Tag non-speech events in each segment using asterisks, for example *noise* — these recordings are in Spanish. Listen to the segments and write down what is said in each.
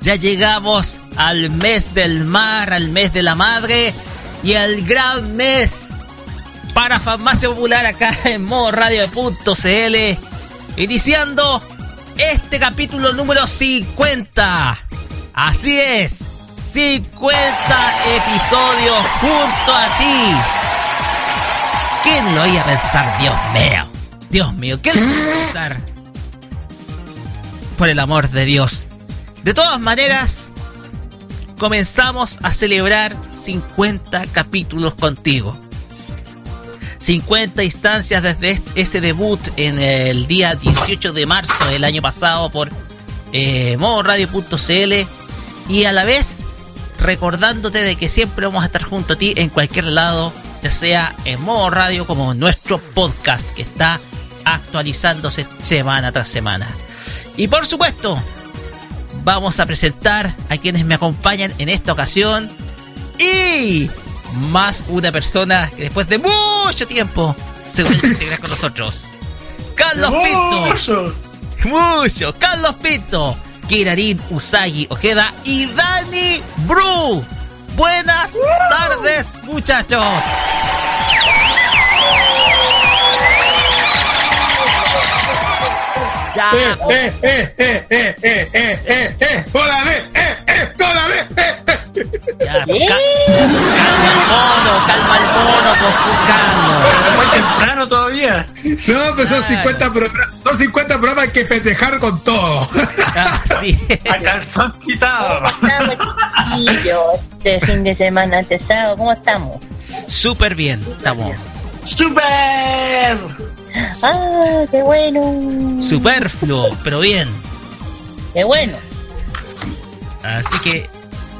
Ya llegamos al mes del mar, al mes de la madre y al gran mes para Farmacia Popular acá *laughs* en modo radio.cl. Iniciando este capítulo número 50. Así es, 50 episodios junto a ti. ¿Quién lo iba a pensar? Dios mío. Dios mío, ¿quién lo iba a pensar? Por el amor de Dios. De todas maneras, comenzamos a celebrar 50 capítulos contigo. 50 instancias desde ese debut en el día 18 de marzo del año pasado por eh, modoradio.cl y a la vez recordándote de que siempre vamos a estar junto a ti en cualquier lado, ya sea en modo radio como nuestro podcast que está actualizándose semana tras semana. Y por supuesto, vamos a presentar a quienes me acompañan en esta ocasión y más una persona que después de mucho tiempo se vuelve a integrar con nosotros. Carlos Pinto. Mucho. Carlos Pinto. Kirarin Usagi Ojeda y Dani Bru. Buenas tardes, muchachos. Ya. Eh, eh, eh, eh, eh, eh, eh, eh, ¡Órale! ¡Eh, eh! ¡Órale! ¡Eh, eh! Ya, pues, ca calma el mono, calma el mono, buscando. Muy temprano todavía. No, pues son 50 programas. Son 50 programas que festejar con todo. Así es. A calzón quitado. ¿Cómo Este fin de semana antesado, ¿cómo estamos? Súper bien, estamos. ¡Súper! *laughs* ¡Ah, qué bueno! Superfluo, pero bien. ¡Qué bueno! Así que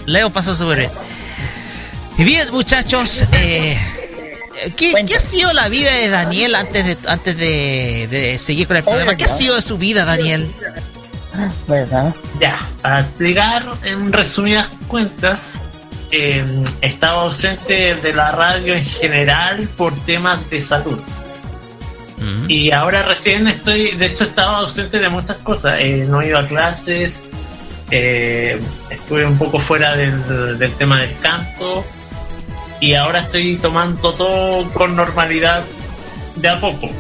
Leo pasó súper bien. Y bien, muchachos, eh, ¿qué, qué ha sido la vida de Daniel antes de antes de, de seguir con el programa? ¿Qué ha sido de su vida, Daniel? ¿Verdad? Ya, para explicar en resumidas cuentas, eh, estaba ausente de la radio en general por temas de salud. Y ahora recién estoy, de hecho estaba ausente de muchas cosas. Eh, no he ido a clases, eh, estuve un poco fuera del, del tema del canto y ahora estoy tomando todo con normalidad de a poco.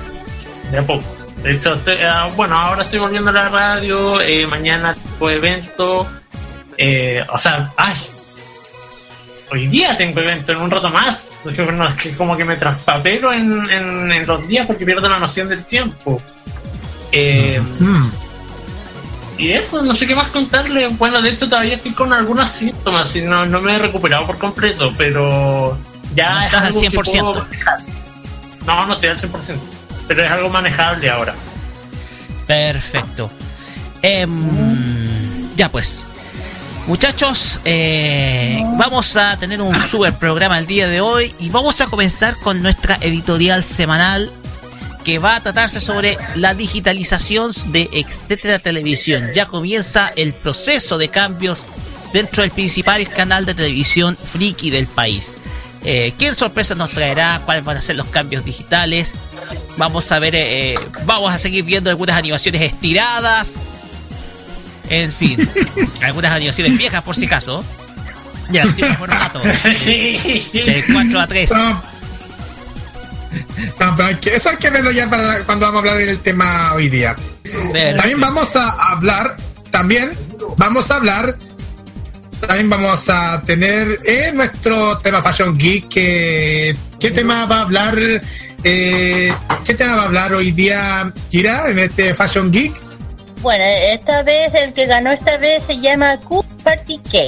De a poco. De hecho, estoy- ah, bueno, ahora estoy volviendo a la radio, eh, mañana tengo evento, eh, o sea, ay, hoy día tengo evento en un rato más. No, es que como que me traspapelo en, en, en los días porque pierdo la noción del tiempo. Eh, Mm. y eso, no sé qué más contarle. Bueno, de hecho todavía estoy con algunos síntomas y no, no me he recuperado por completo, pero ya No es estás al algo que 100%. puedo manejar. No, no estoy al 100%, pero es algo manejable ahora. Perfecto. Em, ya pues. Muchachos, eh, vamos a tener un super programa el día de hoy y vamos a comenzar con nuestra editorial semanal que va a tratarse sobre la digitalización de Etcétera Televisión. Ya comienza el proceso de cambios dentro del principal canal de televisión friki del país. eh, qué sorpresas nos traerá, cuáles van a ser los cambios digitales. Vamos a ver, eh, vamos a seguir viendo algunas animaciones estiradas. En fin, *laughs* algunas animaciones viejas por si acaso. Ya, el tipo formato. *laughs* De 4 a 3. No, no, pero hay que- eso hay que verlo ya para cuando vamos a hablar del tema hoy día. También vamos a hablar, también vamos a hablar, también vamos a tener eh, nuestro tema Fashion Geek, que, ¿qué tema va a hablar? Eh, ¿Qué tema va a hablar hoy día, Kira, en este Fashion Geek? Bueno, esta vez el que ganó esta vez se llama Cook Party K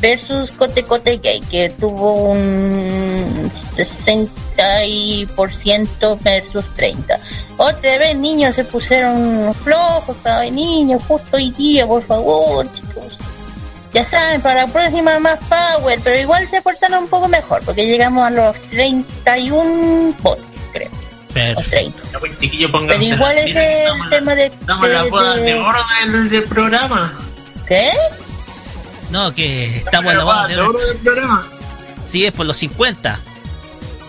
versus Cote Cote Gay, que tuvo un 60% versus 30. Otra vez niños se pusieron flojos, ay niños, justo hoy día, por favor, chicos. Ya saben, para la próxima más power, pero igual se portaron un poco mejor, porque llegamos a los 31 votos, creo, Perfecto. 30. Ya, pues, chiquillo, Pero igual es el tema de... damos la boda de oro del, del programa. ¿Qué? No, que estamos en la boda de oro del programa. Sí, es por los 50.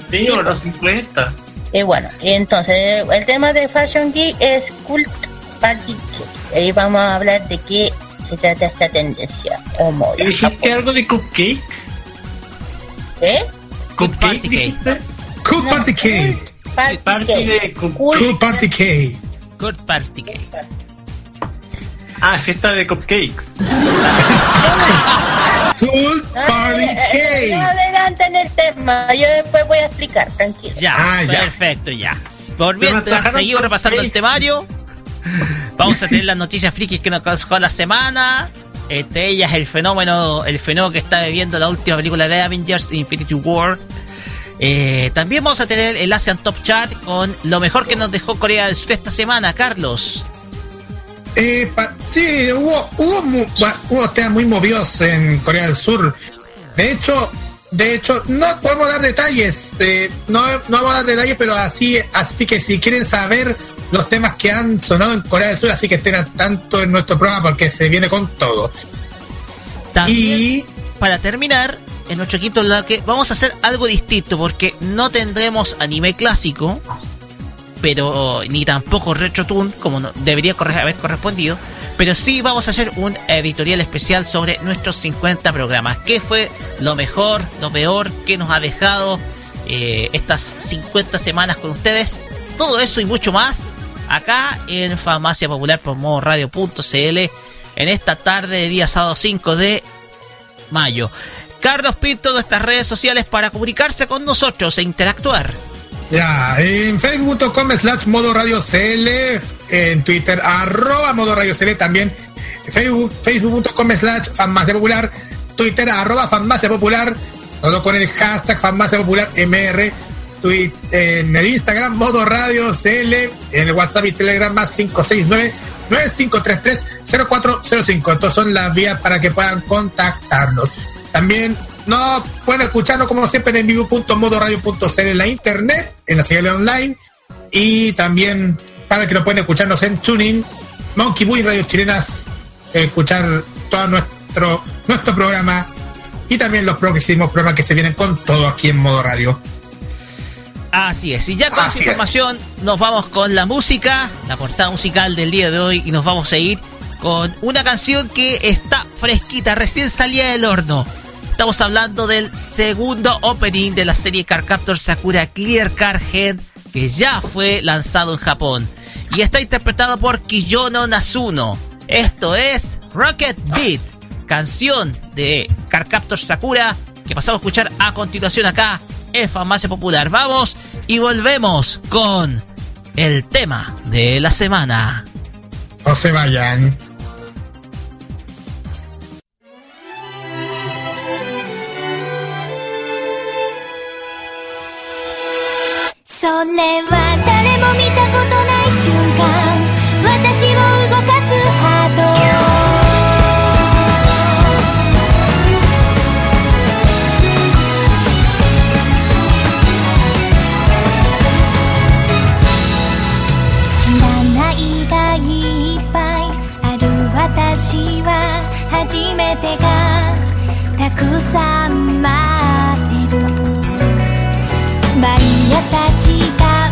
Sí, o los 50. Y bueno, y entonces el tema de Fashion Geek es Cult Party Cake. Ahí vamos a hablar de qué se trata esta tendencia o moda. ¿Y dijiste algo de cupcakes? ¿Eh? ¿Cupcake party cake. No, Party. Party, Party Cake. de cup- Cult Cool Party K. Good party cake. Ah, fiesta de cupcakes. Cool Party eh, eh, No K. adelanten el tema, yo después voy a explicar, tranquilo. Ya, Ah, ya. perfecto, ya. Por mientras seguimos repasando el temario, vamos a tener las noticias frikis que nos causó la semana. Entre ellas el fenómeno, el fenómeno que está viviendo la última película de Avengers Infinity War. Eh, también vamos a tener el Asian Top Chart con lo mejor que nos dejó Corea del Sur esta semana, Carlos. Eh, pa- sí, hubo, hubo temas muy movidos en Corea del Sur. De hecho, de hecho, no podemos dar detalles. eh, no, no vamos a dar detalles, pero así, así que si quieren saber los temas que han sonado en Corea del Sur, así que estén al tanto en nuestro programa porque se viene con todo. También, Y para terminar, en nuestro quinto bloque, vamos a hacer algo distinto porque no tendremos anime clásico, pero ni tampoco Retro Toon, como no- debería haber correspondido. Pero sí vamos a hacer un editorial especial sobre nuestros 50 programas. ¿Qué fue lo mejor, lo peor, qué nos ha dejado eh, estas 50 semanas con ustedes? Todo eso y mucho más acá en Farmacia Popular por modo radio.cl en esta tarde de día sábado 5 de mayo. Carlos Pinto, nuestras redes sociales para comunicarse con nosotros e interactuar. Ya, en facebook.com slash modo radio CL, en Twitter arroba modo radio CL también, Facebook, facebook.com slash farmacia popular, Twitter arroba farmacia popular, todo con el hashtag farmacia popular MR, en el Instagram modo radio CL, en el WhatsApp y Telegram más 569 9533 0405. Estas son las vías para que puedan contactarnos. También no pueden escucharnos como siempre en vivo.modoradio.cl en la internet, en la señal online y también para que nos pueden escucharnos en Tuning, Monkey Boy Radio Chilenas, escuchar todo nuestro nuestro programa y también los próximos programas que se vienen con todo aquí en Modo Radio. Así es, y ya con Así esa información nos vamos con la música, la portada musical del día de hoy y nos vamos a ir con una canción que está fresquita, recién salida del horno. Estamos hablando del segundo opening de la serie Cardcaptor Sakura Clear Card Head que ya fue lanzado en Japón y está interpretado por Kiyono Nasuno. Esto es Rocket Beat, canción de Cardcaptor Sakura que pasamos a escuchar a continuación acá en Farmacia Popular. Vamos y volvemos con el tema de la semana. No se vayan. れは誰も見たことない瞬間。私を動かすハート。知らないがいっぱいある私は初めてがたくさん待毎朝違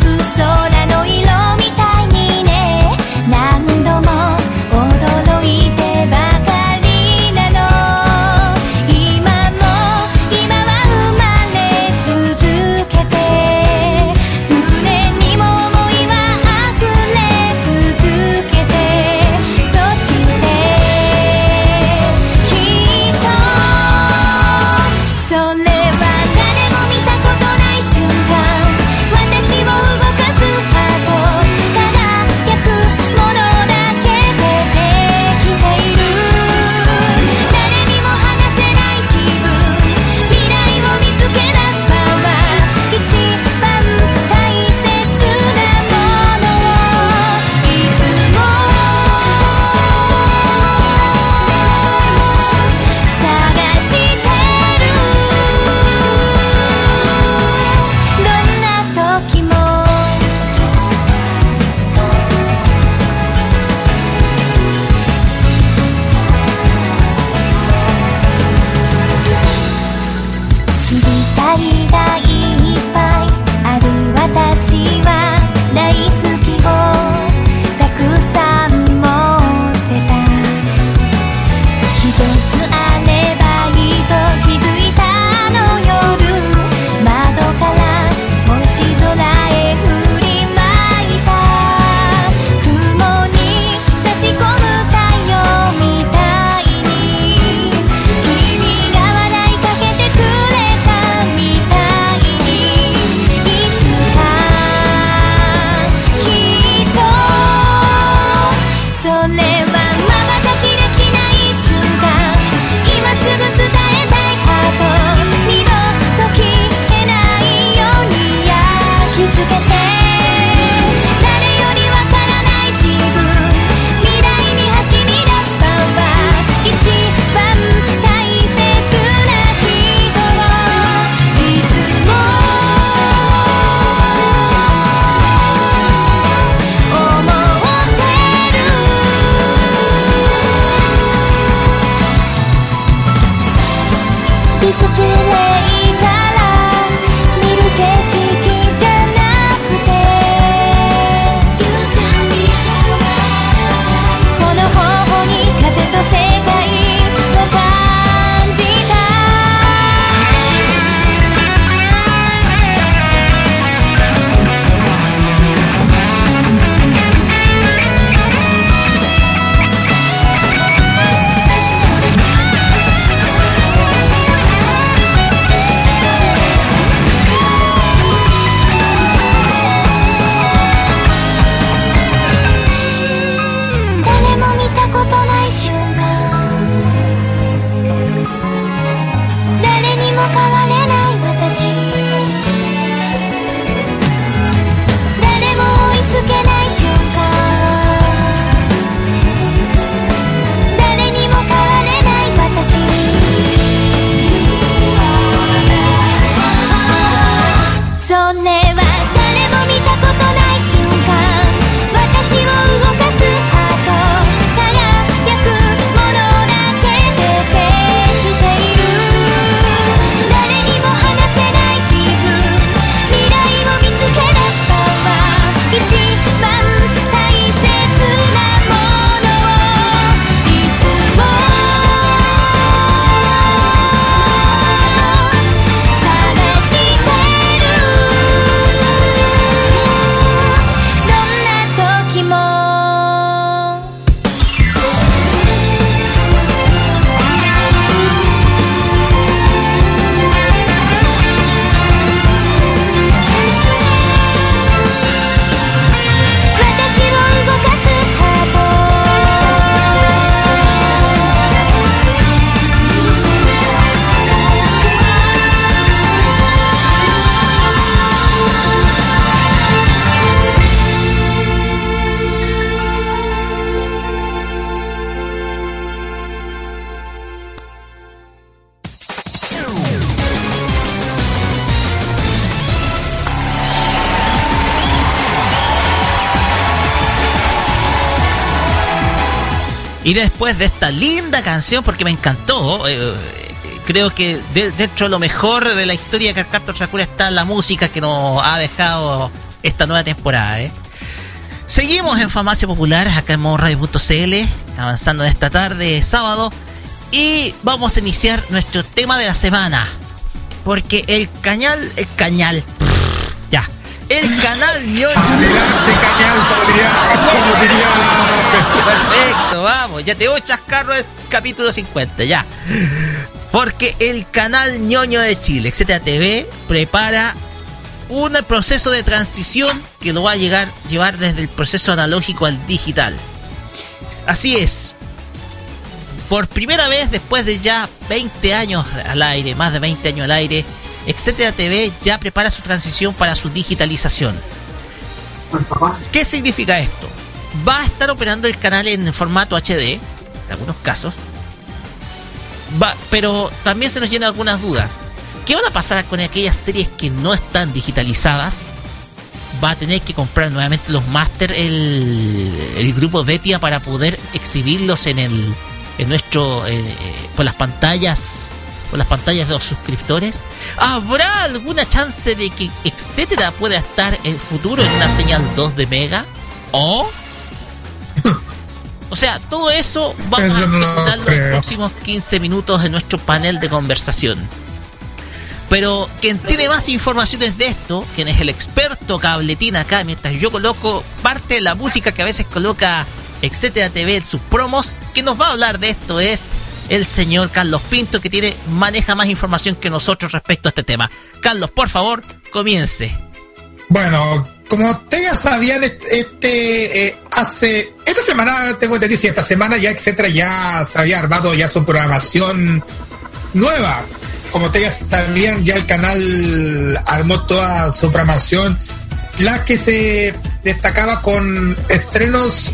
う空の色 Y después de esta linda canción, porque me encantó, eh, creo que de- dentro de lo mejor de la historia de Carcaptor Sakura está la música que nos ha dejado esta nueva temporada. ¿eh? Seguimos en Farmacia Popular, acá en modoradio.cl, avanzando en esta tarde, sábado, y vamos a iniciar nuestro tema de la semana. Porque el cañal, el cañal, el canal ñoño. Adelante, cañal, como diría, como diría. Perfecto, vamos, ya te voy a chascarro el capítulo 50, ya. Porque el canal ñoño de Chile, etcétera TV, prepara un proceso de transición que lo va a llegar, llevar desde el proceso analógico al digital. Así es. Por primera vez después de ya 20 años al aire, más de 20 años al aire, etcétera TV ya prepara su transición para su digitalización. ¿Qué significa esto? Va a estar operando el canal en formato HD, en algunos casos. Va, pero también se nos llenan algunas dudas. ¿Qué van a pasar con aquellas series que no están digitalizadas? Va a tener que comprar nuevamente los máster el, el grupo Betia para poder exhibirlos en el en nuestro eh, por las pantallas las pantallas de los suscriptores. ¿Habrá alguna chance de que etcétera pueda estar en futuro en una señal 2 de mega? ¿O? *laughs* O sea, todo eso vamos Eso a no explorar los próximos 15 minutos en nuestro panel de conversación. Pero quien tiene más informaciones de esto, quien es el experto cabletín acá, mientras yo coloco parte de la música que a veces coloca etcétera TV en sus promos, que nos va a hablar de esto es el señor Carlos Pinto, que tiene maneja más información que nosotros respecto a este tema. Carlos, por favor, comience. Bueno, como ustedes ya sabían, este, eh, hace esta semana, tengo entendido, si esta semana ya, etcétera, ya se había armado ya su programación nueva. Como ustedes ya sabían, ya el canal armó toda su programación, la que se destacaba con estrenos,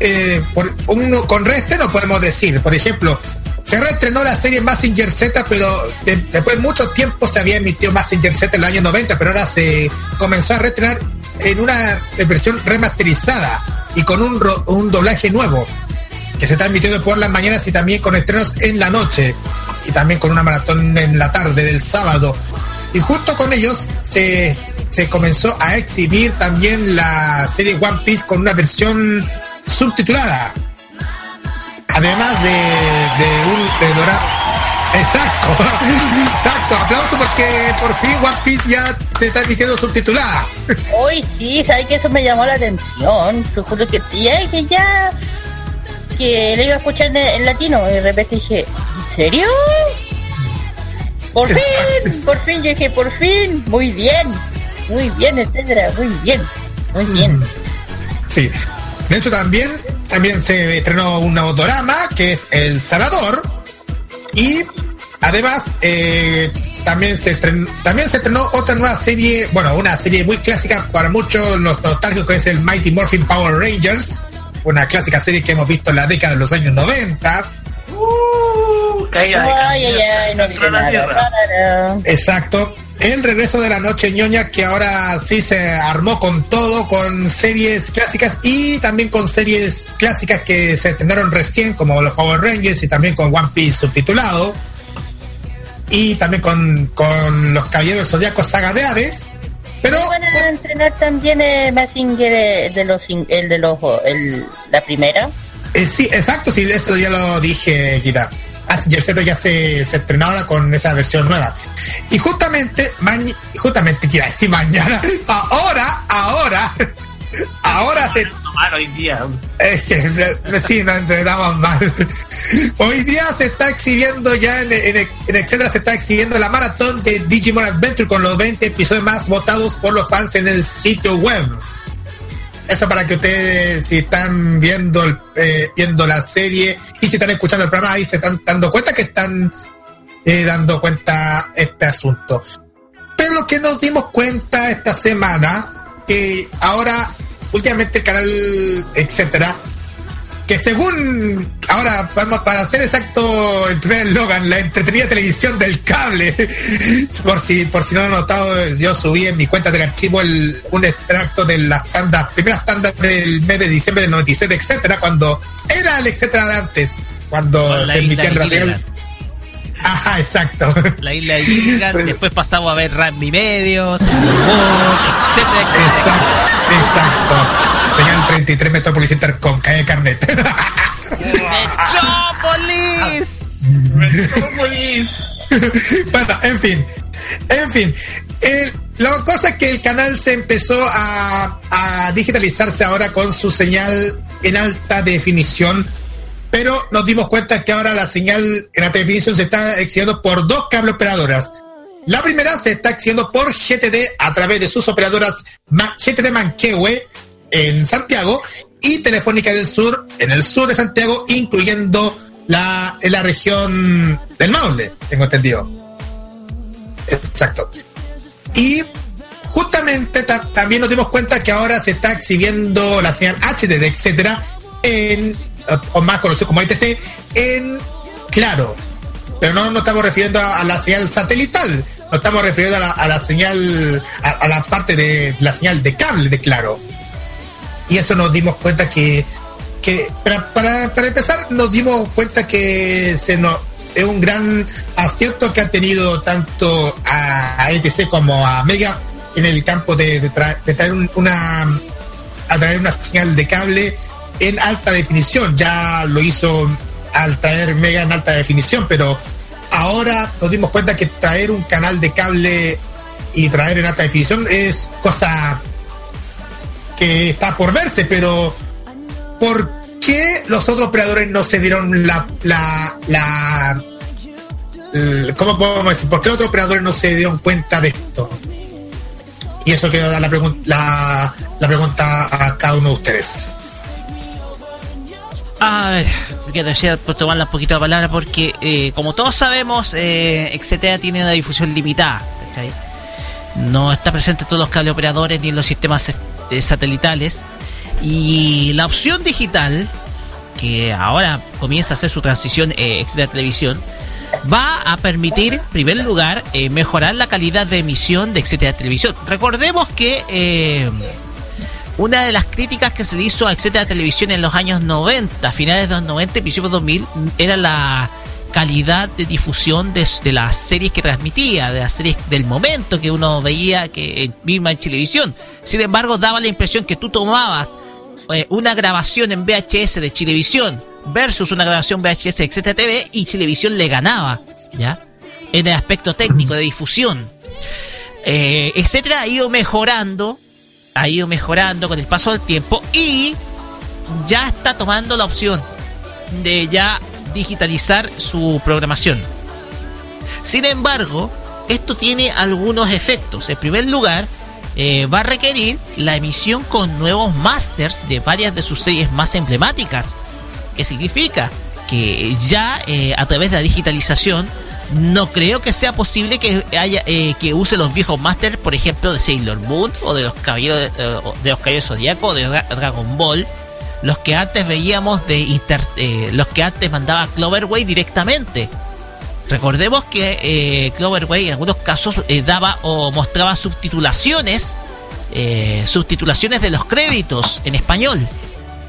eh, por uno con reestreno podemos decir. Por ejemplo, se reestrenó la serie Massinger Z, pero de- después de mucho tiempo se había emitido Massinger Z en los años 90, pero ahora se comenzó a reestrenar en una versión remasterizada y con un, doblaje nuevo que se está emitiendo por las mañanas y también con estrenos en la noche y también con una maratón en la tarde del sábado. Y justo con ellos se, se comenzó a exhibir también la serie One Piece con una versión subtitulada. Además de, de un de Dora- Exacto, *laughs* exacto, aplauso porque por fin One Piece ya se está emitiendo subtitulada. *laughs* Hoy sí, ¿sabes que eso me llamó la atención? Te juro que ya dije ya que le iba a escuchar en, en latino. Y de repente dije, ¿en serio? Por fin, por fin, yo dije, por fin, muy bien, muy bien, etcétera, muy bien, muy bien. Sí. De hecho también, también se estrenó un nuevo drama que es El Sanador. Y además eh, también se estrenó, también se estrenó otra nueva serie, bueno, una serie muy clásica para muchos los nostálgicos que es el Mighty Morphin Power Rangers. Una clásica serie que hemos visto en la década de los años 90. Uh, caída de Ay, ay, ay, no. Exacto. El regreso de la noche ñoña que ahora sí se armó con todo, con series clásicas y también con series clásicas que se estrenaron recién, como los Power Rangers y también con One Piece subtitulado. Y también con, con los Caballeros Zodiacos Saga de Hades. Pero van a entrenar también eh, Mazinger, eh, de los, el de los, el, la primera. eh, sí, exacto, sí, eso ya lo dije, Kita. Mazinger Z ya se, se estrenó ahora con esa versión nueva. Y justamente, justamente, quiero decir mañana, *laughs* ahora, ahora, *laughs* ahora se Tomar hoy día. Es que eh, sí, nos entendamos mal. Hoy día se está exhibiendo ya en, en, en Etcétera se está exhibiendo la maratón de Digimon Adventure con los 20 episodios más votados por los fans en el sitio web. Eso para que ustedes, si están viendo el- eh, viendo la serie y si están escuchando el programa, ahí se están dando cuenta que están eh, dando cuenta este asunto. Pero lo que nos dimos cuenta esta semana, que ahora, últimamente el canal, etcétera, que según, ahora, vamos para hacer exacto el primer eslogan, la entretenida televisión del cable, *laughs* por si, por si no lo han notado, yo subí en mi cuenta del archivo el, un extracto de las tandas, primeras tandas del mes de diciembre del 97, etcétera, cuando era el etcétera de antes, cuando se emitía el. Rafael. Ajá, exacto. La isla de Gilligan, *laughs* después pasamos a ver Rugby Medios, etcétera, etcétera. Exacto, exacto. Señal 33 Metropolis Center con calle Carnet. ¡Metrópolis! Metrópolis. *laughs* bueno, en fin. En fin. El, la cosa es que el canal se empezó a, a digitalizarse ahora con su señal en alta definición pero nos dimos cuenta que ahora la señal en alta definición se está exhibiendo por dos cable operadoras. La primera se está exhibiendo por GTD a través de sus operadoras GTD Manquehue en Santiago y Telefónica del Sur en el sur de Santiago, incluyendo la, en la región del Maule, tengo entendido. Exacto. Y justamente también nos dimos cuenta que ahora se está exhibiendo la señal HDD, etcétera, en o más conocido como ITC, en Claro. Pero no nos estamos refiriendo a, la señal satelital, nos estamos refiriendo a la, señal, a, la parte de la señal de cable de Claro. Y eso nos dimos cuenta que, que para, empezar, nos dimos cuenta que se nos, es un gran acierto que ha tenido tanto a, ITC como a Mega en el campo de, traer una a traer una señal de cable en alta definición. Ya lo hizo al traer Mega en alta definición, pero ahora nos dimos cuenta que traer un canal de cable y traer en alta definición es cosa que está por verse, pero ¿por qué los otros operadores no se dieron la, la, la, ¿cómo podemos decir? ¿Por qué los otros operadores no se dieron cuenta de esto? Y eso queda la, la, la pregunta a cada uno de ustedes. A ver, quiero decir, pues tomarla un poquito de palabra porque, eh, como todos sabemos, eh, tiene una difusión limitada. No está presente en todos los cable operadores ni en los sistemas eh, satelitales. Y la opción digital, que ahora comienza a hacer su transición eh, Xetea Televisión, va a permitir, en primer lugar, eh, mejorar la calidad de emisión de Xetea Televisión. Recordemos que una de las críticas que se le hizo a etcétera televisión en los años 90, finales de los 90 y principios de 2000, era la calidad de difusión de, las series que transmitía, de las series del momento que uno veía que misma en televisión. Sin embargo, daba la impresión que tú tomabas eh, una grabación en VHS de Chilevisión versus una grabación VHS de etcétera TV y Chilevisión le ganaba, ¿ya? En el aspecto técnico de difusión. Eh, etcétera ha ido mejorando ha ido mejorando con el paso del tiempo y ya está tomando la opción de ya digitalizar su programación. Sin embargo, esto tiene algunos efectos. En primer lugar, eh, va a requerir la emisión con nuevos masters de varias de sus series más emblemáticas. ¿Qué significa? Que ya eh, a través de la digitalización no creo que sea posible que haya eh, que use los viejos masters, por ejemplo, de Sailor Moon o de los caballeros eh, de, los caballeros zodiaco o de Dragon Ball, los que antes veíamos de inter, eh, los que antes mandaba Cloverway directamente. Recordemos que Cloverway en algunos casos daba o mostraba subtitulaciones, subtitulaciones de los créditos en español.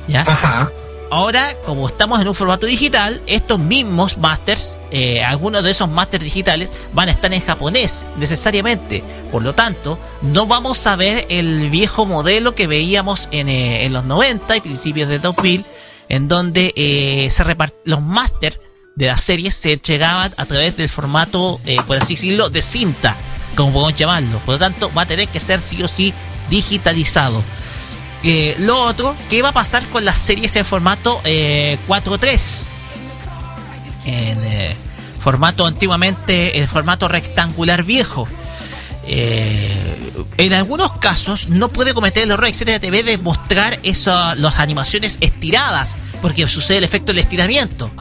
¿Ya? Ajá. Ahora, como estamos en un formato digital, estos mismos masters, eh, algunos de esos masters digitales van a estar en japonés necesariamente. Por lo tanto, no vamos a ver el viejo modelo que veíamos en, eh, los 90 y principios de 2000, en donde eh, los masters de las series se entregaban a través del formato, por así decirlo, de cinta, como podemos llamarlo. Por lo tanto, va a tener que ser sí o sí digitalizado. Eh, lo otro, ¿qué va a pasar con las series en formato 4.3? Eh, en eh, formato antiguamente, el formato rectangular viejo. en algunos casos no puede cometer el error de TV de mostrar esas las animaciones estiradas, porque sucede el efecto del estiramiento.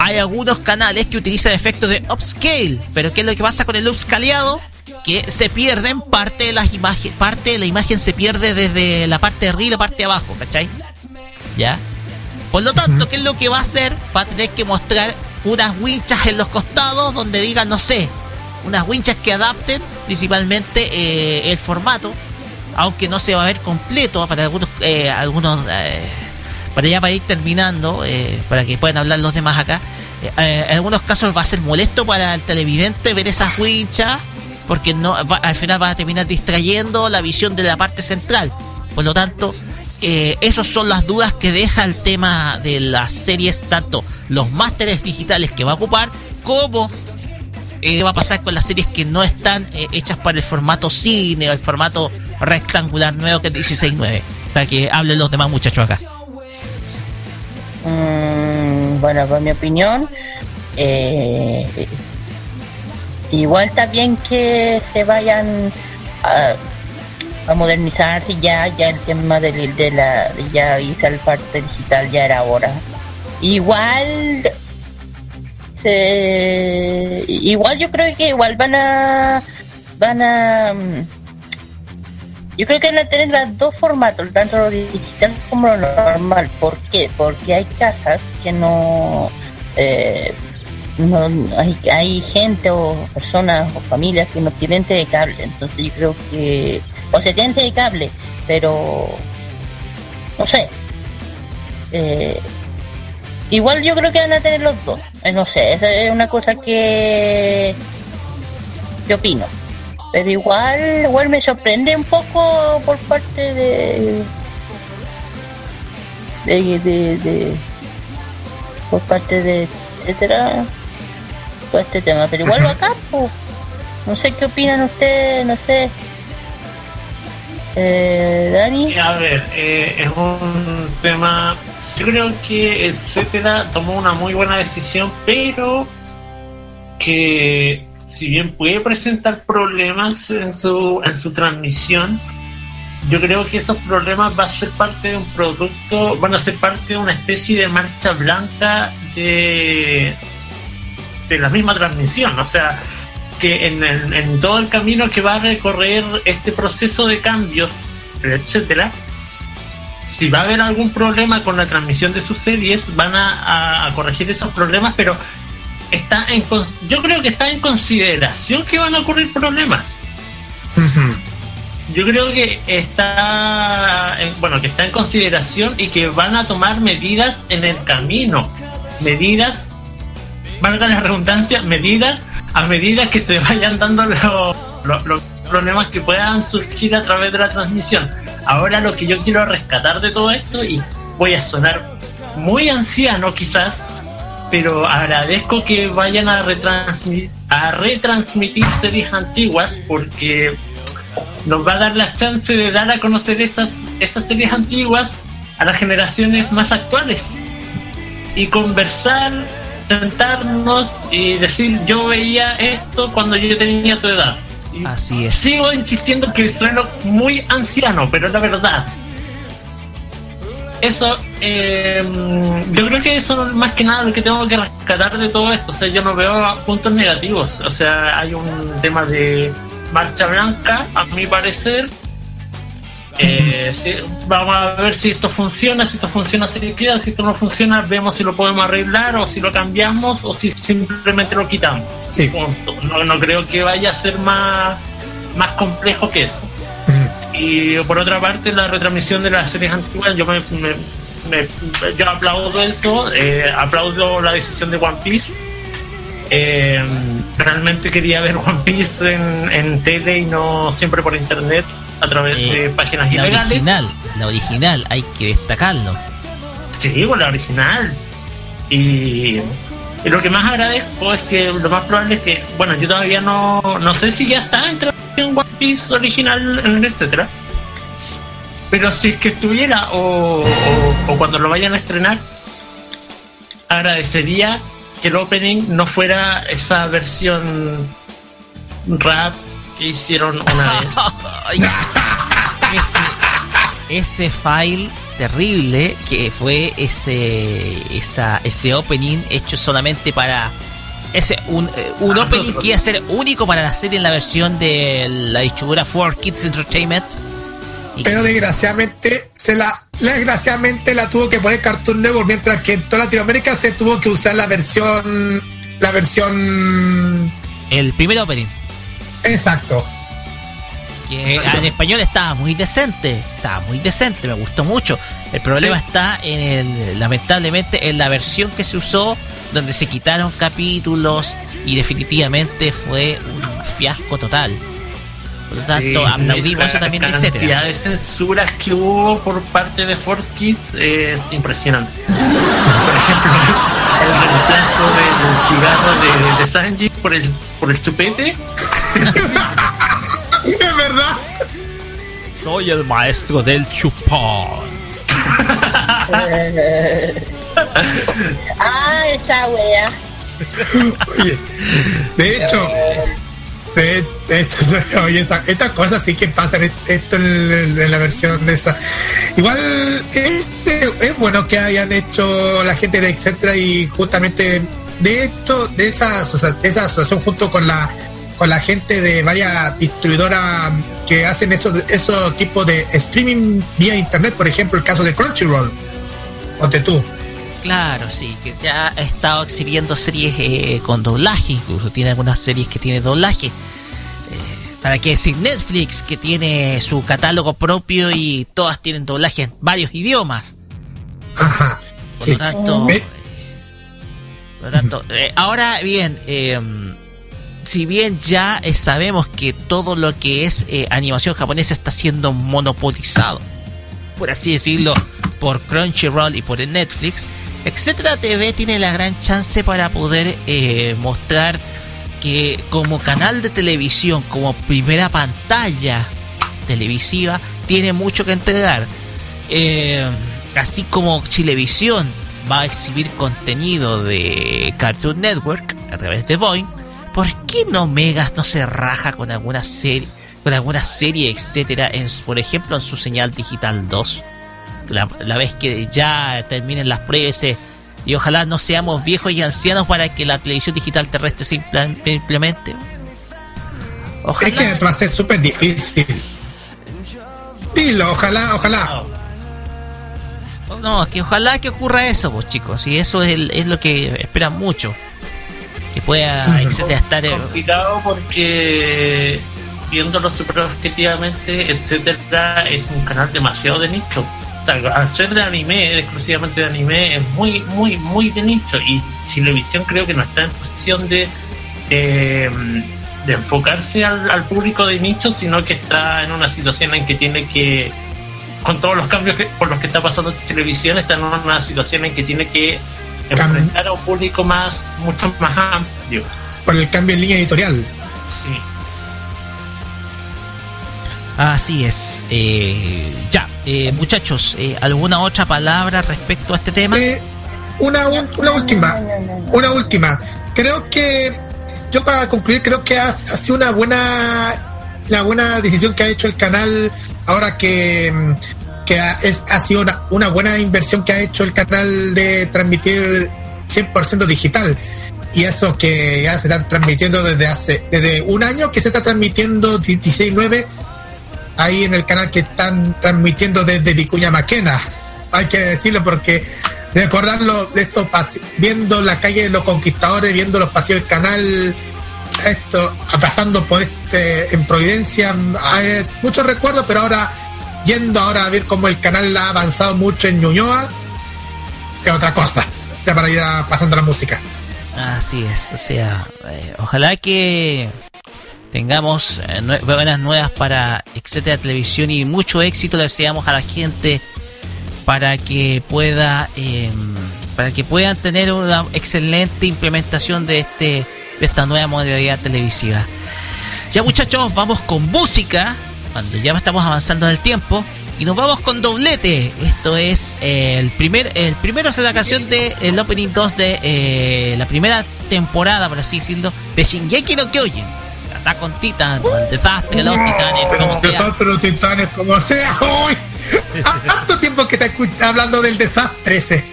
Hay algunos canales que utilizan el efecto de upscale, pero ¿qué es lo que pasa con el upscaleado? Que se pierden parte de las imágenes, parte de la imagen se pierde desde la parte de arriba y la parte de abajo, ¿cachai? ¿Ya? Por lo tanto, ¿qué es lo que va a hacer? Va a tener que mostrar unas winchas en los costados donde digan, no sé, unas winchas que adapten principalmente eh, el formato, aunque no se va a ver completo para algunos, eh, algunos eh, para ya para ir terminando, para que puedan hablar los demás acá, eh, eh, en algunos casos va a ser molesto para el televidente ver esas winchas porque no al final va a terminar distrayendo la visión de la parte central. Por lo tanto, eh, esas son las dudas que deja el tema de las series, tanto los másteres digitales que va a ocupar, como eh, va a pasar con las series que no están eh, hechas para el formato cine o el formato rectangular nuevo que es 16.9. Para que hablen los demás muchachos acá. Mm, bueno, por mi opinión, eh, igual está bien que se vayan a, a modernizarse ya, ya el tema de, de la, ya hice el parte digital ya era hora. Igual, se, igual yo creo que igual van a, van a, yo creo que van a tener los dos formatos, tanto lo digital como lo normal. ¿Por qué? Porque hay casas que no, eh, no hay, hay gente o personas o familias que no tienen de cable. Entonces yo creo que, o se tienen de cable, pero no sé. Eh, igual yo creo que van a tener los dos. Eh, no sé, esa es una cosa que yo opino pero igual igual me sorprende un poco por parte de de, de, de por parte de etcétera este tema pero igual *laughs* acá pues, no sé qué opinan ustedes no sé eh, Dani A ver, eh, es un tema. Yo creo que etcétera tomó una muy buena decisión, pero que si bien puede presentar problemas en su, en su transmisión, yo creo que esos problemas va a ser parte de un producto, van a ser parte de una especie de marcha blanca de, de la misma transmisión. O sea, que en, el- en todo el camino que va a recorrer este proceso de cambios, etcétera, si va a haber algún problema con la transmisión de sus series, van a, a- a corregir esos problemas, pero está en yo creo que está en consideración que van a ocurrir problemas. Yo creo que está, en- bueno, que está en consideración y que van a tomar medidas en el camino, medidas, valga la redundancia, medidas a medida que se vayan dando los, problemas que puedan surgir a través de la transmisión. Ahora lo que yo quiero rescatar de todo esto y voy a sonar muy anciano quizás, pero agradezco que vayan a retransmitir, a retransmitir series antiguas porque nos va a dar la chance de dar a conocer esas, esas series antiguas a las generaciones más actuales y conversar, sentarnos y decir yo veía esto cuando yo tenía tu edad. Y Así es. sigo insistiendo que sueno muy anciano, pero es la verdad. Eso, eh, yo creo que eso es más que nada lo que tengo que rescatar de todo esto. O sea, yo no veo puntos negativos. O sea, hay un tema de marcha blanca, a mi parecer. Eh, vamos a ver si esto funciona, si esto funciona se queda, si esto no funciona vemos si lo podemos arreglar o si lo cambiamos o si simplemente lo quitamos. Sí. No, no creo que vaya a ser más, más complejo que eso. Y por otra parte, la retransmisión de las series antiguas, yo me, me- me- yo aplaudo eso, eh, aplaudo la decisión de One Piece. Eh, realmente quería ver One Piece en, en tele y no siempre por internet a través Eh, de páginas La ilegales. original, la original, hay que destacarlo. Sí, con la original. Y, y lo que más agradezco es que lo más probable es que, bueno, yo todavía no, no sé si ya está en transmisión One Piece original, en el etcétera. Pero si es que estuviera o, o- o cuando lo vayan a estrenar, agradecería que el opening no fuera esa versión rap que hicieron una *laughs* vez. Ay, ese, ese file terrible que fue ese esa, ese opening hecho solamente para ese un, eh, un Ah, opening que iba a ser único para la serie en la versión de la distribuidora 4 Kids Entertainment. Y Pero desgraciadamente se la desgraciadamente la tuvo que poner Cartoon Network mientras que en toda Latinoamérica se tuvo que usar la versión la versión el primer opening exacto. que en español estaba muy decente, estaba muy decente, me gustó mucho. El problema está en el, lamentablemente en la versión que se usó, donde se quitaron capítulos y definitivamente fue un fiasco total. Por lo tanto, Sí, aplaudimos la eso también, cantidad etcétera. de censuras que hubo por parte de 4Kids es impresionante. Por ejemplo, el reemplazo del cigarro de, de Sanji por el, por el chupete. Es verdad. Soy el maestro del chupón. *laughs* ah, esa wea. Oye, de hecho, de, de hecho, *laughs* oye, esta, esta cosa sí que pasa en esto en, en la versión de esa. Igual este, es bueno que hayan hecho la gente de etcétera y justamente de esto, de esa, de esa asociación junto con la con la gente de varias distribuidoras que hacen esos esos tipos de streaming vía internet, por ejemplo el caso de Crunchyroll. Ponte tú. Claro, sí, que ya ha estado exhibiendo series eh, con doblaje, incluso tiene algunas series que tiene doblaje. Eh, para qué decir Netflix, que tiene su catálogo propio y todas tienen doblaje en varios idiomas. Ajá. Por Sí. lo tanto, eh, por lo tanto eh, ahora bien, eh, si bien ya sabemos que todo lo que es eh, animación japonesa está siendo monopolizado, por así decirlo, por Crunchyroll y por el Netflix, Etcétera TV tiene la gran chance para poder eh, mostrar que como canal de televisión, como primera pantalla televisiva, tiene mucho que entregar. Eh, así como Chilevisión va a exhibir contenido de Cartoon Network a través de Boeing, ¿por qué no Megas no se raja con alguna serie, con alguna serie, etcétera, en, por ejemplo en su señal digital 2? La, la vez que ya terminen las pruebas y ojalá no seamos viejos y ancianos para que la televisión digital terrestre se implemente. Ojalá. Es que va a ser súper difícil. Dilo, ojalá, ojalá. No, que ojalá que ocurra eso, pues chicos, y eso es, el- es lo que esperan mucho. Que pueda, etcétera, estar... eh, complicado porque viéndolo super objetivamente, etcétera, es un canal demasiado de nicho. O sea, al ser de anime, exclusivamente de anime, es muy, muy, muy de nicho. Y Chilevisión creo que no está en posición de, eh, de enfocarse al, al público de nicho, sino que está en una situación en que tiene que, con todos los cambios que, por los que está pasando Televisión, está en una situación en que tiene que enfrentar a un público más, mucho más amplio. Por el cambio en línea editorial. Sí. Así es. Eh, ya, eh, muchachos, eh, ¿alguna otra palabra respecto a este tema? Eh, una, un- una última, una última. Creo que, yo para concluir, creo que ha, ha sido una buena, la buena decisión que ha hecho el canal ahora que, mm, que ha, es, ha sido una, una buena inversión que ha hecho el canal de transmitir 100% digital. Y eso que ya se está transmitiendo desde hace, desde un año que se está transmitiendo 16.9 ahí en el canal que están transmitiendo desde Vicuña Maquena. Hay que decirlo porque recordarlo de esto, pase- viendo la calle de los conquistadores, viendo los pasillos del canal, esto, pasando por este, en Providencia, hay muchos recuerdos, pero ahora, yendo ahora a ver cómo el canal ha avanzado mucho en Ñuñoa, es otra cosa, ya para ir pasando la música. Así es, o sea, eh, ojalá que tengamos eh, nue- buenas nuevas para etcétera televisión y mucho éxito le deseamos a la gente para que pueda eh, para que puedan tener una excelente implementación de este de esta nueva modalidad televisiva. Ya muchachos, vamos con música cuando ya estamos avanzando en el tiempo y nos vamos con doblete. Esto es eh, el primer el primero es la canción de el opening 2 de eh, la primera temporada, por así decirlo, de Shingeki no Kyojin. Attack on Titan, el desastre de los titanes, como sea. Nosotros los titanes, como sea, *laughs* ¡Uy! Ha- tanto tiempo que te hablando del desastre ese.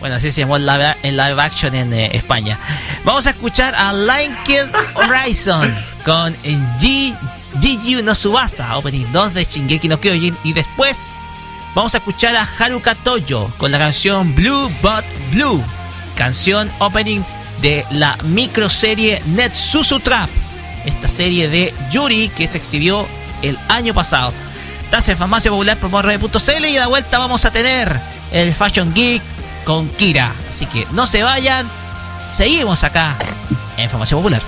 Bueno, así se llamó en live, en live action en eh, España. Vamos a escuchar a Line Kill Horizon con G Gigi no Subasa, opening 2 de Shingeki no Kyojin. Y después vamos a escuchar a Haruka Toyo con la canción Blue But Blue, canción opening de la microserie Netsusu Trap. Esta serie de Yuri que se exhibió el año pasado. Estás en Farmacia Popular por Radio.cl y a la vuelta vamos a tener el Fashion Geek con Kira. Así que no se vayan, seguimos acá en Farmacia Popular.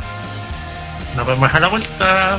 Nos vemos a la vuelta.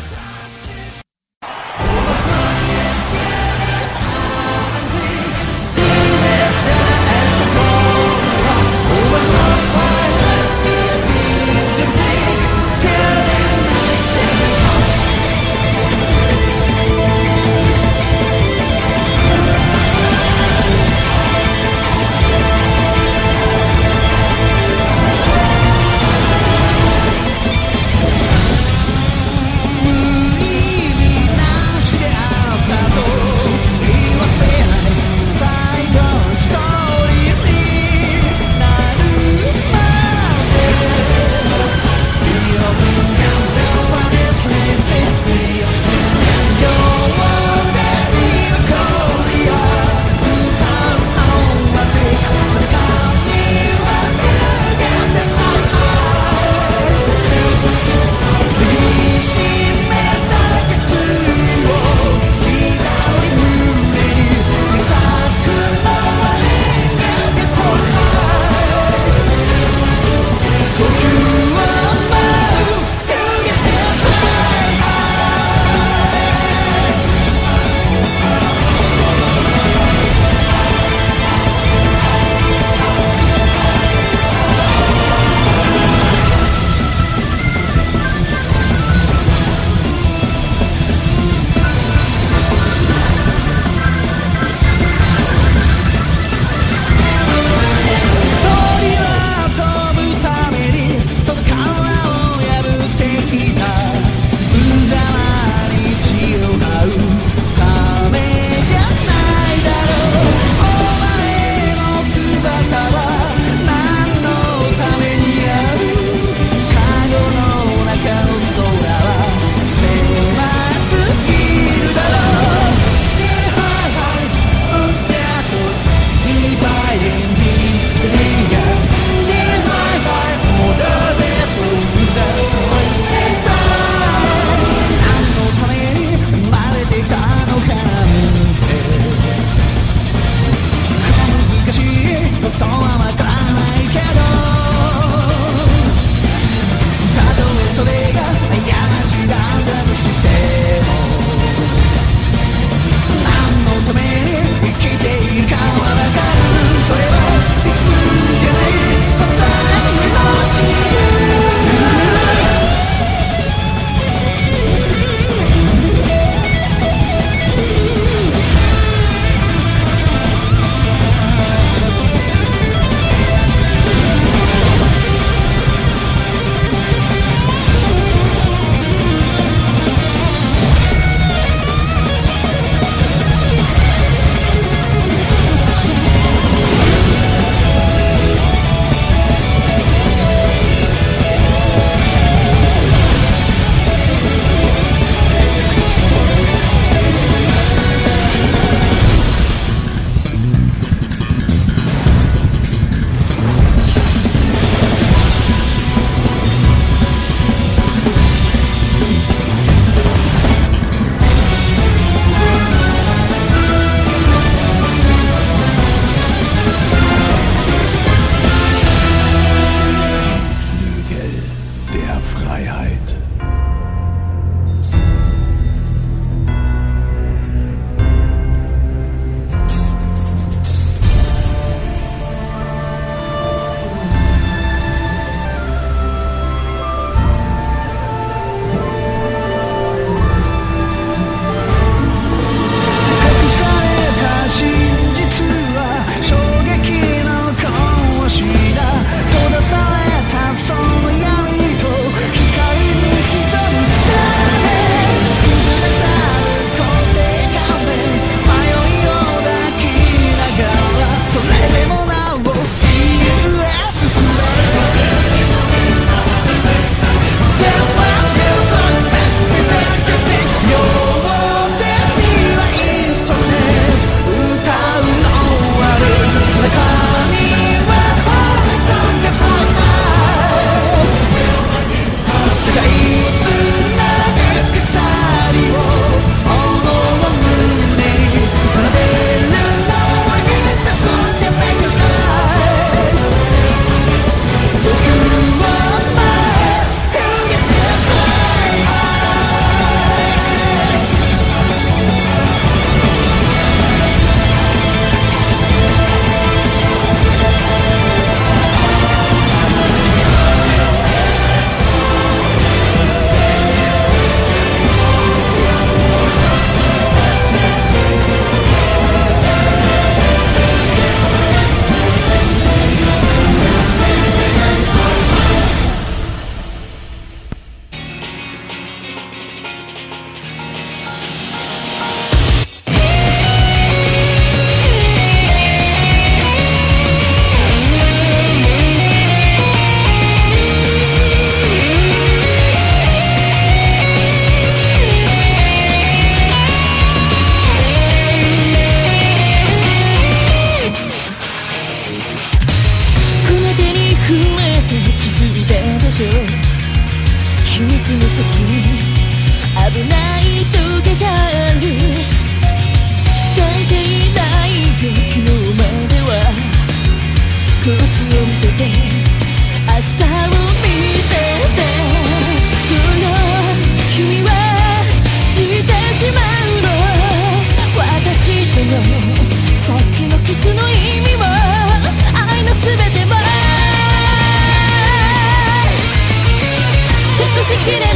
しきれない。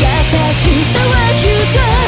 優しさはフューチャー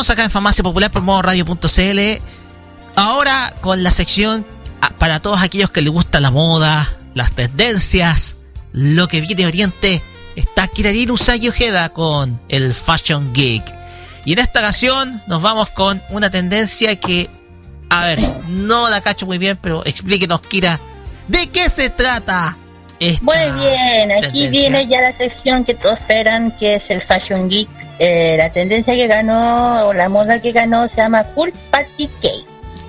Continuamos acá en Farmacia Popular por modo radio.cl. Ahora con la sección ah, para todos aquellos que les gusta la moda, las tendencias, lo que viene de Oriente. Está Kirarin Usagi Ojeda con el Fashion Geek. Y en esta ocasión nos vamos con una tendencia que, a ver, no la cacho muy bien, pero explíquenos, Kira, ¿de qué se trata? Muy bien, aquí viene ya la sección que todos esperan, que es el Fashion Geek eh, la tendencia que ganó, o la moda que ganó, se llama Cool Party Cake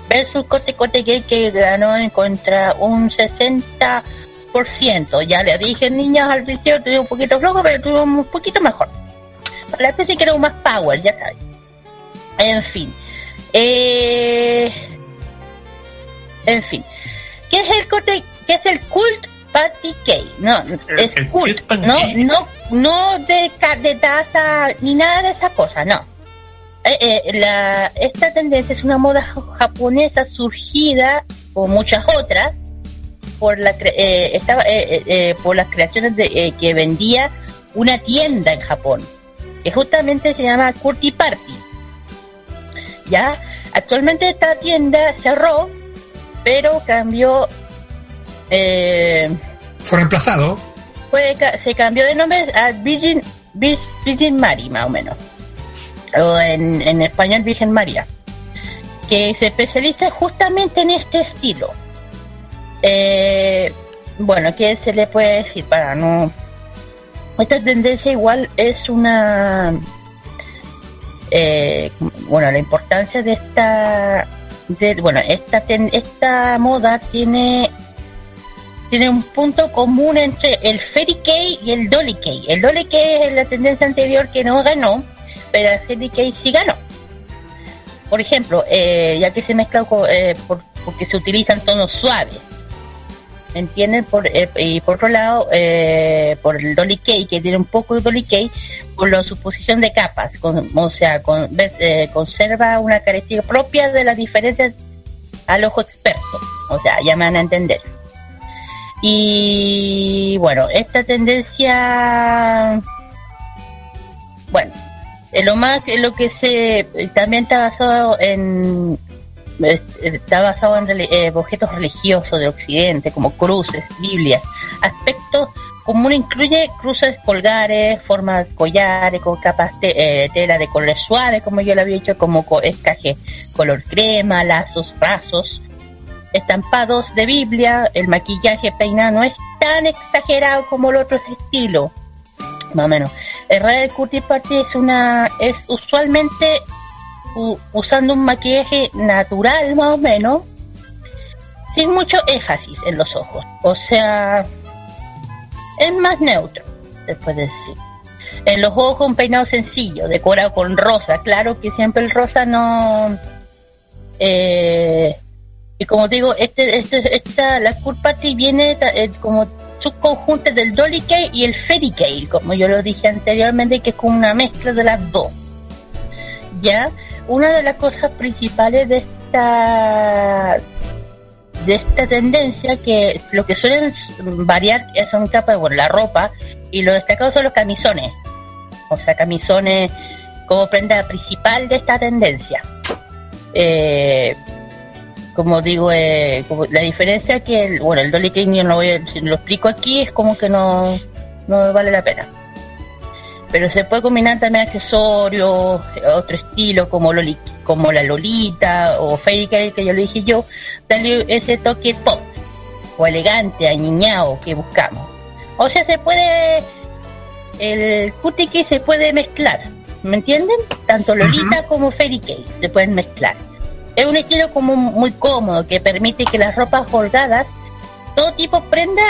versus Cote Cote Gay que ganó en contra un 60%. Ya le dije, niñas, al principio tuve un poquito flojo, pero tuvo un poquito mejor. La especie que era un más power, ya sabes. En fin. Eh, en fin. ¿Qué es el cote? ¿Qué es el cult party cake? No, es el, el cult, no, no no de, de taza ni nada de esa cosa, no. Eh, eh, esta tendencia es una moda ja- japonesa surgida, como muchas otras, por, la, eh, estaba, eh, por las creaciones de, que vendía una tienda en Japón, que justamente se llama Curti Party. Ya, actualmente esta tienda cerró, pero cambió, Fue reemplazado. Se cambió de nombre a Virgin, Vir- Virgin Mary, más o menos. O en, en español Virgen María. Que se especializa justamente en este estilo. Eh, bueno, ¿qué se le puede decir para no... Esta tendencia igual es una... eh, bueno, la importancia de esta... De, bueno, esta, ten- esta moda tiene tiene un punto común entre el Fairy Kei y el Dolly Kei. El Dolly Kei es la tendencia anterior que no ganó, pero el Fairy Kei sí ganó. Por ejemplo, eh, ya que se mezcla con- eh, por- porque se utilizan tonos suaves. ¿Me entienden? Por, eh, y por otro lado, por el Dolly Kei, que tiene un poco de Dolly Kei, por la suposición de capas. con- o sea, con- conserva una característica propia de las diferencias al ojo experto. O sea, ya me van a entender. Y bueno, esta tendencia, bueno, en lo más, en lo que se también está basado en está basado en eh, objetos religiosos del occidente como cruces, biblias, aspectos comunes incluye cruces colgares, formas collares con capas de eh, tela de colores suaves, como yo lo había hecho, como co- escaje color crema, lazos, brazos, estampados de Biblia, el maquillaje peinado no es tan exagerado como el otro estilo. Más o menos. El Real Curtis Party es una es usualmente usando un maquillaje natural más o menos, sin mucho énfasis en los ojos. O sea, es más neutro, se puede decir. En los ojos un peinado sencillo, decorado con rosa. Claro que siempre el rosa no... Eh, y como digo, este, este, esta, la Cool Party viene eh, como subconjunto del Dolly Kale y el Fairy Kale, como yo lo dije anteriormente, que es como una mezcla de las dos. Ya, una de las cosas principales de esta de esta tendencia que lo que suelen variar son capas, bueno, la ropa y lo destacado son los camisones. O sea, camisones como prenda principal de esta tendencia. Eh, como digo, eh, como la diferencia que, el, bueno, el Dolly King yo no voy a- si lo explico aquí, es como que no, no vale la pena. Pero se puede combinar también accesorios, otro estilo como, Loli, como la Lolita o Fairy Tail, que yo le dije yo, darle ese toque pop o elegante, añiñado que buscamos. O sea, se puede, el cutiki se puede mezclar, ¿me entienden? Tanto Lolita como Fairy Tail se pueden mezclar. Es un estilo como muy cómodo que permite que las ropas holgadas, todo tipo prenda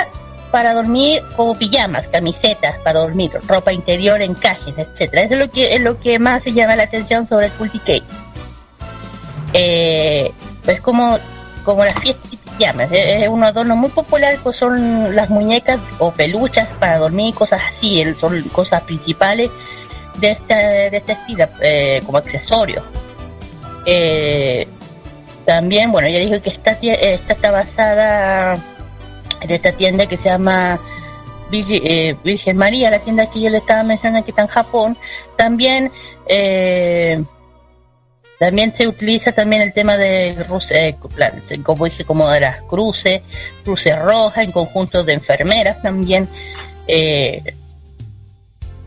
para dormir como pijamas, camisetas para dormir, ropa interior, encajes, etcétera. Eso es lo que es lo que más se llama la atención sobre el Culti Cake. Eh, es como como las fiestas pijamas, es, un adorno muy popular que son las muñecas o peluchas para dormir, cosas así, son cosas principales de este, de este estilo, eh, como accesorios. Eh, también, bueno, ya dije que esta, esta está basada en esta tienda que se llama eh, Virgen María, la tienda que yo le estaba mencionando que está en Japón. También, eh, también se utiliza también el tema de eh, como dije, como de las cruces, cruces rojas en conjuntos de enfermeras también. eh,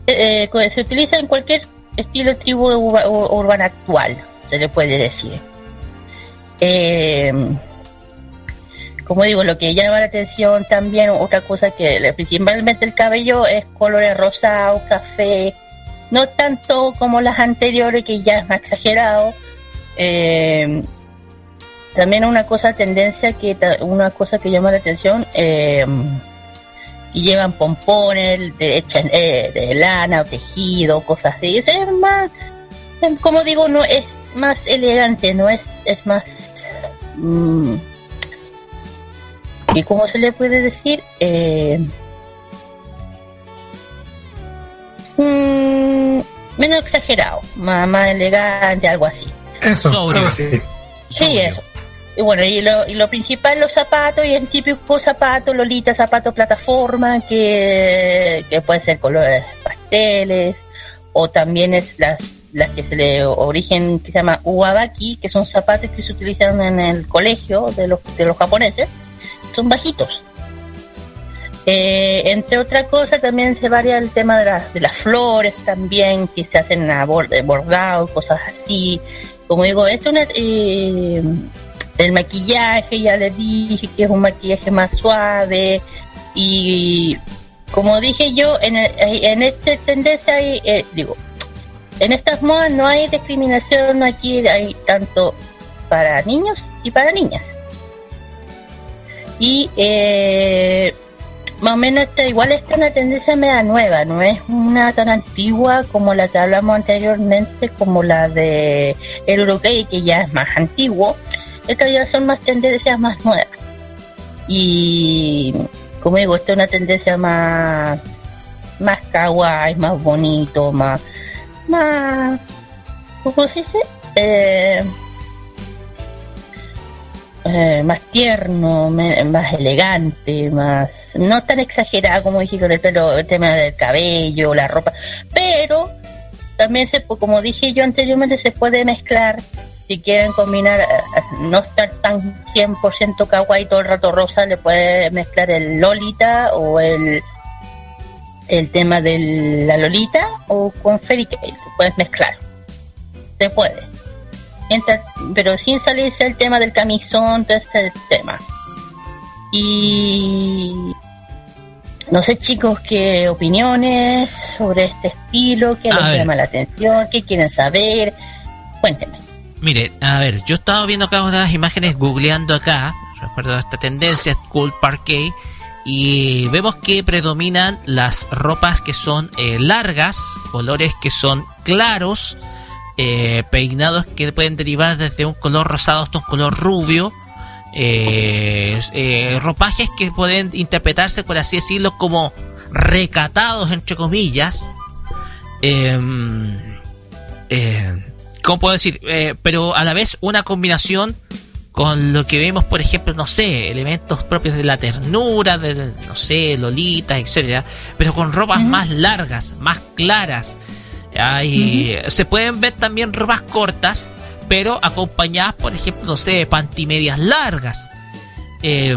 eh, se utiliza en cualquier estilo de tribu urba- ur- urbana actual, se le puede decir. Eh, como digo, lo que llama la atención también, otra cosa que principalmente el cabello es colores rosados, café, no tanto como las anteriores que ya es más exagerado. Eh, también una cosa tendencia que una cosa que llama la atención eh, y llevan pompones de, eh, de lana o tejido, cosas así. Es más, em, como digo, no es más elegante, no es, es más... mm, ¿Y cómo se le puede decir? Eh, mm, menos exagerado, más, más elegante, algo así. Eso, algo así. Sí, eso. Y bueno, y lo, y lo principal, los zapatos, y el típico zapato, Lolita, zapato plataforma, que, que pueden ser colores pasteles, o también es las, las que se le origen, que se llama uwabaki, que son zapatos que se utilizan en el colegio de los, de los japoneses, son bajitos. Eh, entre otras cosas, también se varía el tema de, las de las flores también, que se hacen a borde, bordado, cosas así. Como digo, es una, eh, el maquillaje, ya les dije que es un maquillaje más suave. Y como dije yo, en, el- en esta tendencia hay, eh, digo, en estas modas no hay discriminación, aquí hay tanto para niños y para niñas. Y eh, más o menos está, igual esta es una tendencia media nueva, no es una tan antigua como la que hablamos anteriormente, como la de el Uruguay, que ya es más antiguo. Estas ya son más tendencias más nuevas. Y como digo, esta es una tendencia más más kawaii, más bonito, más más ¿cómo se dice? Eh, eh, más tierno, más elegante, más no tan exagerado como dije con el pelo, el tema del cabello, la ropa, pero también se como dije yo anteriormente se puede mezclar si quieren combinar eh, no estar tan 100% kawaii todo el rato rosa, le puede mezclar el lolita o el el tema de la lolita o con fairy tail, puedes mezclar. Se puede. Pero sin salirse el tema del camisón, todo este tema. Y no sé chicos qué opiniones sobre este estilo, qué les llama la atención, qué quieren saber. Cuéntenme. Mire, a ver, yo estaba viendo acá unas imágenes, googleando acá, recuerdo esta tendencia, Cool Parquet, y vemos que predominan las ropas que son eh, largas, colores que son claros, eh, peinados que pueden derivar desde un color rosado hasta un color rubio, eh, ropajes que pueden interpretarse, por así decirlo, como recatados, entre comillas. Em, ¿Cómo puedo decir? Pero a la vez una combinación con lo que vemos, por ejemplo, no sé, elementos propios de la ternura, de, no sé, Lolita, etcétera, pero con ropas más largas, más claras. Hay, Se pueden ver también ropas cortas, pero acompañadas, por ejemplo, no sé, de pantimedias largas. Eh,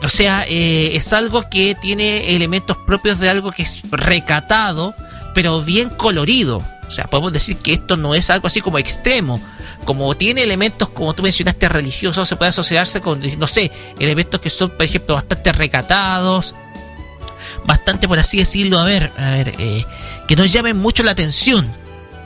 o sea, eh, es algo que tiene elementos propios de algo que es recatado, pero bien colorido. O sea, podemos decir que esto no es algo así como extremo. Como tiene elementos, como tú mencionaste, religiosos, se puede asociarse con, no sé, elementos que son, por ejemplo, bastante recatados, bastante, por así decirlo, a ver, a ver, eh, que nos llamen mucho la atención.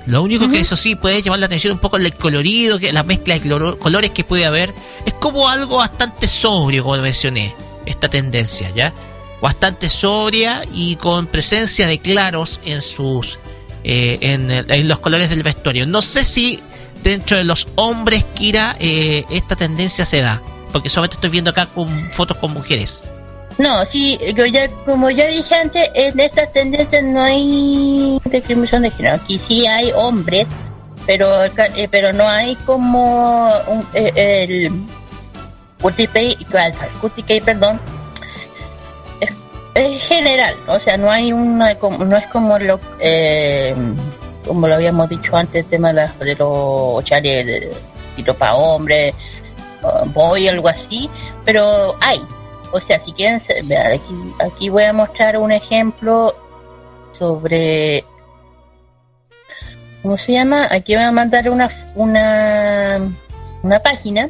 Lo único que eso sí puede llamar la atención un poco el colorido, que la mezcla de colores que puede haber. Es como algo bastante sobrio, como mencioné, esta tendencia, ¿ya? Bastante sobria y con presencia de claros en sus eh, en los colores del vestuario. No sé si dentro de los hombres, Kira, eh, esta tendencia se da, porque solamente estoy viendo acá con fotos con mujeres. No, sí, yo ya, como ya dije antes, en estas tendencias no hay discriminación de género. Aquí sí hay hombres, pero eh, pero no hay como un, eh, el perdón, es, general, o sea, no hay una, no es como lo, eh, como lo habíamos dicho antes, el tema de, las- de los chales de tiro para hombres, uh, boy, algo así, pero hay. O sea, si quieren, vean, aquí, aquí voy a mostrar un ejemplo sobre, ¿cómo se llama? Aquí voy a mandar una, una, una página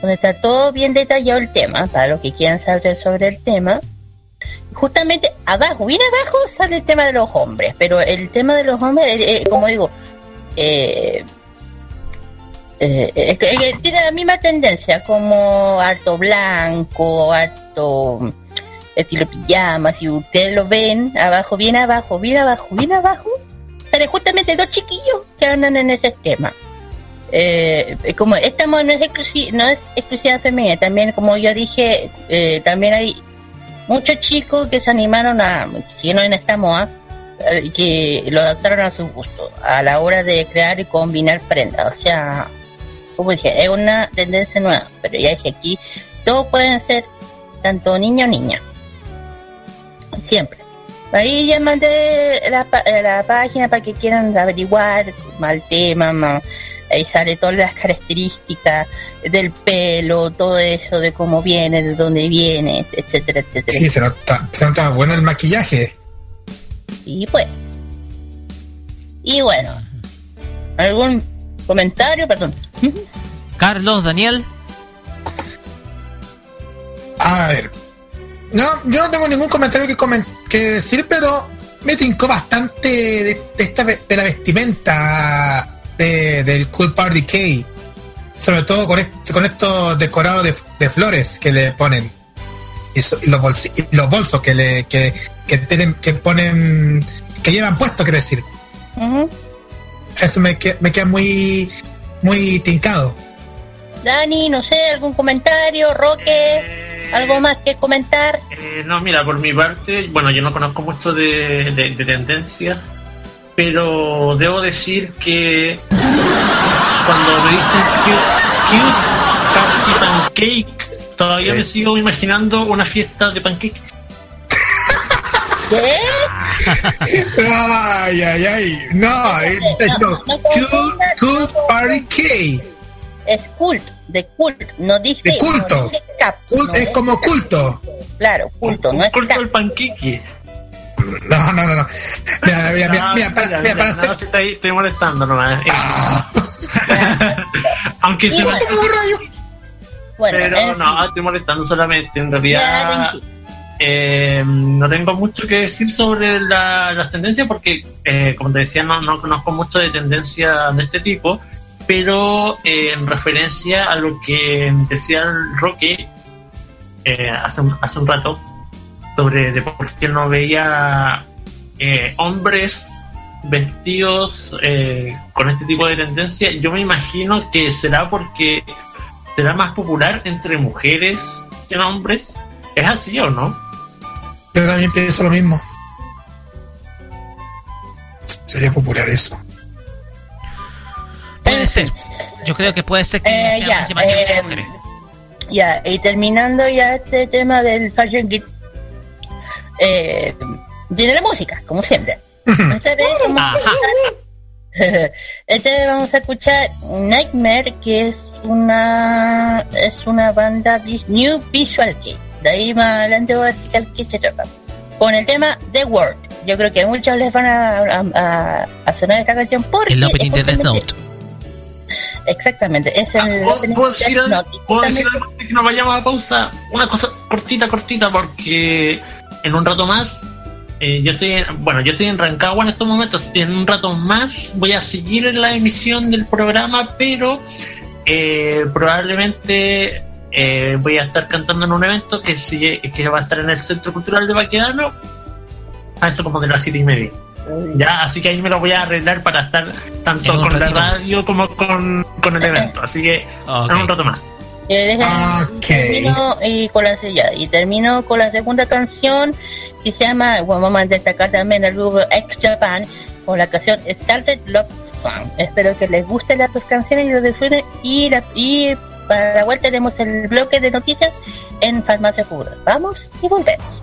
donde está todo bien detallado el tema, para los que quieran saber sobre el tema. Justamente abajo, bien abajo sale el tema de los hombres, pero el tema de los hombres, eh, eh, como digo, eh, eh, tiene la misma tendencia como harto blanco, harto estilo pijama, si ustedes lo ven, abajo, bien abajo, bien abajo, bien abajo, sale justamente dos chiquillos que andan en ese esquema. Como esta no es, exclusiva, no es exclusiva femenina, también como yo dije, también hay muchos chicos que se animaron a, si no en esta moda, eh, que lo adaptaron a su gusto a la hora de crear y combinar prendas. O sea, como dije, es una tendencia nueva, pero ya dije aquí, todos pueden ser tanto niño o niña. Siempre. Ahí ya mandé la, la página para que quieran averiguar mal tema, ahí sale todas las características del pelo, todo eso, de cómo viene, de dónde viene, etcétera, etcétera. Sí, se nota, se nota bueno el maquillaje. Y pues. Y bueno, ¿algún comentario? Perdón. Carlos, Daniel. A ver. No, yo no tengo ningún comentario que, que decir, pero me tincó bastante de, esta, de la vestimenta del Cool Party K. Sobre todo con, con estos decorados de, flores que le ponen. Y, los, los bolsos que le que, que, tienen, que ponen que llevan puesto quiero decir eso me, me queda muy muy tincado Dani no sé algún comentario Roque eh, algo más que comentar eh, no mira por mi parte bueno yo no conozco mucho de, de tendencias pero debo decir que cuando me dicen cute, party pancake, todavía me sigo imaginando una fiesta de pancake. ¿Qué? ay, ay, ay. No, es no, cute, party cake. Es cult, de cult, no dice. De culto. es como culto. Claro, culto, no es culto el panqueque. No, no, no, no. Mira, mira, *laughs* mira, mira, para, mira, para hacer... estoy, estoy molestando nomás. Ah. *laughs* Aunque se me... Bueno, Pero no, estoy molestando solamente. En realidad, eh, no tengo mucho que decir sobre la, las tendencias porque, eh, como te decía, no, no conozco mucho de tendencias de este tipo. Pero eh, en referencia a lo que decía el Roque eh, hace, hace un rato, sobre de por qué no veía eh, hombres vestidos eh, con este tipo de tendencia, yo me imagino que será porque será más popular entre mujeres que en hombres. ¿Es así o no? Yo también pienso lo mismo. Sería popular eso. Puede ser. Yo creo que puede ser que eh, sea ya, eh, Ya, y terminando ya este tema del Fashion Geek eh, tiene la música, como siempre. Esta vez, vamos a escuchar, *laughs* esta vez vamos a escuchar Nightmare, que es una es una banda New Visual Key. De ahí más adelante voy a explicar qué se trata. Con el tema The World. Yo creo que a muchos les van a, a, sonar esta canción porque... El opening de Death Note. Exactamente, es el... Ah, ¿Puedo, decir, ¿puedo decir algo que nos vayamos a pausa? Una cosa cortita, cortita, porque en un rato más, eh, yo estoy, bueno, yo estoy en Rancagua en estos momentos, en un rato más voy a seguir en la emisión del programa, pero eh, probablemente eh, voy a estar cantando en un evento que, sigue, que va a estar en el Centro Cultural de Baquedano, a eso como de las siete y media. Ya, así que ahí me lo voy a arreglar para estar tanto con la radio como con, con, el evento. Así que en un rato más. Eh, okay. termino, eh, con la, ya, y termino con la segunda canción que se llama, vamos a destacar también el grupo X Japan con la canción Started Love Song. Espero que les gusten las dos canciones y lo disfruten. Y, para la vuelta tenemos el bloque de noticias en Farmacia Pura. Vamos y volvemos.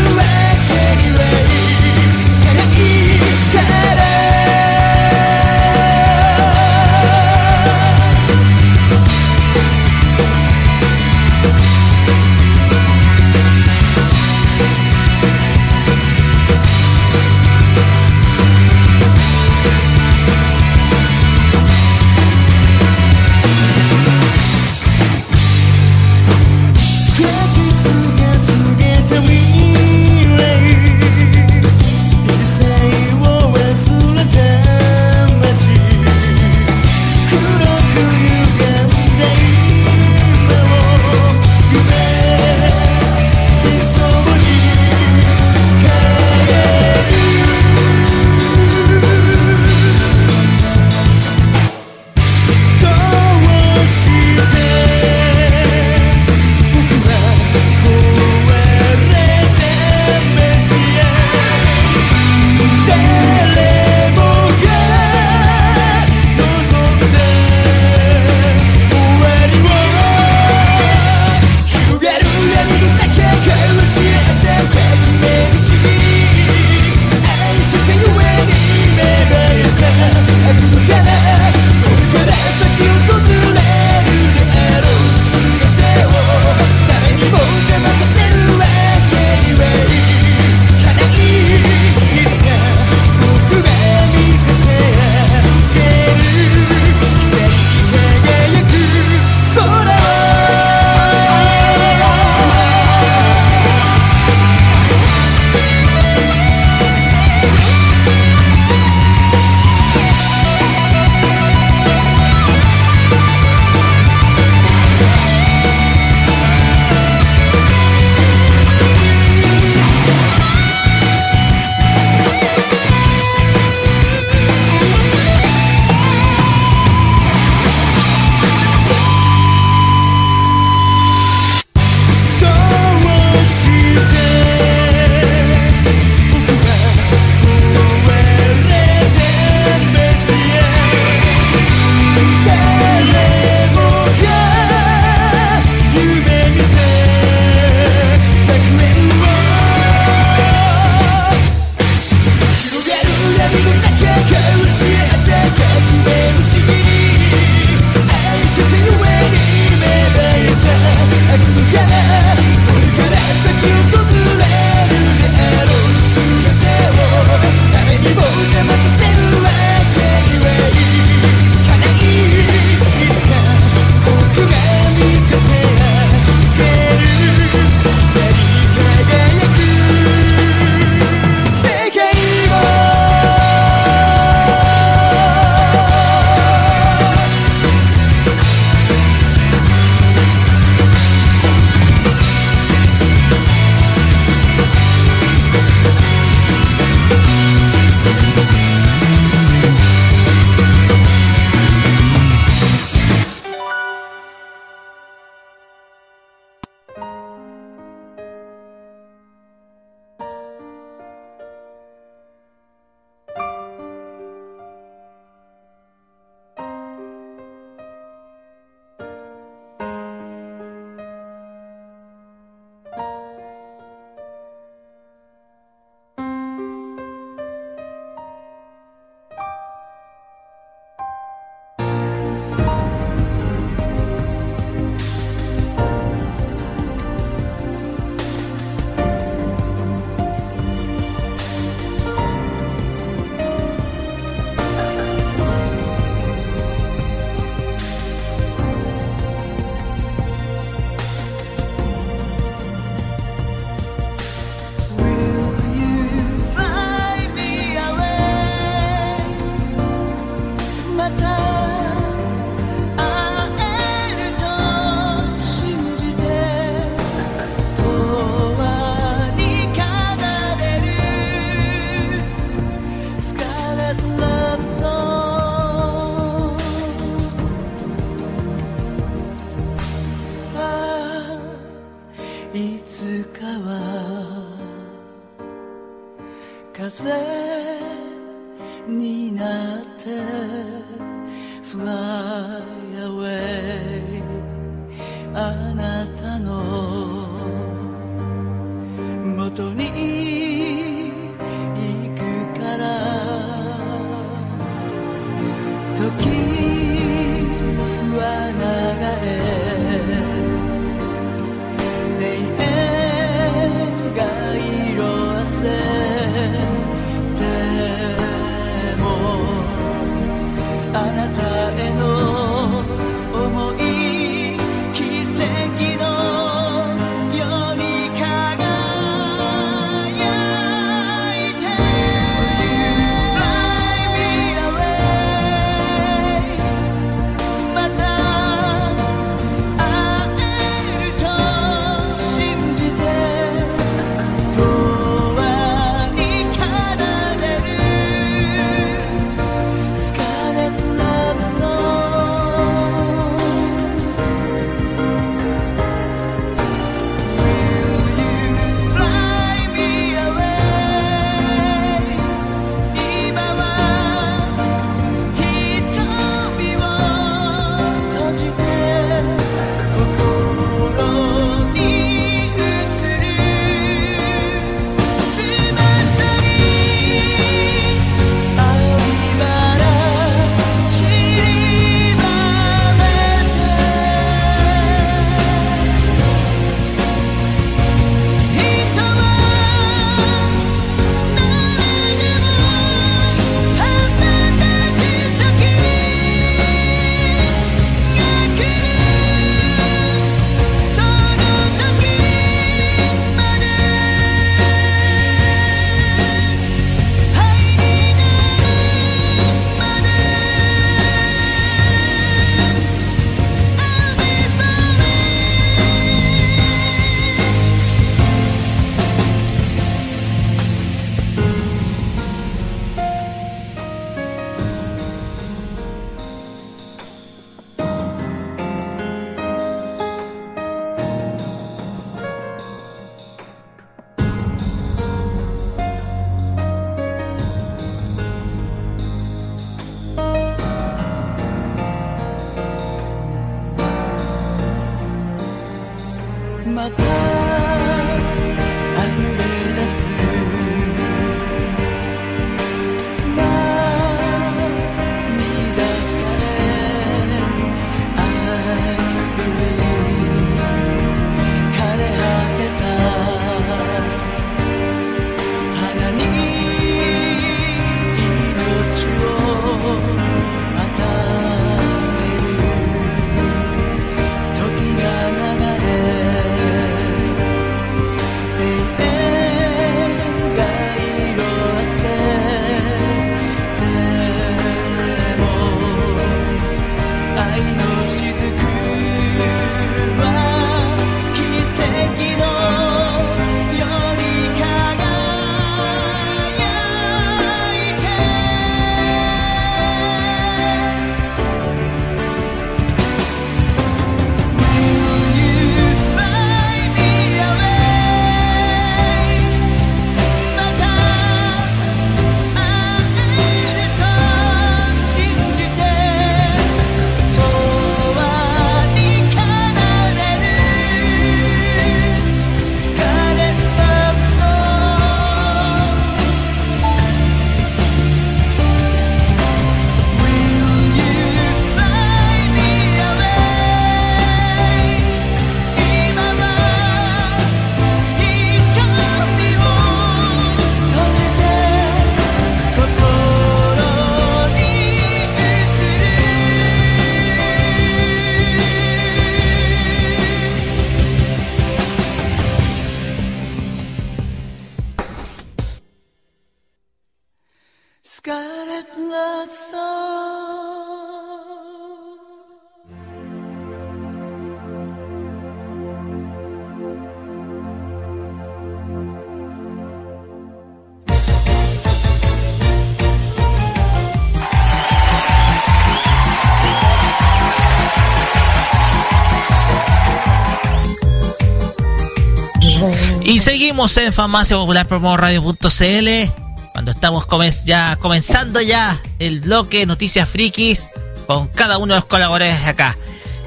En Farmacia Popular Promo Radio.cl cuando estamos comen- ya comenzando ya el bloque Noticias Frikis con cada uno de los colaboradores acá.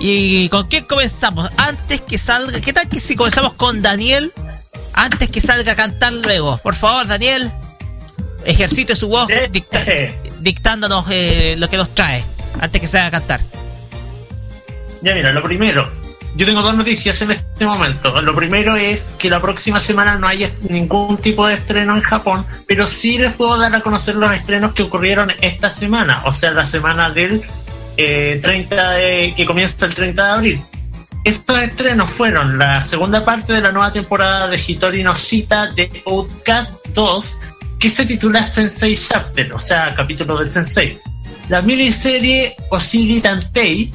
¿Y con quién comenzamos? Antes que salga, ¿qué tal que si comenzamos con Daniel? Antes que salga a cantar luego. Por favor, Daniel, ejercite su voz dicta- dictándonos eh, lo que nos trae. Antes que salga a cantar. Ya mira, lo primero, yo tengo dos noticias en este momento. Lo primero es que la próxima semana no hay ningún tipo de estreno en Japón, pero sí les puedo dar a conocer los estrenos que ocurrieron esta semana, o sea, la semana del eh, 30 de, que comienza el 30 de abril. Estos estrenos fueron la segunda parte de la nueva temporada de Hitori no Shita de Outcast 2, que se titula Sensei Chapter, o sea, capítulo del Sensei. La miniserie Oshiri Tantei,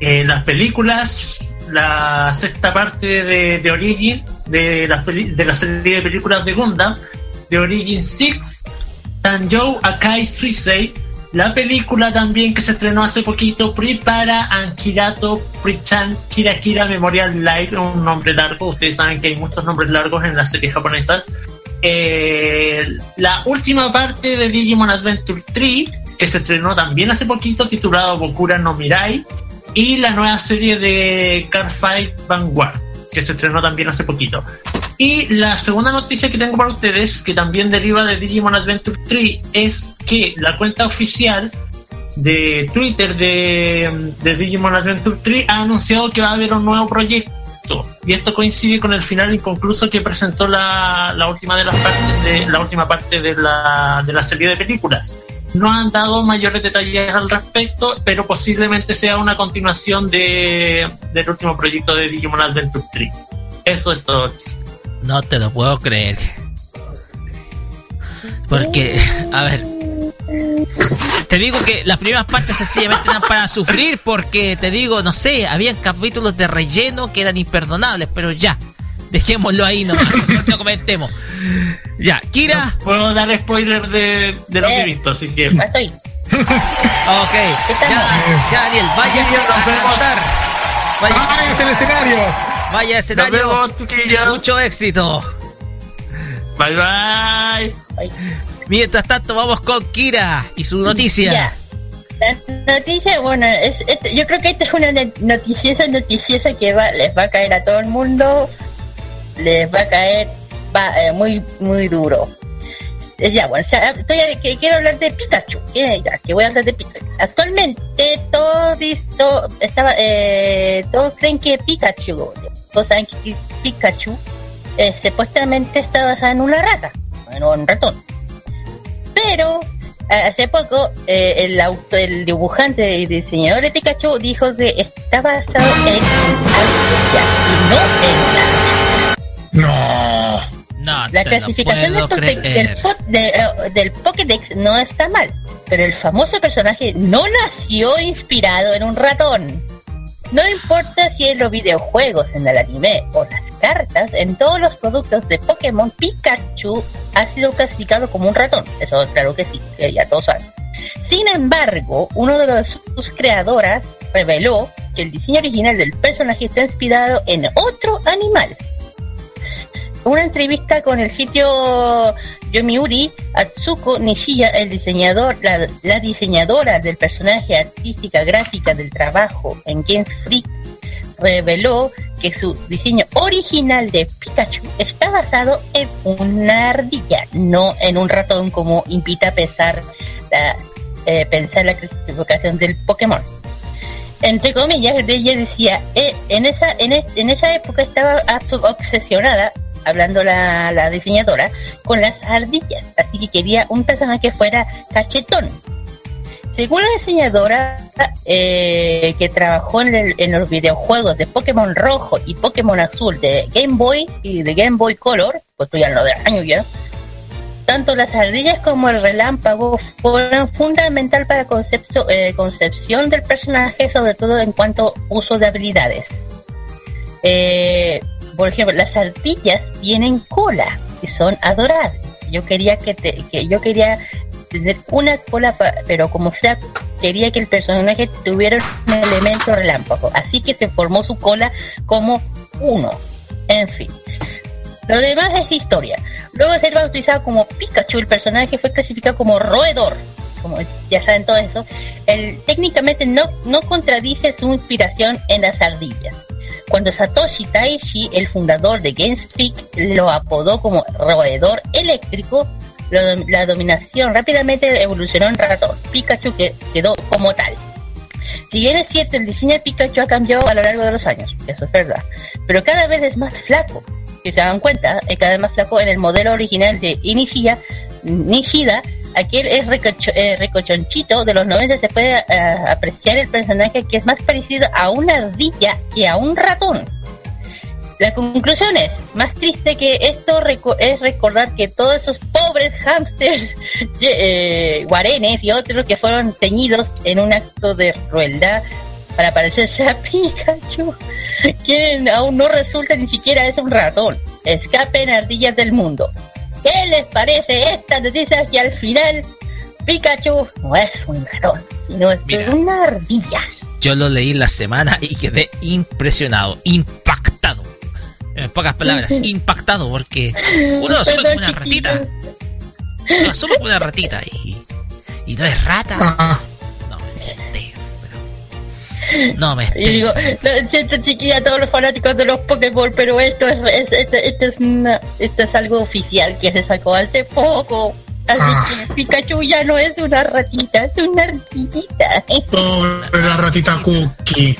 eh, las películas, la sexta parte de, de Origin, de la, de la serie de películas de Gundam, de Origin 6, Tanjou Akai Suisei, la película también que se estrenó hace poquito, Prepara Ankirato Prichan Kira Kira Memorial Live, un nombre largo, ustedes saben que hay muchos nombres largos en las series japonesas. Eh, la última parte de Digimon Adventure 3, que se estrenó también hace poquito, titulado Bokura no Mirai, y la nueva serie de Car Fight Vanguard, que se estrenó también hace poquito. Y la segunda noticia que tengo para ustedes, que también deriva de Digimon Adventure 3, es que la cuenta oficial de Twitter de, de Digimon Adventure 3 ha anunciado que va a haber un nuevo proyecto. Y esto coincide con el final inconcluso que presentó la, la última de las partes de la última parte de la, de la serie de películas. No han dado mayores detalles al respecto, pero posiblemente sea una continuación de, del último proyecto de Digimon Adventure 3. Eso es todo. No te lo puedo creer. Porque, a ver. Te digo que las primeras partes sencillamente eran para sufrir porque te digo, no sé, habían capítulos de relleno que eran imperdonables, pero ya, dejémoslo ahí, *laughs* no, no comentemos. Ya, Kira. Puedo dar spoiler de, de lo que he visto, así que. Estoy. Ok, ya, ya Daniel, vaya a cantar. Vaya, ¡Vaya el escenario! vaya escenario. Nos vemos. Mucho éxito. Bye bye. Mientras tanto, vamos con Kira y su noticia. Ya. La noticia, bueno, es, este- yo creo que esta es una noticiosa, noticiosa que va, les va a caer a todo el mundo, les va a caer va, eh, muy, muy duro. Ya, bueno, o sea, que quiero hablar de Pikachu, ya, que voy a hablar de Pikachu. Actualmente todos, visto, estaba, eh, todos creen que Pikachu, todos saben que Pikachu eh, supuestamente está basada en una rata, en un ratón. Pero hace poco el, auto, el dibujante y diseñador de Pikachu dijo que está basado en Alcucha y no en No. No, La clasificación del, del, eh, del Pokédex no está mal, pero el famoso personaje no nació inspirado en un ratón. No importa si en los videojuegos, en el anime o las cartas, en todos los productos de Pokémon, Pikachu ha sido clasificado como un ratón. Eso claro que sí, que ya todos saben. Sin embargo, uno de los- sus creadoras reveló que el diseño original del personaje está inspirado en otro animal. Una entrevista con el sitio Yomiuri, Atsuko Nishiya, el diseñador, la, diseñadora del personaje artística gráfica del trabajo en Games Freak, reveló que su diseño original de Pikachu está basado en una ardilla, no en un ratón como invita a pensar la, eh, del Pokémon. Entre comillas, ella decía, eh, en, esa, en, es- en esa época estaba obsesionada, hablando la, la diseñadora, con las ardillas, así que quería un personaje que fuera cachetón. Según la diseñadora eh, que trabajó en, el- en los videojuegos de Pokémon Rojo y Pokémon Azul de Game Boy y de Game Boy Color, pues ya no de años ya, tanto las ardillas como el relámpago fueron fundamental para la concepcio- eh, concepción del personaje, sobre todo en cuanto uso de habilidades. Eh, por ejemplo, las ardillas tienen cola y son adorables. Yo quería que, te- que yo quería tener una cola, pero como sea, quería que el personaje tuviera un elemento relámpago. Así que se formó su cola como uno. En fin. Lo demás es historia. Luego de ser bautizado como Pikachu, el personaje fue clasificado como roedor. Como ya saben todo eso, él técnicamente no, no contradice su inspiración en las ardillas. Cuando Satoshi Taishi, el fundador de GameSpeak, lo apodó como roedor eléctrico, la dominación rápidamente evolucionó en ratón. Pikachu que quedó como tal. Si bien es cierto, el diseño de Pikachu ha cambiado a lo largo de los años, eso es verdad, pero cada vez es más flaco. Si se dan cuenta, es cada vez más flaco en el modelo original de Inishida, Nishida, aquel es recocho- eh, recochonchito de los 90, se puede eh, apreciar el personaje que es más parecido a una ardilla que a un ratón. La conclusión es, más triste que esto es recordar que todos esos pobres hámsters, *laughs* ye- eh, guarenes y otros que fueron teñidos en un acto de crueldad para parecerse a *laughs* Pikachu, quien aún no resulta ni siquiera es un ratón. Escapen ardillas del mundo. ¿Qué les parece esta noticia que al final Pikachu no es un ratón, sino es Mira. una ardilla? Yo lo leí la semana y quedé impresionado, impactado. En pocas palabras, *laughs* impactado porque uno lo asume como una chiquito. ratita. Lo asume como una ratita y, y no es rata. No me Y digo, lo siento chiquilla a todos los fanáticos de los Pokémon, pero esto es, es- esto, esto es una- esto es algo oficial que se sacó hace poco. Así Ah. que Pikachu ya no es una ratita, es una ardillita. pobre la ratita cookie.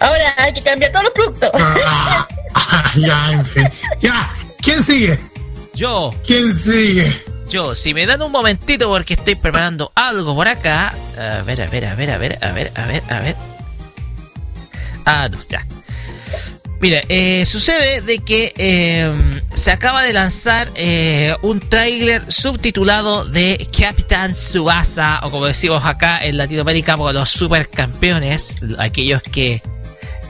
Ahora hay que cambiar todos los productos. Ah, ah, ya, en fin. Ya, ¿quién sigue? Yo, ¿Quién sigue? Yo, si me dan un momentito porque estoy preparando algo por acá. A ver, a ver, a ver, a ver, a ver, a ver, a ver. Ah, no, ya. Mira, eh, sucede de que eh, se acaba de lanzar eh, un tráiler subtitulado de Capitán Subasa, o como decimos acá en Latinoamérica, por los supercampeones, aquellos que...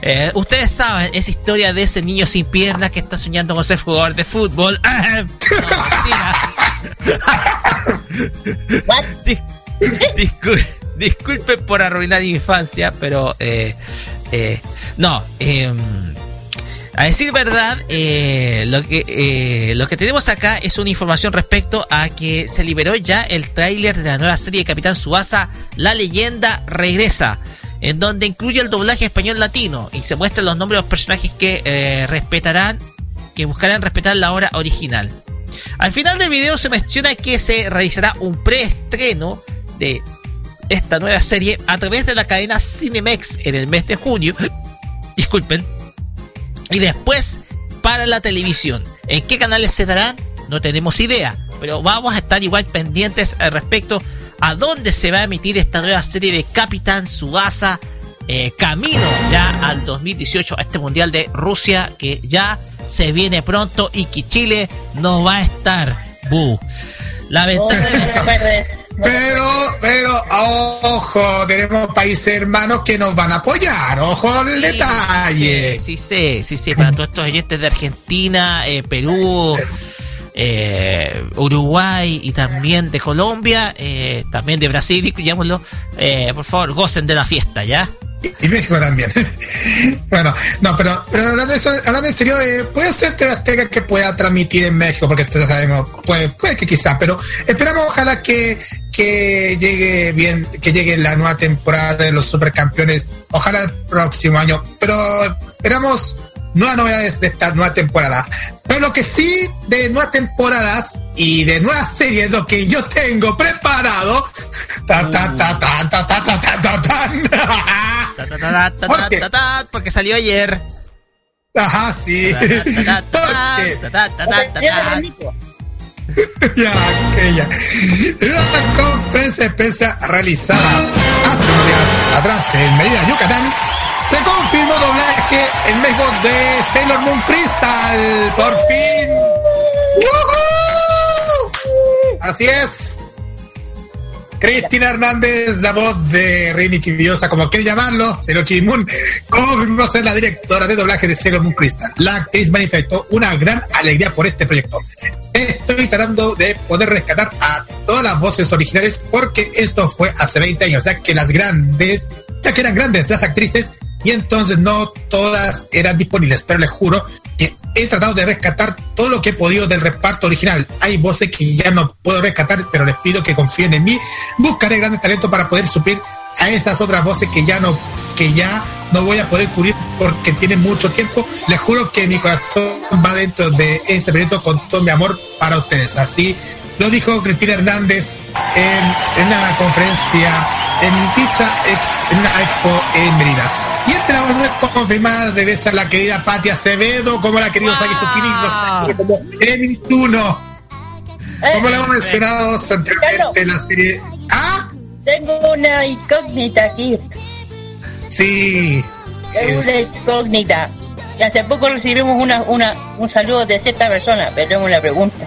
eh, ustedes saben, esa historia de ese niño sin piernas que está soñando con ser jugador de fútbol. *laughs* No. What? *laughs* Dis- discul- disculpen por arruinar infancia, pero eh, eh, no. em, a decir verdad, eh, lo, que, eh, lo que tenemos acá es una información respecto a que se liberó ya el tráiler de la nueva serie de Capitán Subasa, La leyenda regresa, en donde incluye el doblaje español latino y se muestran los nombres de los personajes que respetarán, que buscarán respetar la obra original. Al final del video se menciona que se realizará un preestreno de esta nueva serie a través de la cadena Cinemex en el mes de junio. *gasps* Disculpen. Y después para la televisión. ¿En qué canales se darán? No tenemos idea. Pero vamos a estar igual pendientes al respecto a dónde se va a emitir esta nueva serie de Capitán Subasa. Eh, camino ya al 2018, a este mundial de Rusia que ya se viene pronto y que Chile no va a estar. Bu. Lamentablemente. no verdes. No. Pero, pero, ojo, tenemos países hermanos que nos van a apoyar. Ojo al detalle. Sí, sí, sí, sí, para todos estos oyentes de Argentina, eh, Perú, eh, Uruguay y también de Colombia, eh, también de Brasil, incluyámoslo, eh, por favor, gocen de la fiesta, ¿ya? Y México también. *laughs* bueno, no, pero, pero hablando, de eso, hablando en serio, eh, puede ser TV Azteca que pueda transmitir en México, porque esto sabemos, puede, puede que quizás, pero esperamos ojalá que, que llegue bien, que llegue la nueva temporada de los supercampeones, ojalá el próximo año, pero esperamos nuevas novedades de esta nueva temporada. Pero lo que sí de nuevas temporadas y de nuevas series, lo que yo tengo preparado. Porque salió ayer. Ajá, sí. ya, aquella. En una conferencia de prensa realizada hace unos días atrás en Mérida, Yucatán, se confirmó doblaje en México de Sailor Moon Crystal. Por fin. ¡Woohoo! Así es. Cristina Hernández, la voz de Rini Chiviosa, como quieren llamarlo, Sailor Chibimun, confirmó ser la directora de doblaje de Sailor Moon Crystal. La actriz manifestó una gran alegría por este proyecto. Estoy tratando de poder rescatar a todas las voces originales porque esto fue hace 20 años, ya que las grandes, ya que eran grandes las actrices y entonces no todas eran disponibles, pero les juro que he tratado de rescatar todo lo que he podido del reparto original. Hay voces que ya no puedo rescatar, pero les pido que confíen en mí. Buscaré grandes talentos para poder suplir a esas otras voces que ya no que ya no voy a poder cubrir porque tienen mucho tiempo. Les juro que mi corazón va dentro de ese proyecto con todo mi amor para ustedes. Así lo dijo Cristina Hernández en, en una conferencia en dicha ex- en una expo en Mérida. Y entre las voces confirmadas regresa la querida Patti Acevedo, como la querida Saki Tsukini como Emin Eh, como lo hemos mencionado anteriormente en la serie. ¡Ah! Tengo una incógnita aquí. Sí. Tengo una Es- incógnita. Y hace poco recibimos una, una, un saludo de cierta persona, pero tengo una pregunta.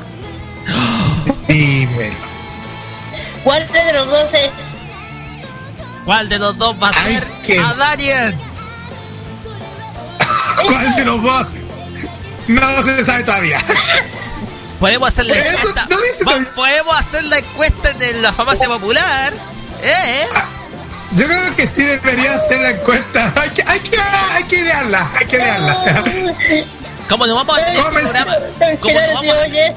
Dímelo. ¿Cuál de los dos es? ¿Cuál de los dos va a Ay, ser a Darien? *laughs* ¿Cuál de los dos? No se sabe todavía. Podemos hacer la encuesta. no. Podemos hacer la encuesta en la farmacia popular. ¿Eh? Yo creo que sí debería hacer la encuesta. Hay que, hay que, hay que idearla, hay que idearla. *laughs* Como nos vamos a tener ¿Cómo es? programa, como nos vamos, oye.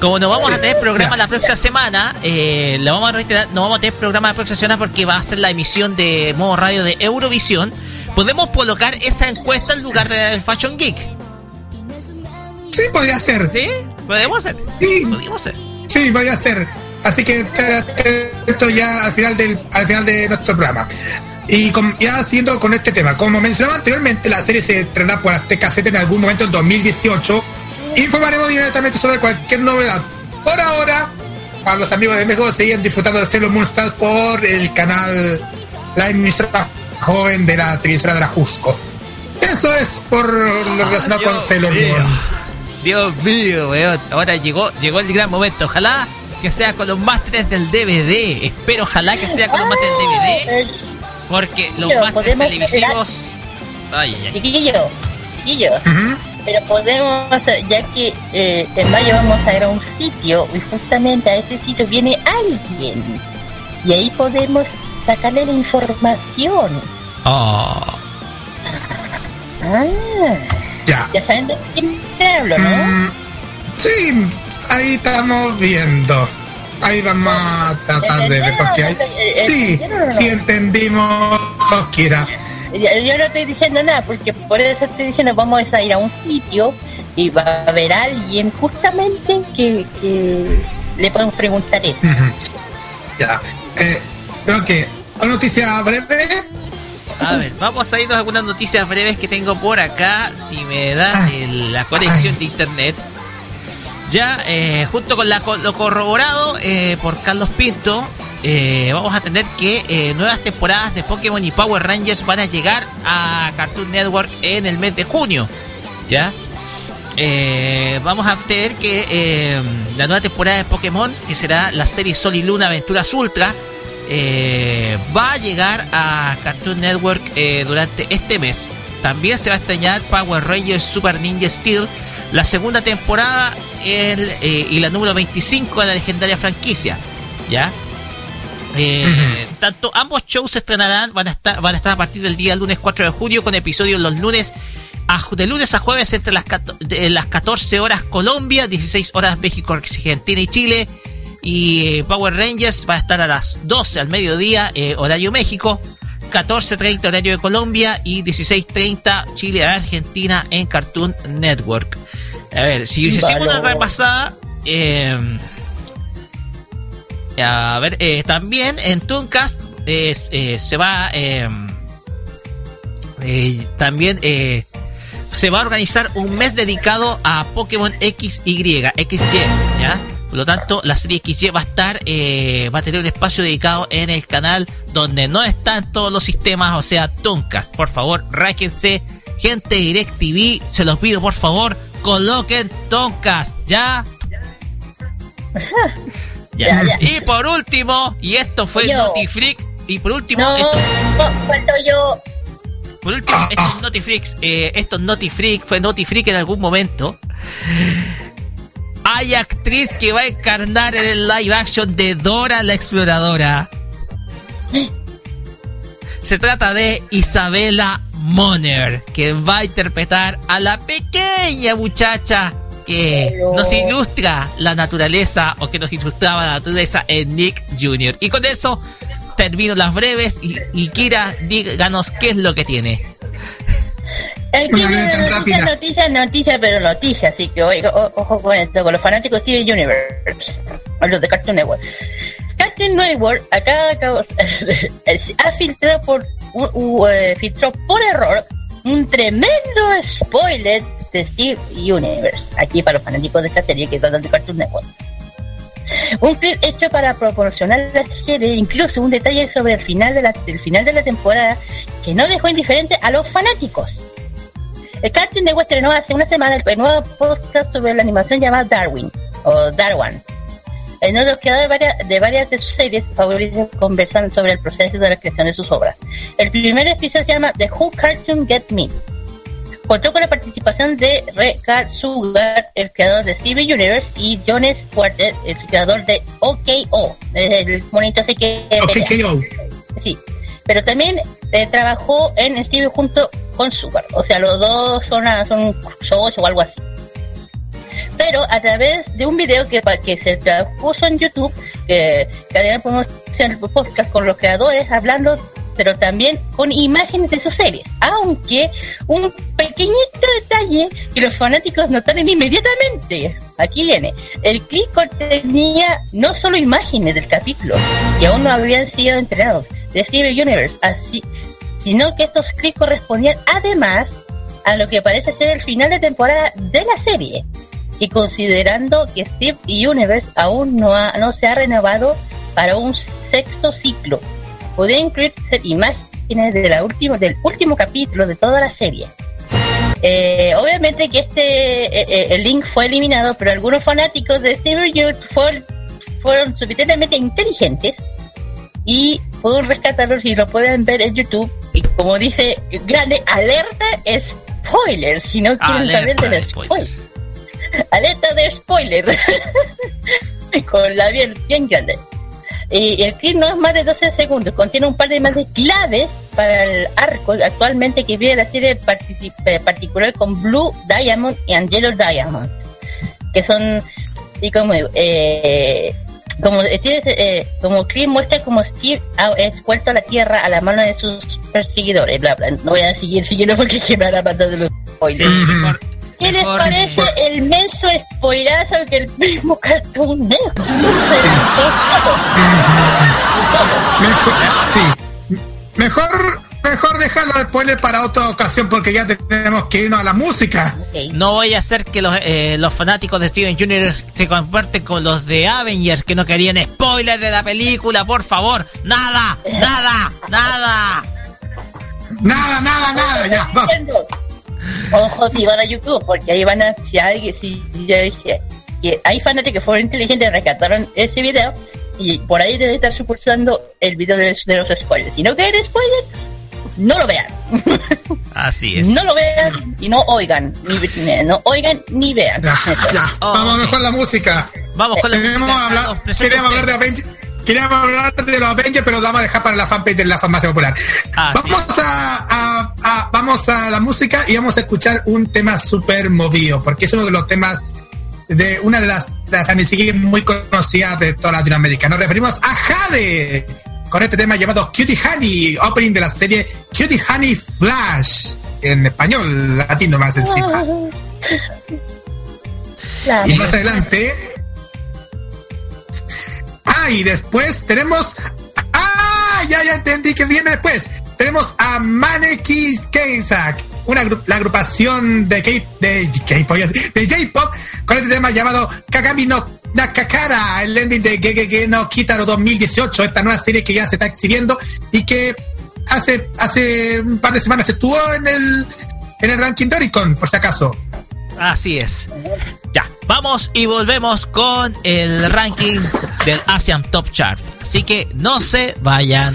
Como nos vamos a tener programa la próxima semana, eh, le vamos a reiterar, no vamos a tener programa la próxima semana porque va a ser la emisión de modo radio de Eurovisión. Podemos colocar esa encuesta en lugar del Fashion Geek. Sí, podría ser. ¿Sí? Podemos hacer. Sí. Podríamos hacer. Sí, podría ser. Así que esto ya al final del al final de nuestro programa. Y con- ya siguiendo con este tema, como mencionaba anteriormente, la serie se estrenará por Azteca 7 en algún momento en 2018. Informaremos directamente sobre cualquier novedad. Por ahora, para los amigos de México, siguen disfrutando de Sailor Moon Stars por el canal La emisora joven de la televisora de la Jusco. Eso es por lo relacionado con Sailor mío. Moon. Dios mío, weón. Ahora llegó, llegó el gran momento. Ojalá que sea con los másteres del DVD. Espero, ojalá que sea con los másteres del DVD. Porque los másteres televisivos. Ay, ay, ay. Chiquillo, chiquillo. Ujú. Pero podemos, ya que eh, en mayo vamos a ir a un sitio y justamente a ese sitio viene alguien. Y ahí podemos sacarle la información. Oh. Ah, Ya. ya saben de quién te hablo, ¿no? Mm, sí, ahí estamos viendo. Ahí vamos a tratar de ver porque hay. Sí, sí entendimos, Kira. Yo, yo no estoy diciendo nada, porque por eso estoy diciendo vamos a ir a un sitio y va a haber alguien justamente que, que le podemos preguntar eso. Ya. Eh, creo que una noticia breve. A ver, vamos a irnos a algunas noticias breves que tengo por acá. Si me da Ah. el- la conexión de internet. Ya, eh, junto con la, lo corroborado eh, por Carlos Pinto, eh, vamos a tener que eh, nuevas temporadas de Pokémon y Power Rangers van a llegar a Cartoon Network en el mes de junio. ¿Ya? Eh, vamos a tener que la nueva temporada de Pokémon, que será la serie Sol y Luna Aventuras Ultra, va a llegar a Cartoon Network durante este mes. También se va a estrenar Power Rangers Super Ninja Steel, la segunda temporada y la número 25 de la legendaria franquicia. ¿Ya? Eh, tanto ambos shows se estrenarán, van a estar, van a estar a partir del día lunes 4 de julio con episodios los lunes a, de lunes a jueves entre las, de las 14 horas Colombia, 16 horas México, Argentina y Chile. Y eh, Power Rangers va a estar a las 12 al mediodía, eh, horario México, 14.30 horario de Colombia y 16.30 Chile, Argentina en Cartoon Network. A ver, si hacemos una repasada, eh, a ver, eh, también en Tooncast eh, se va eh, eh, también se va a organizar un mes dedicado a Pokémon XY, XY, ¿ya? Por lo tanto, la serie XY va a estar, va a tener un espacio dedicado en el canal donde no están todos los sistemas, o sea, Tooncast. Por favor, ráquense, gente DirecTV, se los pido por favor, coloquen Tooncast, ¿ya? *laughs* Ya. Ya, ya. Y por último, y esto fue Yo. Notifreak, y por último, No, esto, no, falto yo. por último, Ah, estos ah. Notifreaks, eh, estos Notifreak, fue Notifreak en algún momento. Hay actriz que va a encarnar en el live action de Dora la Exploradora. Se trata de Isabela Moner, que va a interpretar a la pequeña muchacha que Pero- nos ilustra la naturaleza o que nos ilustraba la naturaleza en Nick Jr. Y con eso termino las breves y, y Kira, díganos qué es lo que tiene. Aquí Una viene vida tan noticia, rápida. noticia, noticia, pero noticia, así que oiga, o- ojo con esto, con los fanáticos de Steven Universe, o los de Cartoon Network. Cartoon Network acá, acá *laughs* ha filtrado por u- u- eh, filtró por error un tremendo spoiler de Steve Universe, aquí para los fanáticos de esta serie que es de Cartoon Network. Un clip hecho para proporcionar la serie, incluso un detalle sobre el final de la, temporada que no dejó indiferente a los fanáticos. El Cartoon Network estrenó hace una semana el nuevo podcast sobre la animación llamada Darwin o Darwan. En los creadores de varias, de varias de sus series favoritas conversan sobre el proceso de la creación de sus obras. El primer episodio se llama The Who Cartoon Get Me. Contó con la participación de Recard Sugar, el creador de Steven Universe, y Jones Porter, el creador de OKO, el monito ese que Ok, pelea. KO. Sí, pero también eh, trabajó en Steve junto con Sugar. O sea, los dos son, a- son socios o algo así. Pero a través de un video que, se puso en YouTube, que, que además podemos hacer podcast con los creadores hablando, pero también con imágenes de sus series. Aunque un pequeñito detalle que los fanáticos notaron inmediatamente. Aquí viene. El clip contenía no solo imágenes del capítulo, que aún no habían sido entrenados, de Steven Universe, así, sino que estos clips correspondían además a lo que parece ser el final de temporada de la serie. Y considerando que Steve Universe aún no, ha- no se ha renovado para un sexto ciclo, podría incluirse imágenes de la última, del último capítulo de toda la serie. Eh, obviamente que este eh, eh, el link fue eliminado, pero algunos fanáticos de Steven Universe fueron, fueron suficientemente inteligentes y pueden rescatarlos y lo pueden ver en YouTube. Y como dice, grande alerta spoiler, si no quieren saber Alerta del de spoiler. Alerta de spoiler. *laughs* Con la bien, bien grande. Y el clip no es más de 12 segundos, contiene un par de más de claves para el arco actualmente que vive la serie eh, particular con Blue Diamond y Angelo Diamond, que son, y como, eh, como Steve, eh, como Clint muestra como Steve ha- es vuelto a la tierra a la mano de sus perseguidores, bla bla. No voy a seguir siguiendo porque que me van a matar de los Sí, spoilers. mejor, ¿Qué les mejor- parece el menso spoilazo que el mismo Cartoon solo? *laughs* Mejor, sí. Mejor, mejor dejarlo de spoiler para otra ocasión porque ya tenemos que irnos a la música. No voy a hacer que los, eh, los fanáticos de Steven Universe se comparten con los de Avengers que no querían spoilers de la película, por favor. Nada, nada, nada. Nada, nada, nada, ya. Ojo si van a YouTube, porque ahí van a, si alguien, si ya dije, que hay fanáticos que fueron inteligentes, rescataron ese video y por ahí debe estar supulsando el video de, de los spoilers. Si no quieren spoilers, no lo vean. *laughs* Así es. No lo vean y no oigan, ni, no oigan ni vean. Ya, ya. Oh, Vamos ok. mejor la música. Vamos con la Queremos música. hablar, queríamos hablar de. Avengers. Queríamos hablar de los Avengers, pero lo vamos a dejar para la fanpage de la farmacia popular. Ah, sí. vamos a, a- a- vamos a la música y vamos a escuchar un tema súper movido, porque es uno de los temas de una de las, de las muy conocidas de toda Latinoamérica. Nos referimos a Jade con este tema llamado Cutie Honey, opening de la serie Cutie Honey Flash, en español latino más encima. Y más adelante. Ah, y después tenemos. ¡Ah! Ya, ya entendí que viene después. Tenemos a Maneki Keisak, una la agrupación de de K-pop, de J-pop con este tema llamado Kagami no Nakakara, el ending de Gegege no Kitaro 2018, esta nueva serie que ya se está exhibiendo y que hace hace un par de semanas estuvo en el en el ranking de Oricon, por si acaso. Así es. Ya, vamos y volvemos con el ranking del Asian Top Chart. Así que no se vayan.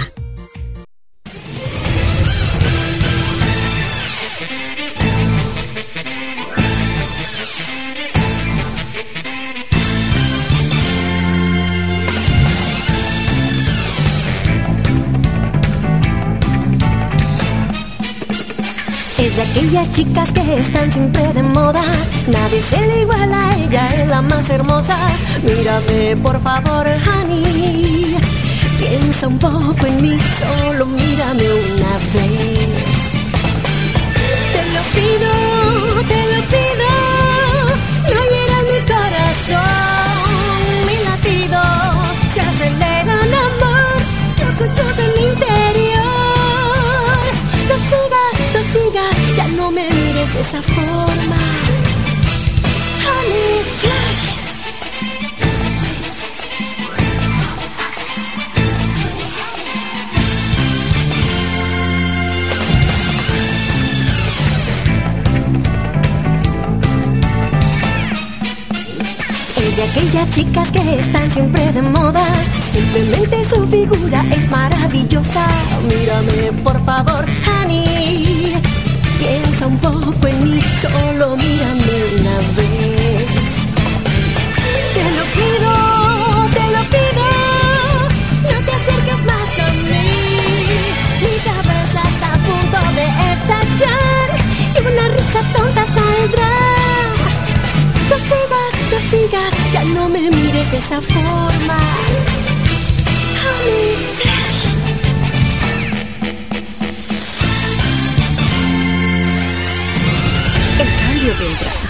Aquellas chicas que están siempre de moda. Nadie se le iguala ella, es la más hermosa. Mírame, por favor, honey. Piensa un poco en mí, solo mírame una vez. Te lo pido, te lo pido. Esa forma. Honey, flash. De aquellas chicas que están siempre de moda. Simplemente su figura es maravillosa. Mírame, por favor. Un poco en mí, solo mírame una vez. Te lo pido, te lo pido. No te acerques más a mí. Mi cabeza está a punto de estallar y una risa tonta saldrá. No sigas, no sigas, ya no me mires de esa forma. Honey. El cambio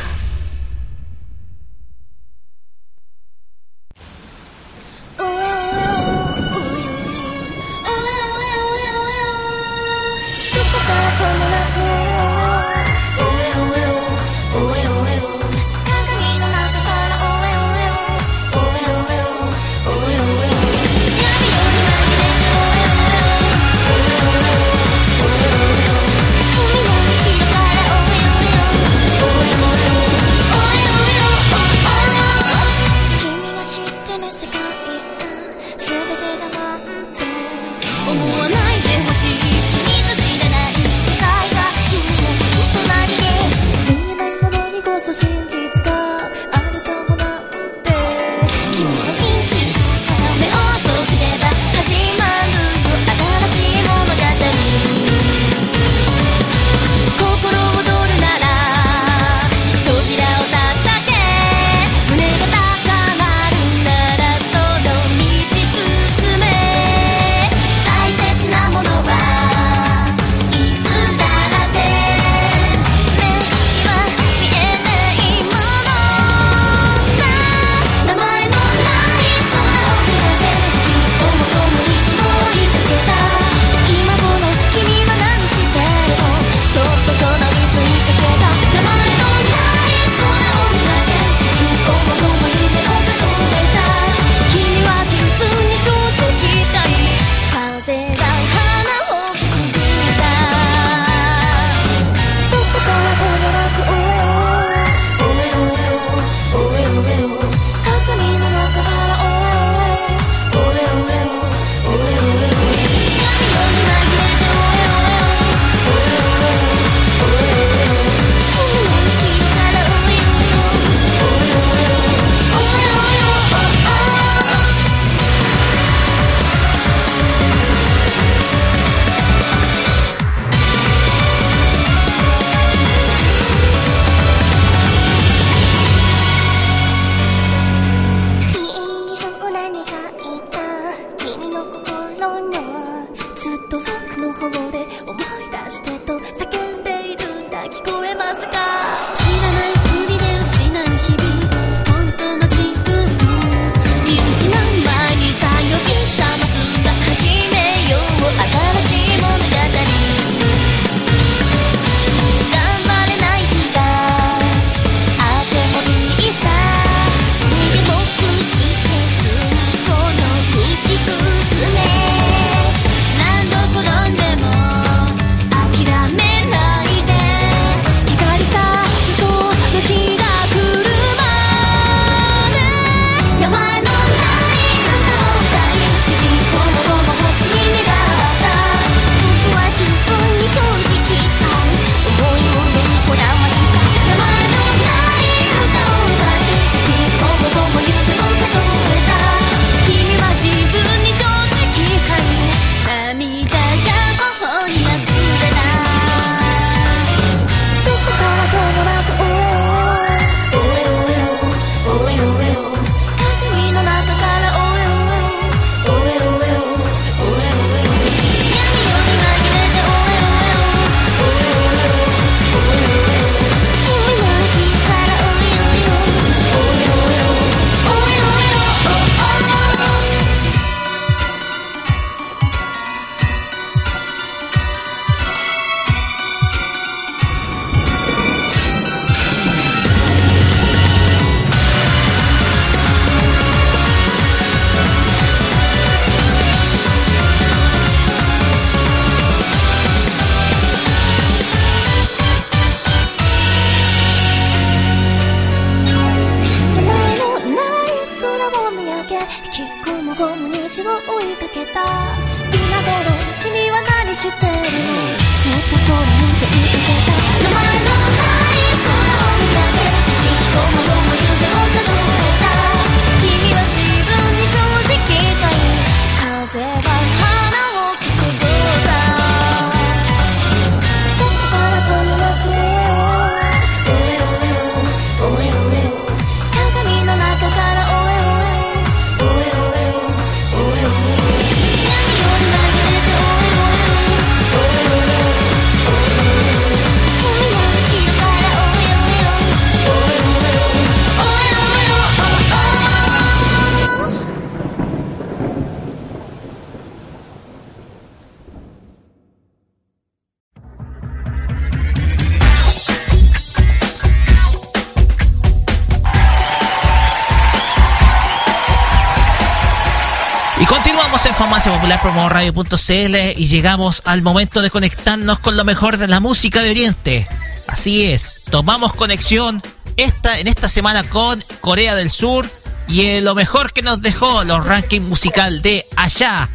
Radio.cl y llegamos al momento de conectarnos con lo mejor de la música de Oriente. Así es, tomamos conexión esta, en esta semana con Corea del Sur y lo mejor que nos dejó los rankings musical de allá,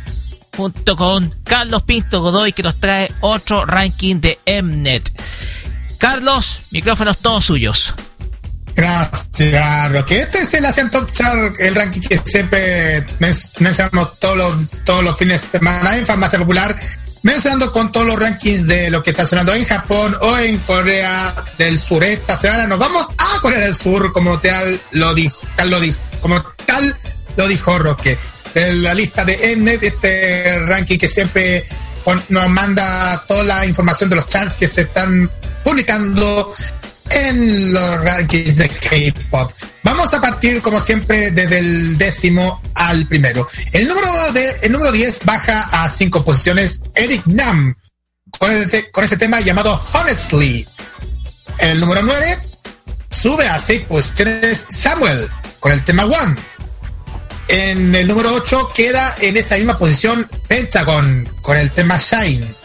junto con Carlos Pinto Godoy que nos trae otro ranking de Mnet. Carlos, micrófonos todos suyos. Gracias, Roque. Este es el Asian Top el ranking que siempre men- mencionamos todos los, todos los fines de semana en Farmacia Popular, mencionando con todos los rankings de lo que está sonando en Japón o en Corea del Sur. Esta semana nos vamos a Corea del Sur, como tal lo dijo, tal lo dijo, como tal lo dijo Roque. De la lista de Mnet, este ranking que siempre nos manda toda la información de los charts que se están publicando en los rankings de K-pop. Partir, como siempre, desde el décimo al primero. El número, de, el número 10 baja a cinco posiciones Eric Nam con, con ese tema llamado Honestly. En el número 9 sube a seis posiciones Samuel con el tema One. En el número 8 queda en esa misma posición Pentagon con el tema Shine.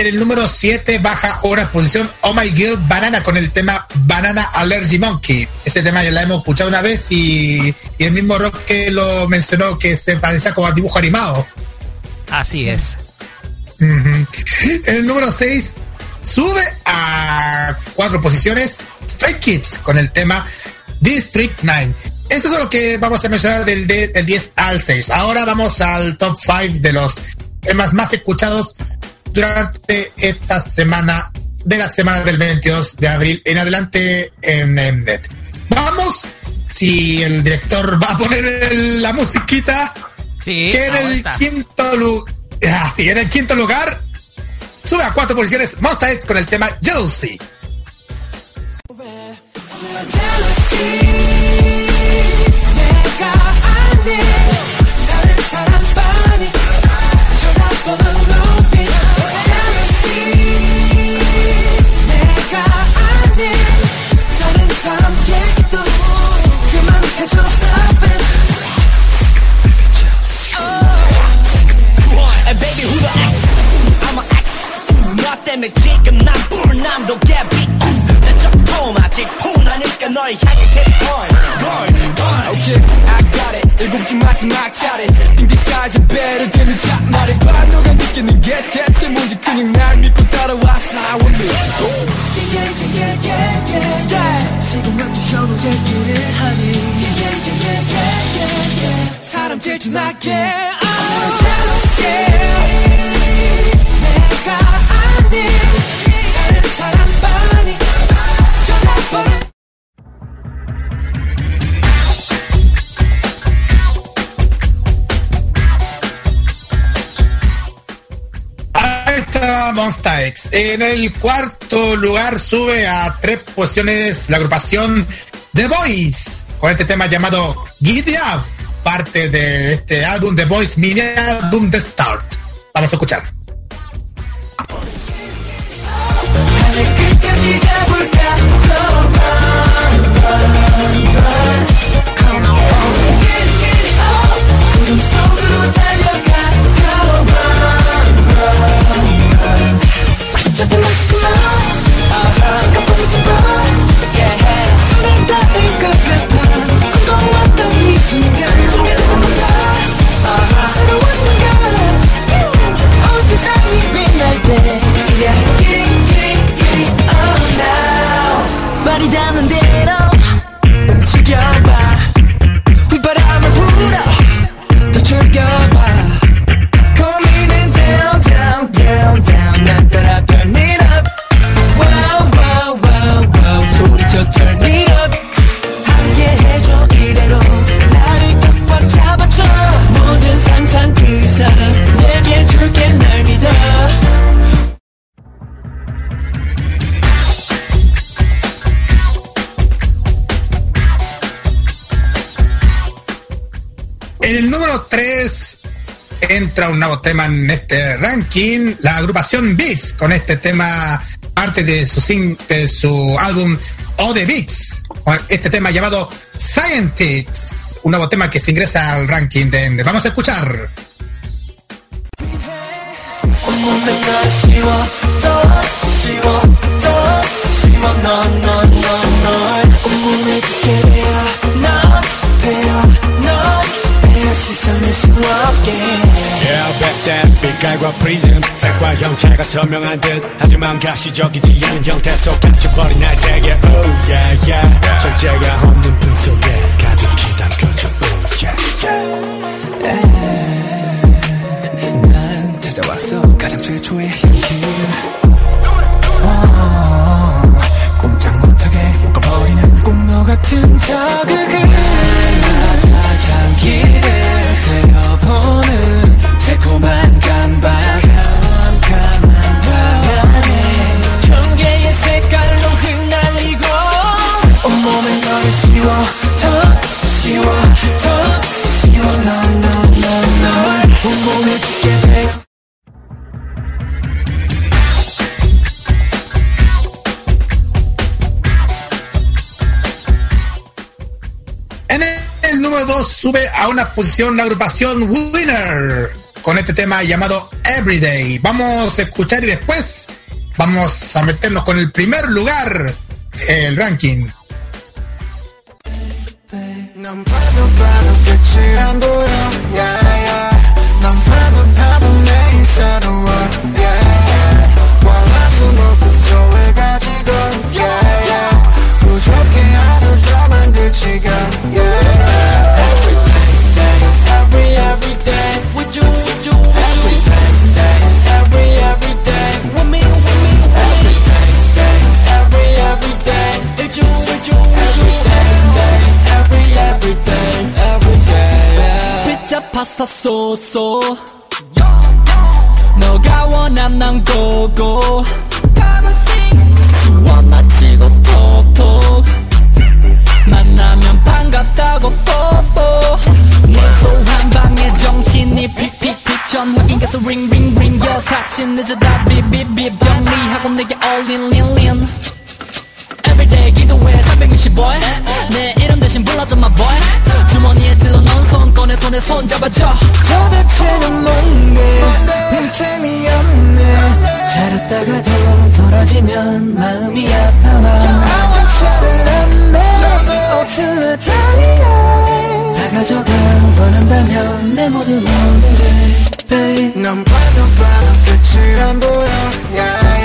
En el número 7 baja una posición Oh My Girl Banana con el tema Banana Allergy Monkey. Ese tema ya la hemos escuchado una vez y, y el mismo rock que lo mencionó que se parecía como a dibujo animado. Así es. En el número 6 sube a cuatro posiciones Stray Kids con el tema District 9. Esto es lo que vamos a mencionar del, de- del 10 al 6. Ahora vamos al top 5 de los temas más escuchados durante esta semana, de la semana del 22 de abril en adelante en Mnet. Vamos, si el director va a poner el- la musiquita, Sí, que en ahora el está. quinto lugar, en el quinto lugar, sube a cuatro posiciones Monster X con el tema Jealousy. baby, who the X? I'm an X. Not them, it's Jake, I'm not born, I'm the Gabby. 아직 푸나니까 널 향해 keep going going going Okay, I got it 일곱 줄 마지막 차례 In disguise better 되는 차 말해봐 너가 느끼는 게 대체 뭔지 그냥 날 믿고 따라와 Fly with me Yeah, yeah, yeah, yeah, yeah, yeah. 지금부터 서로 얘기를 하니 Yeah, yeah, yeah, yeah, yeah, yeah, yeah. 사람 질투나게 oh. Yeah. 내가 안돼 Monster X. En el cuarto lugar sube a tres posiciones la agrupación The Boys con este tema llamado Up, parte de este álbum The Boys mini álbum The Start. Vamos a escuchar. En el número 3 entra un nuevo tema en este ranking, la agrupación Beats, con este tema parte de su, álbum O The Beats, con este tema llamado Scientist, un nuevo tema que se ingresa al ranking de... Vamos a escuchar. 워 넌넌넌널 온몸에 짙게. 되어 넌 배어 넌 배어 씻어낼 수 없게 Yeah, 백색 빛깔과 프리즘 색과 형체가 선명한 듯. 하지만 가시적이지 않은 형태 속 갇혀버린 날 세계. Oh yeah yeah. 절제가 없는 품 속에 가득히 담겨져 Oh yeah 난 찾아왔어. 가장 최초의 향기 어, 꼼짝 못하게 묶어버리는 꿈너 같은 자극을 el número 2 sube a una posición la agrupación Winner con este tema llamado Everyday. Vamos a escuchar y después vamos a meternos con el primer lugar el ranking. 스타 소소 너가 원한 난 고고. 수원 마치고 톡톡. 만나면 반갑다고 뽀뽀. 소한 방에 정신이 픽픽픽 전화기 가 서 링링링 여사친 늦어다 빕빕빕 정리하고 내게 in in Everyday 기도해 365일. 내 이름 대신 불러줘 my boy 손 꺼내서 내손 잡아줘. 도대체는 뭔데? 빈틈이 없네. 자렸다가도 돌아지면 마음이 아파와. 아원차를 남매 어틀러 달려 다 가져가 원한다면 내 모든 오늘을. babe 넌 봐도 봐도 끝이 안 보여. yeah,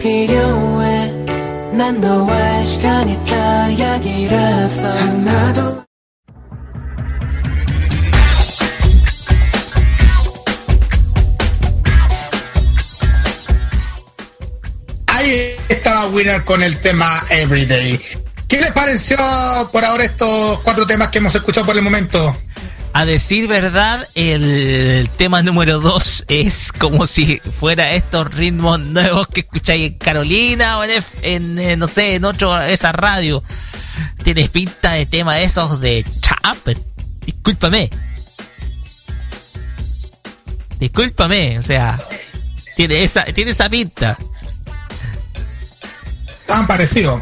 필요해 난 너와의 시간이 다 약이라서 하나도 Ahí estaba Winner con el tema Everyday. ¿Qué les pareció por ahora estos cuatro temas que hemos escuchado por el momento? A decir verdad, el tema número 2 es como si fuera estos ritmos nuevos que escucháis en Carolina o en, eh, no sé, en otro, esa radio. Tienes pinta de tema de esos de chap. Discúlpame. Discúlpame, o sea, tiene esa, tiene esa pinta. Tan parecido.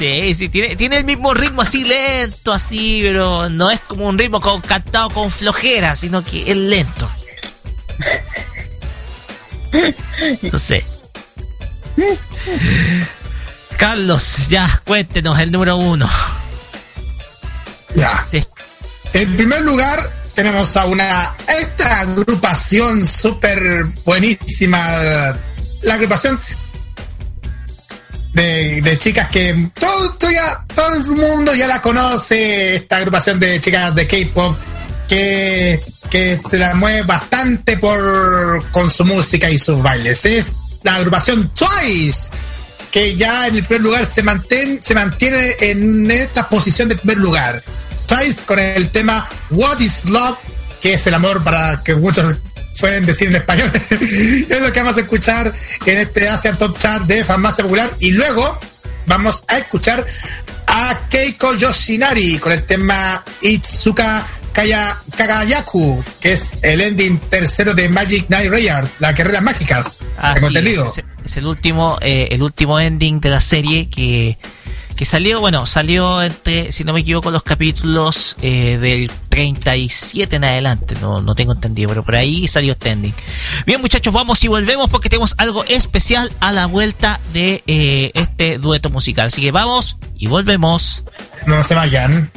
Sí, sí, tiene, tiene el mismo ritmo así lento, así, pero no es como un ritmo con, cantado con flojera, sino que es lento. No sé. Carlos, ya cuéntenos el número uno. Ya. Sí. En primer lugar, tenemos a una esta agrupación súper buenísima. La agrupación de, de chicas que todo, todo ya- todo el mundo ya la conoce. Esta agrupación de chicas de K-pop que, que se la mueve bastante por con su música y sus bailes. Es la agrupación Twice, que ya en el primer lugar se mantiene, se mantiene en esta posición de primer lugar. Twice con el tema What is Love, que es el amor para que muchos pueden decir en español. *laughs* es lo que vamos a escuchar en este Asian Top Chart de Farmacia Popular. Y luego vamos a escuchar a Keiko Yoshinari con el tema Itsuka Kaya, Kagayaku, que es el ending tercero de Magic Knight Rayard, las guerreras mágicas. Ah, sí. Es, es el último, eh, el último ending de la serie que, que salió, bueno, salió entre, si no me equivoco, los capítulos eh, del 37 en adelante, no, no tengo entendido, pero por ahí salió este ending. Bien muchachos, vamos y volvemos porque tenemos algo especial a la vuelta de eh, este dueto musical. Así que vamos y volvemos. No se vayan.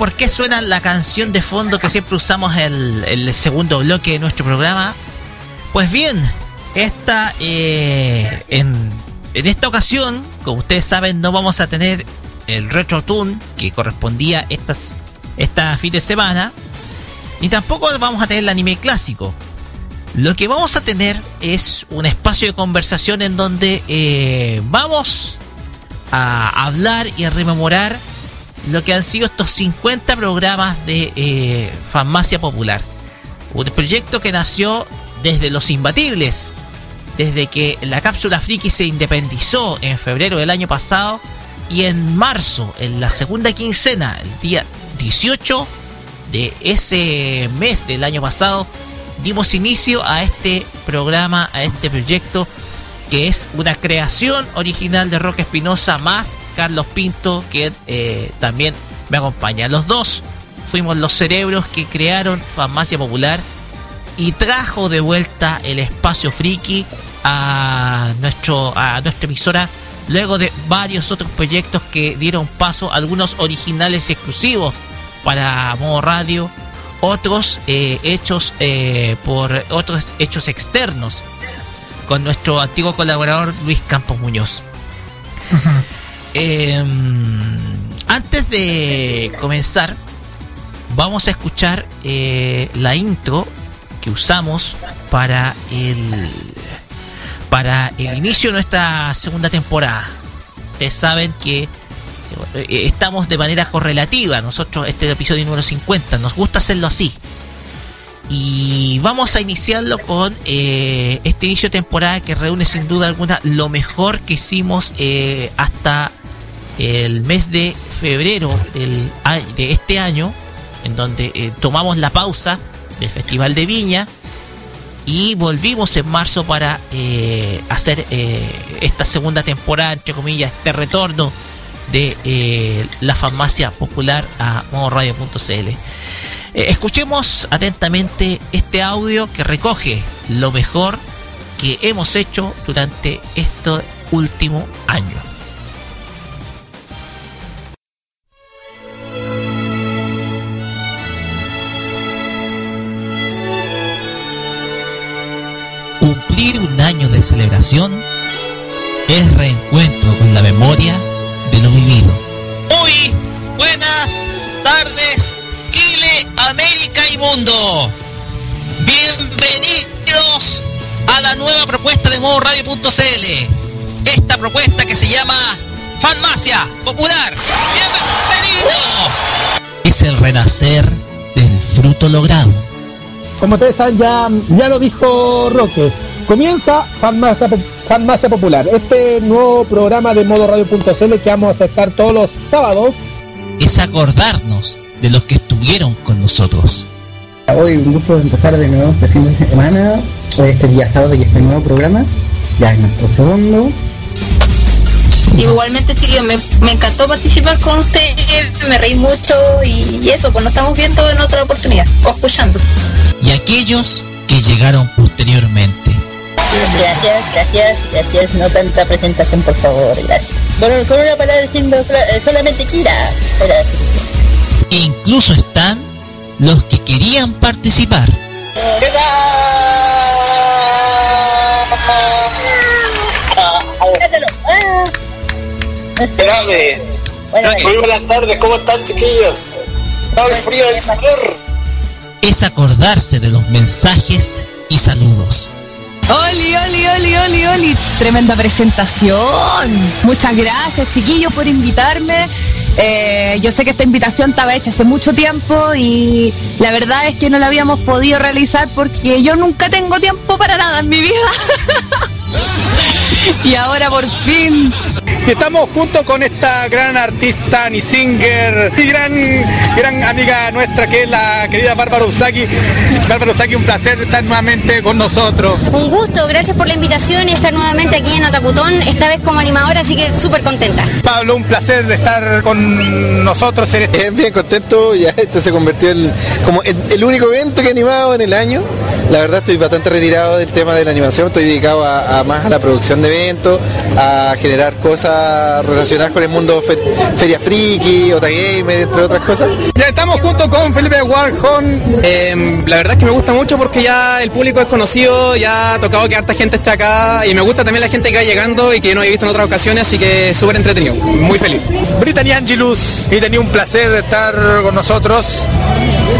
por qué suena la canción de fondo que siempre usamos el, el segundo bloque de nuestro programa. Pues bien, esta eh, en, en, esta ocasión, como ustedes saben, no vamos a tener el retro tune que correspondía estas esta fin de semana, ni tampoco vamos a tener el anime clásico. Lo que vamos a tener es un espacio de conversación en donde eh, vamos a hablar y a rememorar lo que han sido estos 50 programas de eh, farmacia popular. Un proyecto que nació desde los imbatibles, desde que la cápsula friki se independizó en febrero del año pasado y en marzo, en la segunda quincena, el día 18 de ese mes del año pasado, dimos inicio a este programa, a este proyecto que es una creación original de Roque Espinosa más Carlos Pinto, que eh, también me acompaña. Los dos fuimos los cerebros que crearon Farmacia Popular y trajo de vuelta el espacio friki a, nuestro, a nuestra emisora luego de varios otros proyectos que dieron paso, algunos originales y exclusivos para Modo Radio, otros eh, hechos eh, por otros hechos externos con nuestro antiguo colaborador Luis Campos Muñoz. Em, antes de comenzar, vamos a escuchar eh, la intro que usamos para el para el inicio de nuestra segunda temporada. Ustedes saben que eh, estamos de manera correlativa. Nosotros, este es el episodio número 50, nos gusta hacerlo así. Y vamos a iniciarlo con eh, este inicio de temporada que reúne sin duda alguna lo mejor que hicimos eh, hasta el mes de febrero del, de este año, en donde eh, tomamos la pausa del Festival de Viña y volvimos en marzo para eh, hacer eh, esta segunda temporada, entre comillas, este retorno de la farmacia popular a modoradio.cl. Escuchemos atentamente este audio que recoge lo mejor que hemos hecho durante este último año. Cumplir un año de celebración es reencuentro con la memoria de lo vivido. Muy buenas tardes, Chile, América y mundo. Bienvenidos a la nueva propuesta de modo radio.cl. Esta propuesta que se llama Farmacia Popular. Bienvenidos. Es el renacer del fruto logrado. Como ustedes saben, ya, ya lo dijo Roque. Comienza Farmacia, Farmacia Popular, este nuevo programa de modo radio.cl que vamos a estar todos los sábados. Es acordarnos de los que estuvieron con nosotros. Hoy un gusto de empezar de nuevo este fin de semana, hoy este día sábado y este nuevo programa, ya es nuestro segundo. Igualmente, chiquillos, me, me encantó participar con ustedes, me reí mucho y, y eso, pues nos estamos viendo en otra oportunidad, o escuchando. Y aquellos que llegaron posteriormente. Gracias, gracias, gracias, no tanta presentación, por favor, gracias. Bueno, con una palabra diciendo eh, solamente Kira. Gracias. E incluso están los que querían participar. Ah. Espérame. Bueno, Muy buenas tardes, ¿cómo están chiquillos? Todo el frío del sur. Es acordarse de los mensajes y saludos. Oli, oli, oli, oli, oli, tremenda presentación. Muchas gracias, chiquillos, por invitarme. Eh, yo sé que esta invitación estaba hecha hace mucho tiempo y la verdad es que no la habíamos podido realizar porque yo nunca tengo tiempo para nada en mi vida. *laughs* y ahora por fin Y estamos junto con esta gran artista, ni singer y gran, gran amiga nuestra que es la querida Bárbara Usaki. Bárbara Usaki, un placer estar nuevamente con nosotros. Un gusto, gracias por la invitación y estar nuevamente aquí en Otacutón, esta vez como animadora, así que súper contenta. Pablo, un placer de estar con nosotros en este... Bien contento, ya este se convirtió en como el, el único evento que he animado en el año. La verdad estoy bastante retirado del tema de la animación, estoy dedicado a, a más a la producción de eventos, a generar cosas relacionadas con el mundo fe- feria friki, Ota Gamer, entre otras cosas. Ya estamos junto con Felipe Warhol. Eh, la verdad es que me gusta mucho porque ya el público es conocido, ya ha tocado que harta gente esté acá y me gusta también la gente que va llegando y que no he visto en otras ocasiones, así que súper entretenido, muy feliz. Brittany Angelus, y tenía un placer estar con nosotros.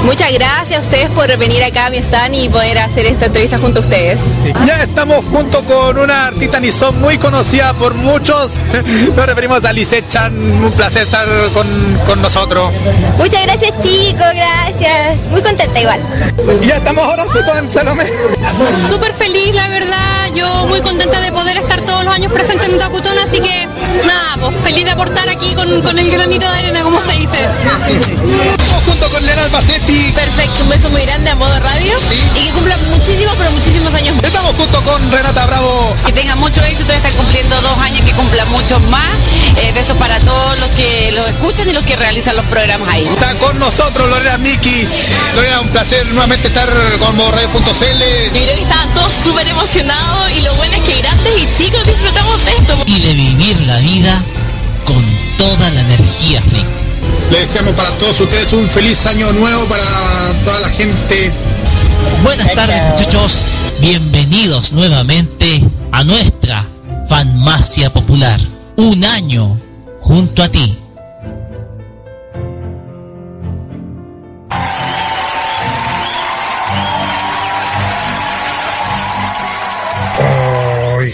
Muchas gracias a ustedes por venir acá a mi stand y poder hacer esta entrevista junto a ustedes. Ya estamos junto con una artista Nison muy conocida por muchos. *laughs* Nos referimos a Lisette Chan. Un placer estar con, con nosotros. Muchas gracias chicos, gracias. Muy contenta igual. Y ya estamos ahora sí con Salomé. Súper feliz, la verdad. Yo muy contenta de poder estar todos los años presente en Tacutón, así que nada, pues feliz de aportar aquí con, con el granito de arena, como se dice. Estamos junto con con Leonard Perfecto, un beso muy grande a modo radio. Y que cumplan muchísimos, pero muchísimos años más. Estamos junto con Renata Bravo. Que tengan mucho éxito, están cumpliendo dos años, que cumplan muchos más. Eh, besos para todos los que los escuchan y los que realizan los programas ahí. Está con nosotros Lorena Miki. Lorena, un placer nuevamente estar con modoradio.cl. Yo creo que estaban todos súper emocionados y lo bueno es que grandes y chicos disfrutamos de esto. Y de vivir la vida con toda la energía. Le deseamos para todos ustedes un feliz año nuevo para toda la gente. Buenas tardes muchachos, bienvenidos nuevamente a nuestra Fanmacia Popular. Un año junto a ti. Ay,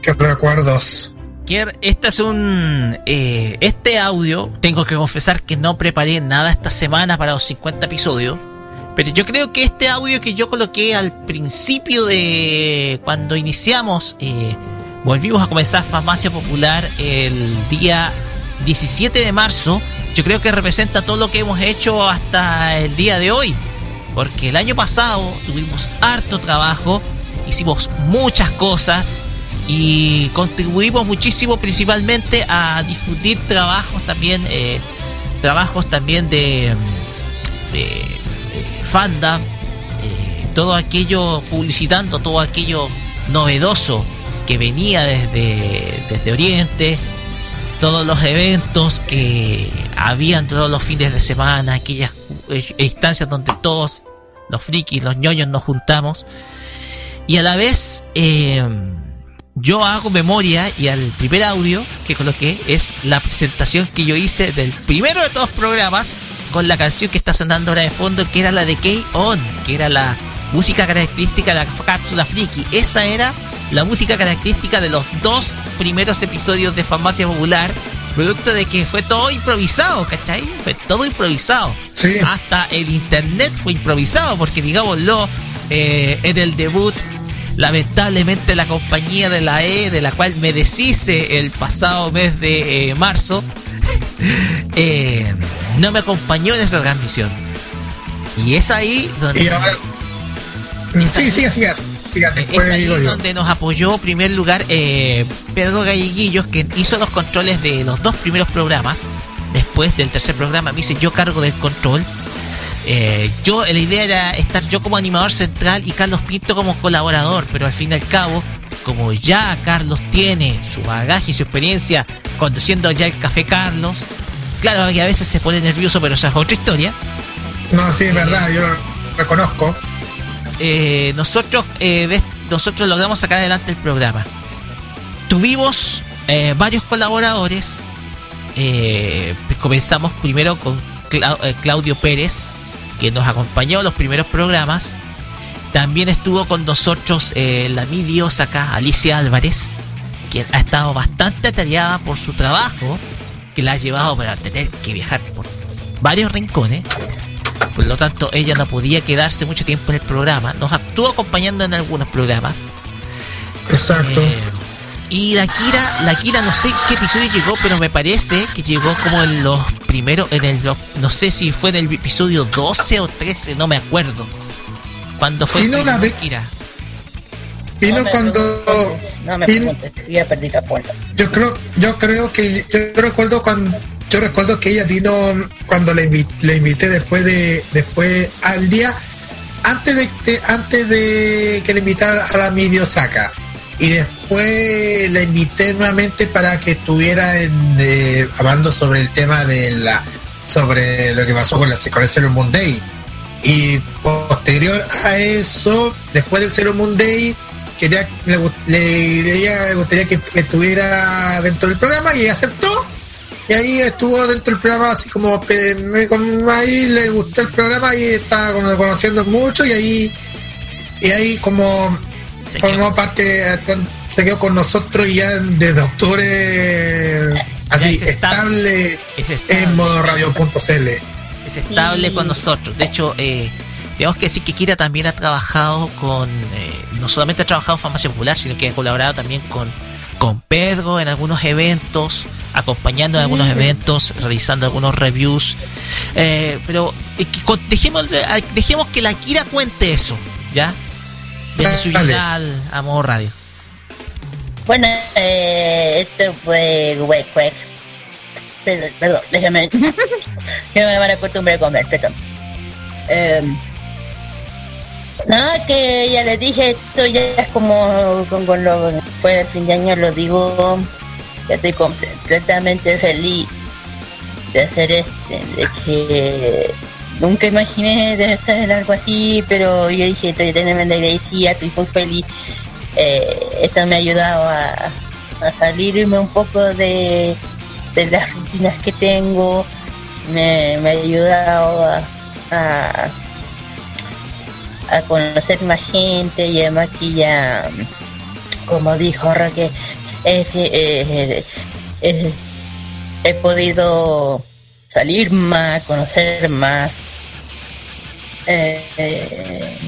qué recuerdos. Este es un. eh, este audio, tengo que confesar que no preparé nada esta semana para los 50 episodios. Pero yo creo que este audio que yo coloqué al principio de. cuando iniciamos, eh, volvimos a comenzar Farmacia Popular el día 17 de marzo. Yo creo que representa todo lo que hemos hecho hasta el día de hoy. Porque el año pasado tuvimos harto trabajo, hicimos muchas cosas y contribuimos muchísimo principalmente a difundir trabajos también eh, trabajos también de, de, de fandom eh, todo aquello publicitando todo aquello novedoso que venía desde desde Oriente todos los eventos que habían todos los fines de semana aquellas eh, instancias donde todos los frikis los ñoños nos juntamos y a la vez eh, yo hago memoria y al primer audio que coloqué es la presentación que yo hice del primero de todos programas con la canción que está sonando ahora de fondo que era la de K-On, que era la música característica de la cápsula friki. Esa era la música característica de los dos primeros episodios de Farmacia Popular, producto de que fue todo improvisado, ¿cachai? Fue todo improvisado. Hasta el internet fue improvisado, porque digámoslo, eh, en el debut lamentablemente la compañía de la E, de la cual me deshice el pasado mes de eh, marzo, *laughs* eh, no me acompañó en esa transmisión. Y es ahí donde... Y ahora- Sí, siga. siga, después es ahí donde nos apoyó en primer lugar eh, Pedro Galleguillos, que hizo los controles de los dos primeros programas. Después del tercer programa me hice yo cargo del control. Eh, yo la idea era estar yo como animador central y Carlos Pinto como colaborador, pero al fin y al cabo, como ya Carlos tiene su bagaje y su experiencia conduciendo ya el Café Carlos, claro que a veces se pone nervioso, pero esa es otra historia. No, sí, es verdad, yo lo reconozco. eh, nosotros eh, nosotros logramos sacar adelante el programa. Tuvimos eh, varios colaboradores. Eh, comenzamos primero con Clau- Claudio Pérez, que nos acompañó en los primeros programas. También estuvo con nosotros eh, la mi diosa acá, Alicia Álvarez, quien ha estado bastante atareada por su trabajo, que la ha llevado para tener que viajar por varios rincones. Por lo tanto, ella no podía quedarse mucho tiempo en el programa. Nos estuvo acompañando en algunos programas. Exacto. Eh, y la Kira, la Kira no sé qué episodio llegó, pero me parece que llegó como en los primeros, en el, no sé si fue en el episodio 12 o 13, no me acuerdo. Cuando fue Vino el una vez- Kira. Vino No me cuando... preguntes, No me preguntes, ya perdí la cuenta. Yo creo, yo creo que yo recuerdo cuando yo recuerdo que ella vino cuando la invité, la invité después de después al día antes de, de- antes de que la invitara a la Midi Osaka y después la invité nuevamente para que estuviera eh, hablando sobre el tema de la sobre lo que pasó con la con el Sailor Moon Day. Y posterior a eso después del Sailor Moon Day quería le, le- le gustaría que, estuviera dentro del programa y aceptó. Y ahí estuvo dentro del programa así como ahí le gustó el programa y como conociendo mucho y ahí y ahí como formó parte se quedó con nosotros y ya desde octubre así es estable. estable, en modo radio.cl es estable con nosotros. De hecho, eh, tenemos que decir que Kira también ha trabajado con, eh, no solamente ha trabajado en Farmacia Popular, sino que ha colaborado también con, con Pedro en algunos eventos. acompañando en algunos Mm. eventos, realizando algunos reviews. Eh, pero con- dejemos, dejemos que la Kira cuente eso, ¿ya? Desde su a modo radio. Bueno, eh, esto fue Wek. Perdón, perdón, déjame. *laughs* que me van a acostumbrar a comer, perdón. Eh, nada, que ya les dije, esto ya es como con, con lo después del fin de año, lo digo, ya estoy completamente feliz de hacer este, de que nunca imaginé de en algo así, pero yo dije, estoy tremenda agradecida, estoy muy feliz. Eh, esto me ha ayudado a, salirme un poco de, de las rutinas que tengo, me, ha ayudado a, a, conocer más gente y además que ya, como dijo Roque, es, eh, eh, he podido salir más, conocer más. Eh,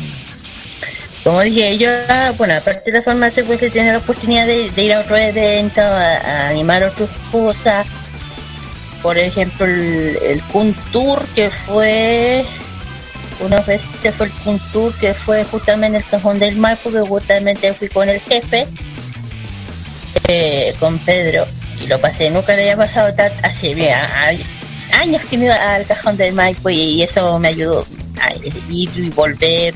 como dije, yo, bueno, aparte de la farmacia, pues he tenido la oportunidad de, ir a otro evento, a, a animar otras cosas. Por ejemplo, el, el Kun Tour, que fue una vez que fue el Kun Tour, que fue justamente en el Cajón del Mar, porque justamente fui con el jefe, eh, con Pedro, y lo pasé, nunca le había pasado tan, ay, años que me iba al Cajón del Mar, pues, y eso me ayudó ir y volver.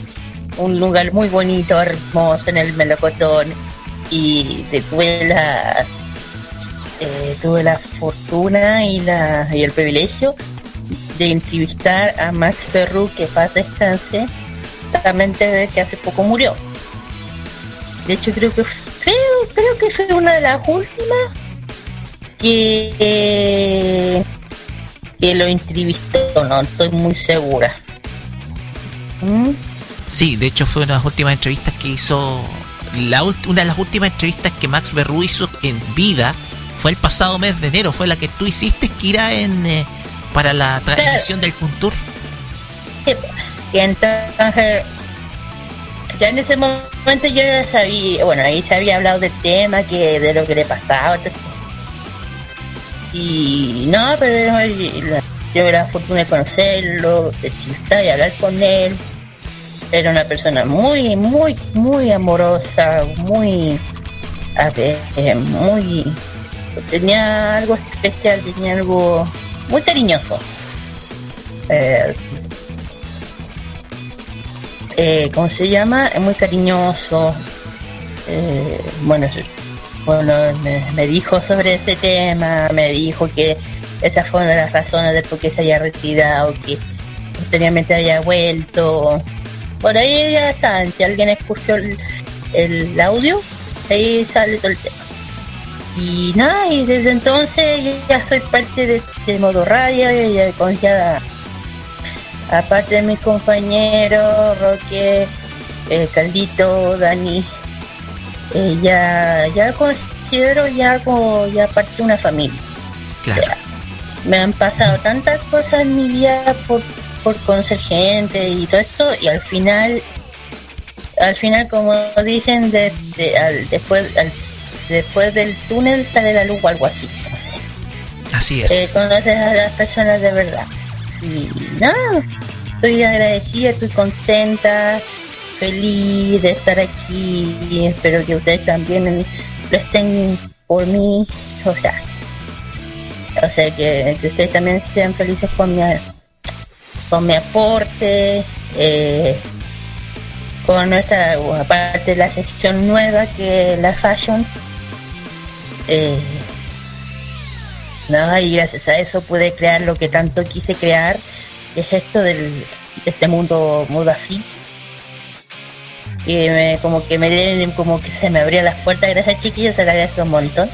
Un lugar muy bonito, hermoso en el melocotón. Y tuve la eh, tuve la fortuna y la y el privilegio de entrevistar a Max Perru que paz descanse justamente que hace poco murió. De hecho creo que creo, creo que fue una de las últimas que que lo entrevistó. No estoy muy segura ¿Mm? Sí, de hecho fue una de las últimas entrevistas que hizo. La, una de las últimas entrevistas que Max Berru hizo en vida fue el pasado mes de enero. Fue la que tú hiciste, Kira, en, eh, para la transmisión del Kuntur. Sí, y entonces ya en ese momento yo ya sabía, bueno, ahí se había hablado del tema, que de lo que le pasaba. todo. Y no, pero yo la fortuna de conocerlo, de chistar y hablar con él. Era una persona muy, muy, muy amorosa, muy, eh, muy, tenía algo especial, tenía algo muy cariñoso. Eh, eh, ¿cómo se llama? Es muy cariñoso. Eh, bueno, bueno me dijo sobre ese tema, me dijo que esa fue una de las razones de por qué se haya retirado, que posteriormente haya vuelto. Por ahí ya saben, si alguien escuchó el, el audio, ahí sale todo el tema. Y nada, y desde entonces ya soy parte de, de modo radio, y ya, con ya aparte de mis compañeros, Roque, eh, Caldito, Dani, eh, ya, ya considero ya como ya parte de una familia. Claro. Me han pasado tantas cosas en mi vida por, por conocer gente y todo esto, y al final, al final como dicen, de, de- al- después, al- después del túnel sale la luz o algo así. no sé. Así es. Eh, conoces a las personas de verdad. Y nada, estoy agradecida, estoy contenta, feliz de estar aquí y espero que ustedes también lo estén por mí, o sea, o sea que, ustedes también sean felices con mi, con mi aporte, eh, con nuestra, aparte de la sección nueva que la fashion, eh, nada, y gracias a eso pude crear lo que tanto quise crear, que es esto del, de este mundo mundo así. Y me, como que me den, como que se me abrían las puertas, gracias chiquillos, se le agradezco un montón.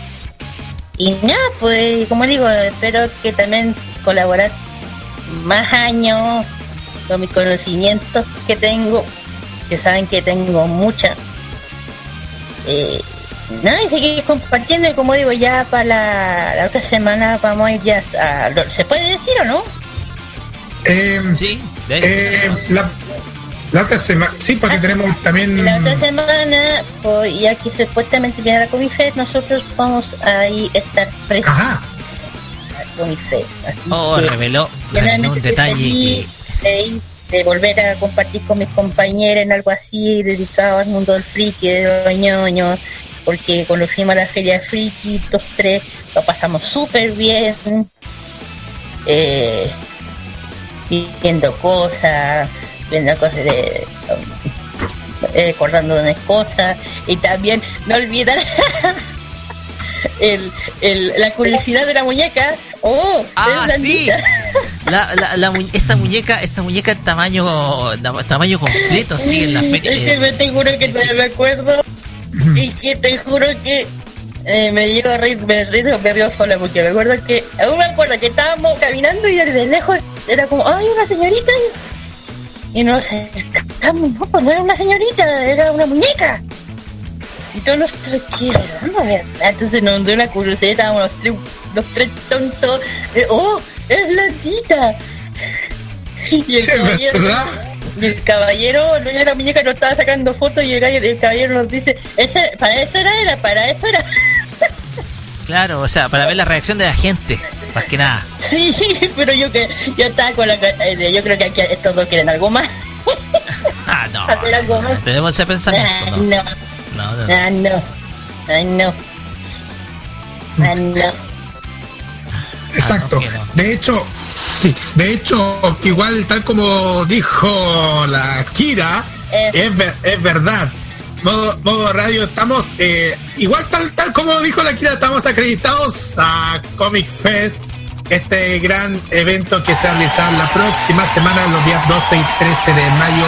Y nada, pues como digo, espero que también colaborar más años con mis conocimientos que tengo, que saben que tengo mucha. Eh, nada, y seguir compartiendo y como digo, ya para la, la otra semana vamos a ir ya a... ¿Se puede decir o no? sí, eh, la, la otra semana, sí, porque tenemos también... La otra semana, pues, ya que supuestamente viene la Comifed, nosotros vamos a ir estar presentes. Comic Fest. Así Oh, que, reveló, reveló un detalle de, de volver a compartir con mis compañeros en algo así, dedicado al mundo del friki, de los ñoños, porque conocimos la feria friki, los tres, lo pasamos súper bien, eh, viendo cosas, viendo cosas de... eh, recordándonos cosas. Y también no olvidar *laughs* el, el- la curiosidad de la muñeca. Oh Ah, es sí. La, la, la mu- esa muñeca, esa muñeca tamaño, tamaño completo, sí, en la feria. Es que me te juro que todavía me acuerdo. Y que te juro que eh, me llego a reír, me río, me río sola porque me acuerdo que, aún me acuerdo que estábamos caminando y desde lejos era como, ay, una señorita y, nos acercamos, no, pues no era una señorita, era una muñeca. Y todos nosotros, ¿qué verdad? verdad? Entonces nos dio una curiosidad, los tres, los tres tontos, de, oh, es la tita. *laughs* Y el caballero, y el caballero, dueño de la muñeca nos estaba sacando fotos y el, el caballero nos dice, ese, para eso era, era, para eso era. Claro, o sea, para ver la reacción de la gente, más que nada. Sí, *laughs* pero yo que yo estaba con la eh, yo creo que aquí estos dos quieren algo más. *laughs* Ah, no. Hacer algo más. Tenemos ese pensamiento, Ah, ¿no? no. No, no. Ah, no. Ah, no. Ah, no. Exacto. De hecho, sí, de hecho, igual tal como dijo la Kira, es, ver- es verdad. Modo, modo radio, estamos, eh, igual tal, tal como dijo la Kira, estamos acreditados a Comic Fest, este gran evento que se va a realizar la próxima semana, los días 12 y 13 de mayo,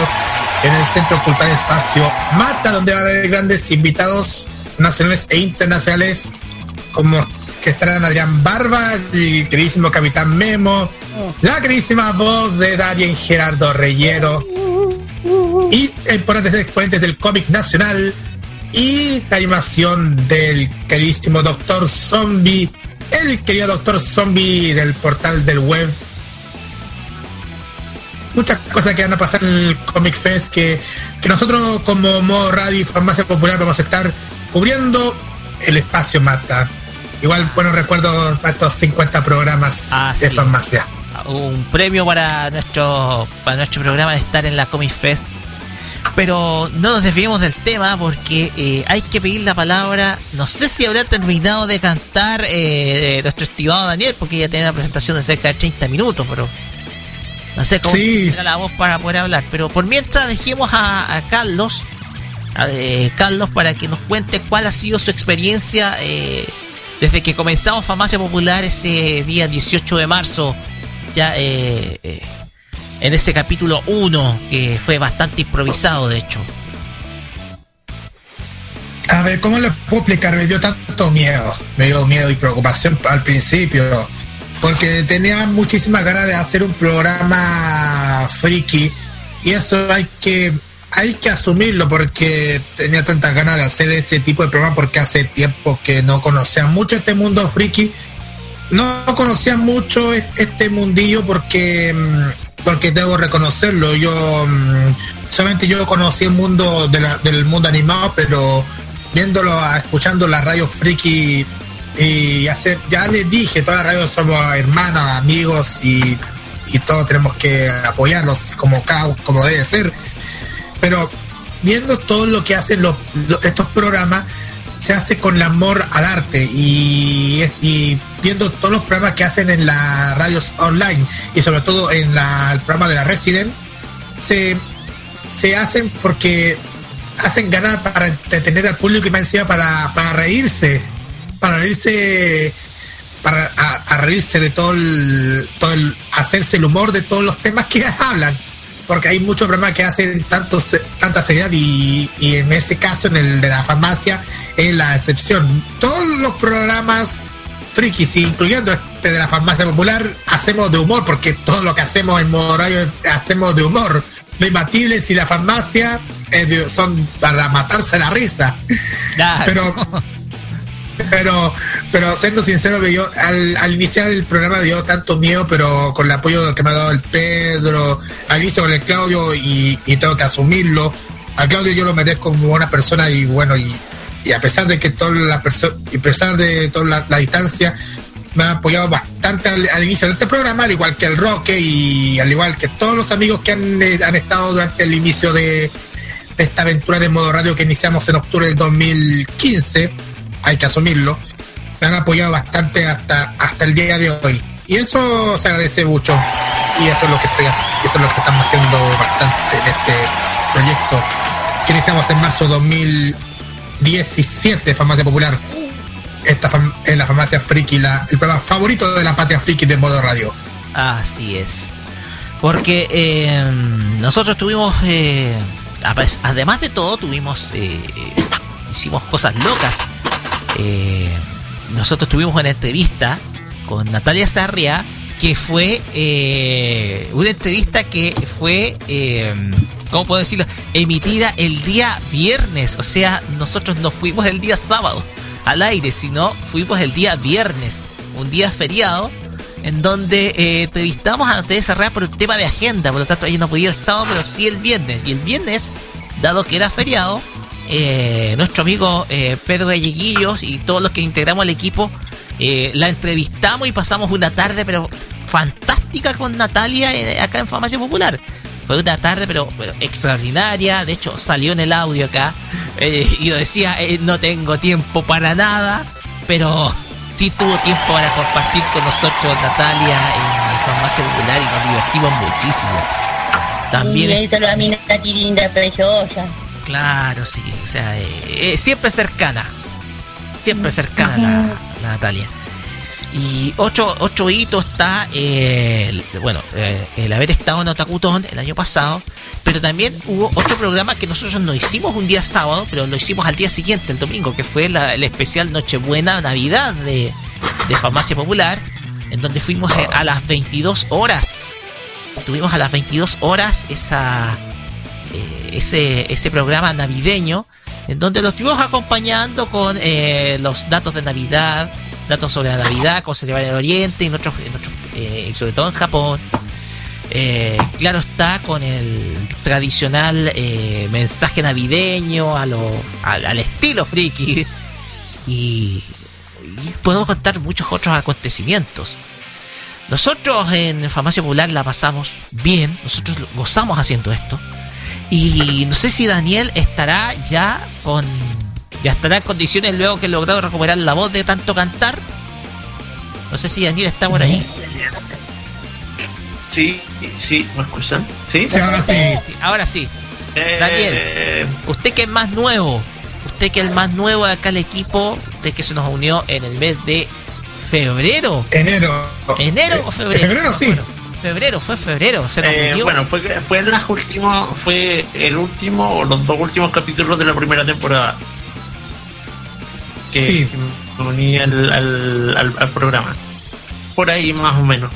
en el Centro Cultural Espacio Mata, donde van a haber grandes invitados nacionales e internacionales como que estarán Adrián Barba, el queridísimo Capitán Memo, la queridísima voz de Darien Gerardo Reyero y importantes exponentes del cómic nacional y la animación del queridísimo Doctor Zombie, el querido Doctor Zombie del portal del web. Muchas cosas que van a pasar en el Comic Fest que, que nosotros como modo radio y farmacia popular vamos a estar cubriendo el espacio Mata. Igual buenos recuerdos para estos 50 programas Ah, de sí. farmacia. un premio para nuestro para nuestro programa de estar en la Comic Fest. Pero no nos desviemos del tema porque eh, hay que pedir la palabra. No sé si habrá terminado de cantar eh, nuestro estimado Daniel, porque ya tiene una presentación de cerca de 30 minutos, pero no sé cómo Sí. será la voz para poder hablar. Pero por mientras dejemos a, a Carlos, a, eh, Carlos, para que nos cuente cuál ha sido su experiencia eh, desde que comenzamos Farmacia Popular ese día 18 de marzo, ya eh, eh, en ese capítulo 1, que fue bastante improvisado, de hecho. A ver, ¿cómo le puedo explicar? Me dio tanto miedo, me dio miedo y preocupación al principio, porque tenía muchísimas ganas de hacer un programa friki y eso hay que hay que asumirlo porque tenía tantas ganas de hacer ese tipo de programa porque hace tiempo que no conocía mucho este mundo friki, no conocía mucho es- este mundillo porque mm, porque debo reconocerlo, yo mm, solamente yo conocí el mundo del mundo animado, pero viéndolo, escuchando la radio friki y hace, ya les dije, todas las radios somos hermanos, amigos y, y todos tenemos que apoyarlos como como debe ser. Pero viendo todo lo que hacen estos programas, se hace con el amor al arte y, y viendo todos los programas que hacen en las radios online y sobre todo en la- el programa de la Resident, se, se hacen porque hacen ganas para entretener al público y más encima para, para reírse, para reírse, para reírse de todo el, todo el, hacerse el humor de todos los temas que *laughs* hablan. Porque hay muchos programas que hacen tanto, se- tanta seriedad y, y en ese caso, en el de la farmacia, es la excepción. Todos los programas frikis, incluyendo este de la farmacia popular, hacemos de humor, porque todo lo que hacemos en modo hacemos de humor. Lo imbatible y la farmacia son para matarse la risa. Pero, *laughs* pero, pero siendo sincero yo al, al iniciar el programa dio tanto miedo, pero con el apoyo que me ha dado el Pedro, al inicio con el Claudio y, y tengo que asumirlo. A Claudio yo lo merezco como una persona y bueno, y, a pesar de que toda la persona, y a pesar de toda la, la distancia, me han apoyado bastante al, al inicio de este programa, al igual que el Roque y al igual que todos los amigos que han, eh, estado durante el inicio de, de esta aventura de modo radio que iniciamos en octubre del 2015, hay que asumirlo, me han apoyado bastante hasta, hasta el día de hoy. Y eso se agradece mucho. Y eso es lo que estoy eso estamos haciendo bastante en este proyecto que iniciamos en marzo 2017, Farmacia Popular. Esta fam- es la farmacia friki, la, el programa favorito de la patria friki de modo radio. Así es. Porque eh, nosotros tuvimos, eh, además de todo, tuvimos, eh, hicimos cosas locas. Eh, nosotros tuvimos una entrevista con Natalia Sarria, que fue eh, una entrevista que fue, eh, ¿cómo puedo decirlo? Emitida el día viernes. O sea, nosotros no fuimos el día sábado al aire, sino fuimos el día viernes, un día feriado, en donde eh, entrevistamos a Natalia Sarria por un tema de agenda. Por lo tanto, ella no podía el sábado, pero sí el viernes. Y el viernes, dado que era feriado, eh, nuestro amigo eh, Pedro Galleguillos y todos los que integramos el equipo eh, la entrevistamos y pasamos una tarde pero fantástica con Natalia eh, acá en Farmacia Popular. Fue una tarde pero, extraordinaria, de hecho salió en el audio acá y lo decía, no tengo tiempo para nada, pero sí tuvo tiempo para compartir con nosotros Natalia en Farmacia Popular y nos divertimos muchísimo. También Y lo a mi Nati linda. Claro, sí. O sea, eh, eh, siempre cercana. Siempre cercana la, la Natalia. Y otro, otro hito está, eh, el- bueno, eh, el haber estado en Otakutón el año pasado, pero también hubo otro programa que nosotros no hicimos un día sábado, pero lo hicimos al día siguiente, el domingo, que fue la- el especial Nochebuena Navidad de, de Farmacia Popular, en donde fuimos a las 22 horas. Tuvimos a las 22 horas esa, eh, ese, ese programa navideño en donde los estuvimos acompañando con eh, los datos de Navidad, datos sobre la Navidad, cómo se en el Oriente y en otros, en otros, eh, sobre todo en Japón. Eh, claro está con el tradicional mensaje navideño a lo, al, al estilo friki *laughs* y, y puedo contar muchos otros acontecimientos. Nosotros en Farmacia Popular la pasamos bien, nosotros gozamos haciendo esto. Y no sé si Daniel estará ya con. Ya estará en condiciones luego que he logrado recuperar la voz de tanto cantar. No sé si Daniel está por ahí. Sí, sí, ¿me escuchan? Sí, Sí, ahora sí. Sí, ahora sí. Eh, Daniel, usted que es más nuevo, usted que es el más nuevo de acá al equipo, usted que se nos unió en el mes de febrero. Enero. ¿Enero o Eh, febrero? febrero, sí. Bueno, febrero, fue febrero, se nos Eh, bueno, fue, fue, en las últimos, fue el último o los dos últimos capítulos de la primera temporada. Que, Sí. que me uní al, al, al- al programa. Por ahí más o menos.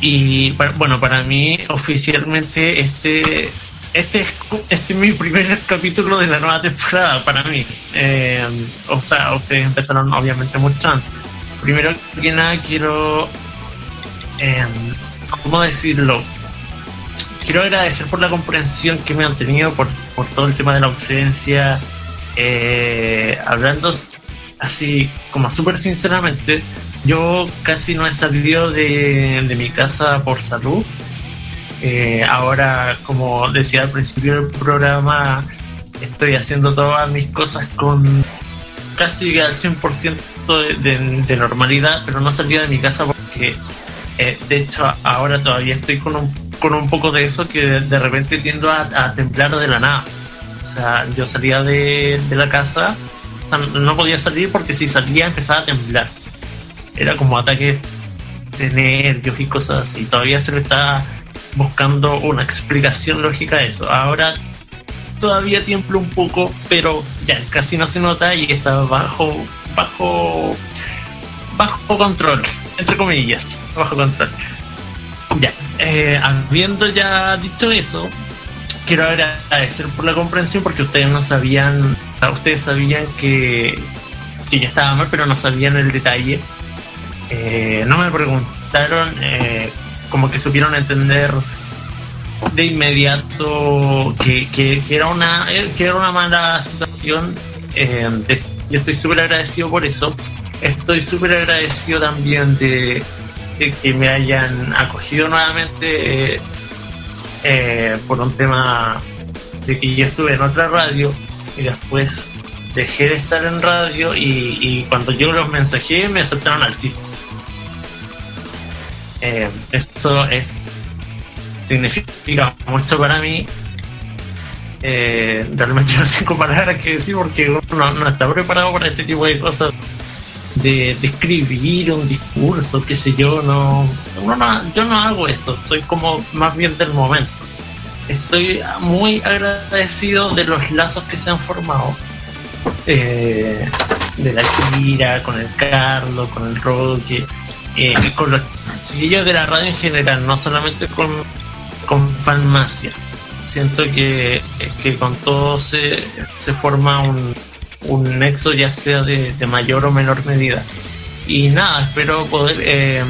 Y bueno, para mí oficialmente este este es, este es mi primer capítulo de la nueva temporada para mí. Eh, o sea, ustedes empezaron obviamente mucho antes. Primero que nada quiero eh, ¿cómo decirlo? Quiero agradecer por la comprensión que me han tenido por, por todo el tema de la ausencia. Eh, hablando así, como súper sinceramente, yo casi no he salido de, de mi casa por salud. Eh, ahora, como decía al principio del programa, estoy haciendo todas mis cosas con casi al 100% de, de- de normalidad, pero no salía de mi casa porque, eh, de hecho, ahora todavía estoy con un, con un poco de eso que de, repente tiendo a, temblar de la nada. O sea, yo salía de, de la casa, o sea, no podía salir porque si salía empezaba a temblar. Era como ataque de y cosas así. Todavía se le está buscando una explicación lógica a eso. Ahora todavía tiemblo un poco, pero ya casi no se nota y está bajo, bajo, bajo control, entre comillas, bajo control. Ya, eh, habiendo ya dicho eso, quiero agradecer por la comprensión porque ustedes no sabían, ustedes sabían que, que ya estaba mal, pero no sabían el detalle. Eh, no me preguntaron, eh, como que supieron entender de inmediato que, que- era una eh, que era una mala situación. yo estoy súper agradecido por eso. Estoy súper agradecido también de, que me hayan acogido nuevamente eh, eh, por un tema de que yo estuve en otra radio y después dejé de estar en radio y, cuando yo los mensajé me aceptaron al tiro. Eh, esto es significa mucho para mí. Eh, realmente *laughs* no tengo palabras que decir porque uno no, no está preparado para este tipo de cosas. De, escribir un discurso, qué sé yo, no, uno no- yo no hago eso, soy como más bien del momento. Estoy muy agradecido de los lazos que se han formado. eh, de la gira, con el Carlos, con el Roque, eh, con los chiquillos de la radio en general, no solamente con, con Farmacia. Siento que, que con todo se, se forma un, un nexo ya sea de, de mayor o menor medida. Y nada, espero poder, eh,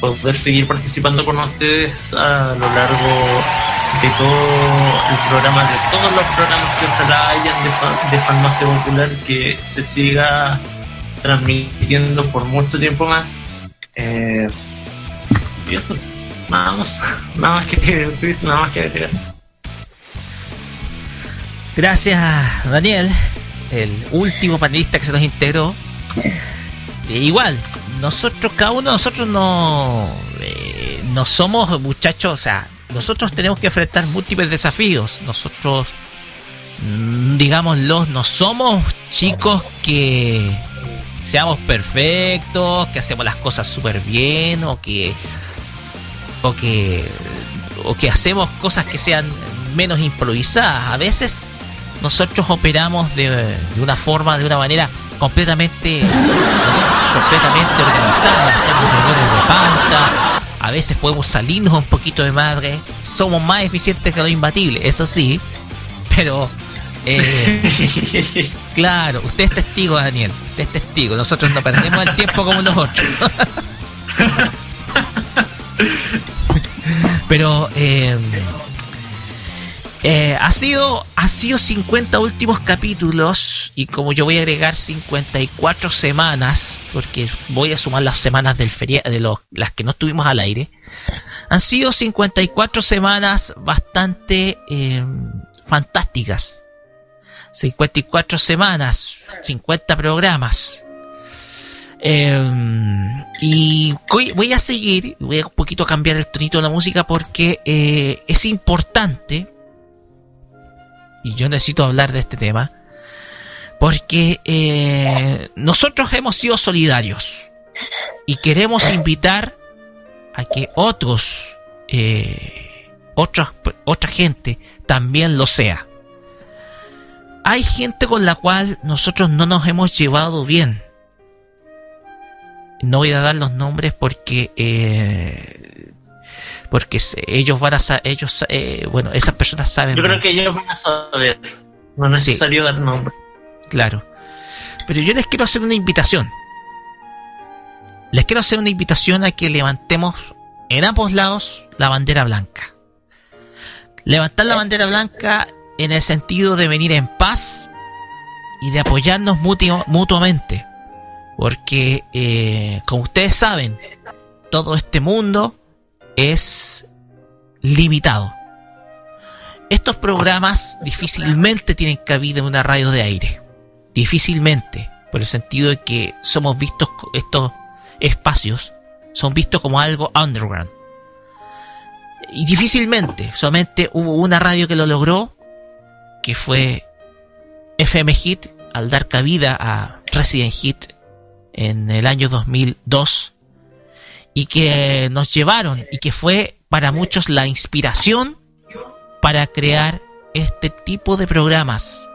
poder seguir participando con ustedes a lo largo de todo el programa, de todos los programas que ojalá hayan de, de farmacia popular, que se siga transmitiendo por mucho tiempo más. Eh, y eso, nada más, *laughs* nada más que decir, nada más que agregar. Gracias, Daniel, el último panelista que se nos integró. Eh, igual, nosotros, cada uno de nosotros no, eh, no somos muchachos, o sea, nosotros tenemos que enfrentar múltiples desafíos. Nosotros, mm, digámoslo, no somos chicos que seamos perfectos, que hacemos las cosas súper bien o que o que o que hacemos cosas que sean menos improvisadas. A veces nosotros operamos de, de una forma, de una manera completamente completamente organizada, hacemos reuniones de pauta, a veces podemos salirnos un poquito de madre, somos más eficientes que los imbatibles, eso sí, pero eh, *laughs* claro, usted es testigo, Daniel, usted es testigo, nosotros no perdemos el tiempo como nosotros. *laughs* Pero eh, eh, ha sido ha sido 50 últimos capítulos y como yo voy a agregar 54 semanas porque voy a sumar las semanas del feria de los, las que no estuvimos al aire han sido 54 semanas bastante eh, fantásticas. 54 semanas 50 programas. Eh, y voy, a seguir, voy a un poquito cambiar el tonito de la música porque eh, es importante, y yo necesito hablar de este tema, porque eh, nosotros hemos sido solidarios y queremos invitar a que otros, eh, otra gente también lo sea. Hay gente con la cual nosotros no nos hemos llevado bien no voy a dar los nombres porque eh, porque ellos van a ellos eh, bueno esas personas saben Yo creo que ellos van a saber, no es necesario dar nombre. claro. Pero yo les quiero hacer una invitación. Les quiero hacer una invitación a que levantemos en ambos lados la bandera blanca. Levantar la bandera blanca en el sentido de venir en paz y de apoyarnos mutu- mutuamente. Porque, eh, como ustedes saben, todo este mundo es limitado. Estos programas difícilmente tienen cabida en una radio de aire. Difícilmente. Por el sentido de que somos vistos, estos espacios son vistos como algo underground. Y difícilmente. Solamente hubo una radio que lo logró, que fue FM Hit, al dar cabida a Resident Hit en el año 2002 y que nos llevaron y que fue para muchos la inspiración para crear este tipo de programas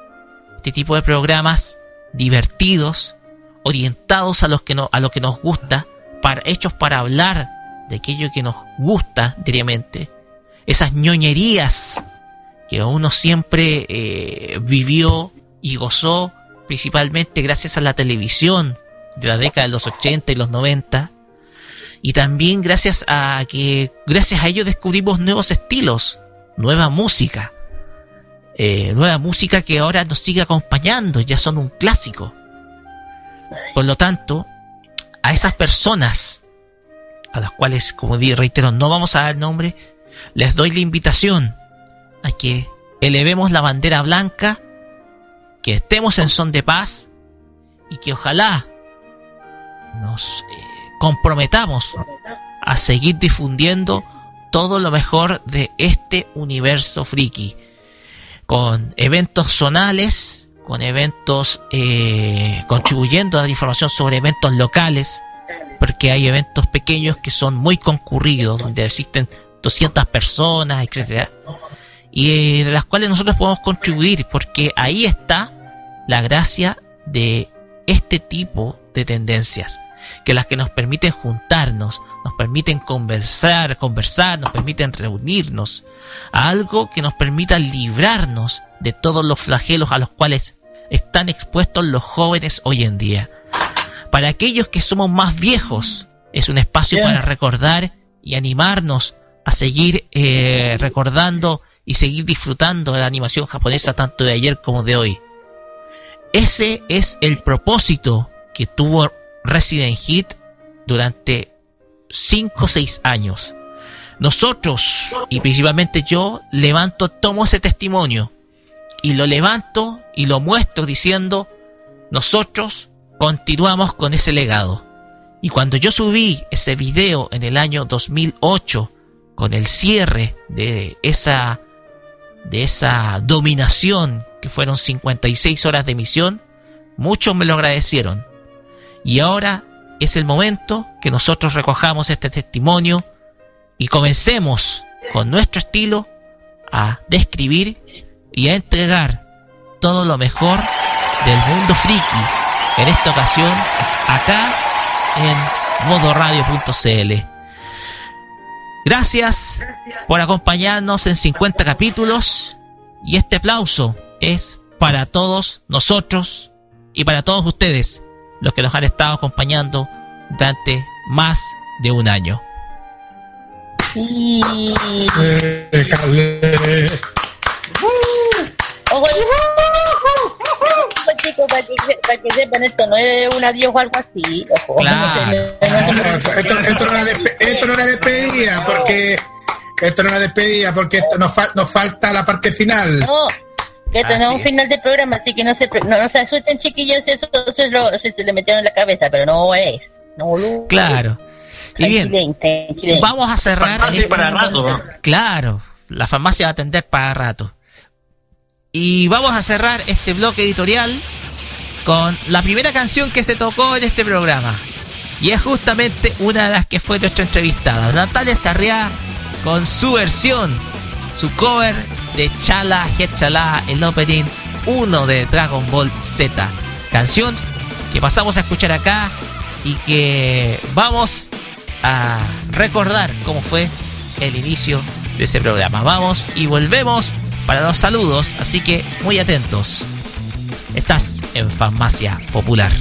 este tipo de programas divertidos orientados a los que no, a lo que nos gusta para hechos para hablar de aquello que nos gusta diariamente. Esas ñoñerías que uno siempre eh, vivió y gozó principalmente gracias a la televisión de la década de los 80 y los 90 y también gracias a que gracias a ello descubrimos nuevos estilos nueva música. Eh, nueva música que ahora nos sigue acompañando ya son un clásico. Por lo tanto a esas personas, a las cuales, como di, reitero, no vamos a dar nombre, les doy la invitación a que elevemos la bandera blanca, que estemos en son de paz y que ojalá nos eh, comprometamos a seguir difundiendo todo lo mejor de este universo friki. Con eventos zonales con eventos eh, contribuyendo a la información sobre eventos locales porque hay eventos pequeños que son muy concurridos donde existen 200 personas etcétera y de las cuales nosotros podemos contribuir porque ahí está la gracia de este tipo de tendencias que las que nos permiten juntarnos, nos permiten conversar, conversar, nos permiten reunirnos, a algo que nos permita librarnos de todos los flagelos a los cuales están expuestos los jóvenes hoy en día. Para aquellos que somos más viejos, es un espacio para recordar y animarnos a seguir eh, recordando y seguir disfrutando de la animación japonesa tanto de ayer como de hoy. Ese es el propósito que tuvo Resident Hit durante 5 o 6 años. Nosotros, y principalmente yo, levanto, tomo ese testimonio y lo levanto y lo muestro diciendo, nosotros continuamos con ese legado. Y cuando yo subí ese video en el año 2008, con el cierre de esa, de esa dominación, que fueron 56 horas de emisión, muchos me lo agradecieron. Y ahora es el momento que nosotros recojamos este testimonio y comencemos con nuestro estilo a describir y a entregar todo lo mejor del mundo friki. En esta ocasión, acá en modoradio.cl. Gracias por acompañarnos en 50 capítulos y este aplauso es para todos nosotros y para todos ustedes los que nos han estado acompañando durante más de un año. Eh, cable. Ojo, Ojo, chicos, para que, para que sepan, esto no es un adiós o algo así. Ojo, no se- Esto, esto no era despe- esto no era despedida, porque esto no era despedida, porque esto nos, fal- nos falta la parte final. No, que esto no es un final del programa, así que no se, no, no se asusten, chiquillos, eso se, lo- se, se le metieron en la cabeza, pero no es. No lo Claro. Y bien, tranquilen. vamos a cerrar. Farmacia este- para rato, ¿no? Claro, la farmacia va a atender para rato. Y vamos a cerrar este bloque editorial con la primera canción que se tocó en este programa. Y es justamente una de las que fue nuestra entrevistada, Natalia Sarriá, con su versión, su cover de Chala Chala, el opening 1 de Dragon Ball Z. Canción que pasamos a escuchar acá y que vamos a recordar cómo fue el inicio de ese programa. Vamos y volvemos para los saludos, así que muy atentos. Estás en Farmacia Popular.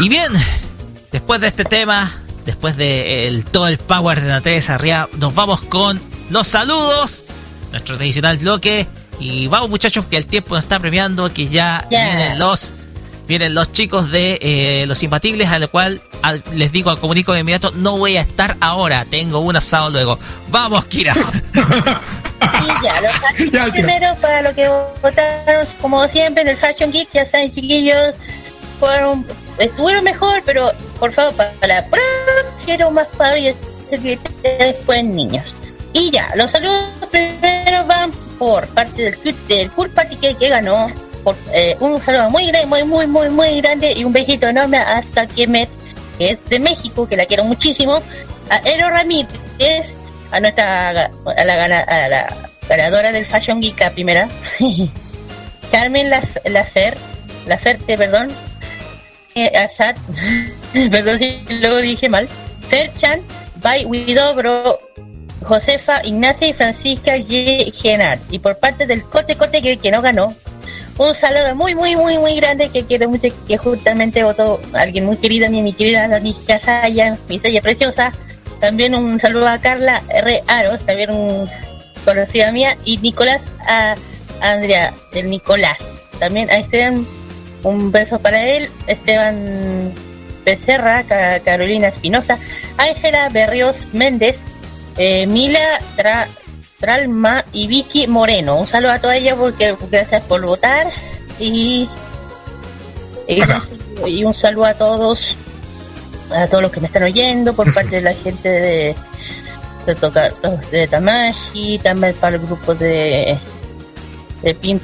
Y bien, después de este tema, después de el- todo el power de Natalia Sarriá, nos vamos con los saludos, nuestro tradicional bloque. Y vamos muchachos, que el tiempo nos está premiando, que ya vienen los vienen los chicos de eh, los imbatibles, a lo cual al- les digo, comunico de inmediato, no voy a estar ahora, tengo un asado luego. Vamos, Kira. *laughs* Y ya, los *laughs* Ya, tira. primero para lo que votaron, como siempre, en el Fashion Geek, ya saben, chiquillos, fueron, estuvieron mejor, pero por favor, para la próxima, más padre y después niños. Y ya, los saludos primero van por parte del, club- del Cool Party que, ganó. Por, eh, un saludo muy muy, muy, muy, muy grande y un besito enorme hasta Kemet, que es de México, que la quiero muchísimo. A Ero Ramírez, a nuestra a la, a la ganadora del Fashion Geek, la primera. *laughs* Carmen Laf- Lafer, Laferte, perdón. Eh, Asad, *laughs* perdón si luego dije mal. Ferchan, By Widobro, Josefa, Ignacia y Francisca G. Genard. Y por parte del Cote Cote que, no ganó, un saludo muy, muy, muy, muy grande que quiero mucho, que justamente votó alguien muy querido, mi, mi querida Dani Casaya, mi Saya preciosa. También un saludo a Carla R. Aros, también un conocida mía, y Nicolás a Andrea, del Nicolás. También a Esteban, un beso para él, Esteban Becerra, Ca- Carolina Espinosa, Ángela Berrios Méndez, eh, Mila Tra- Tralma y Vicky Moreno. Un saludo a todas ellas porque gracias por votar y, y, un, y un saludo a todos, a todos los que me están oyendo por *laughs* parte de la gente de de, de Tamashi, también para el grupo de de Pin,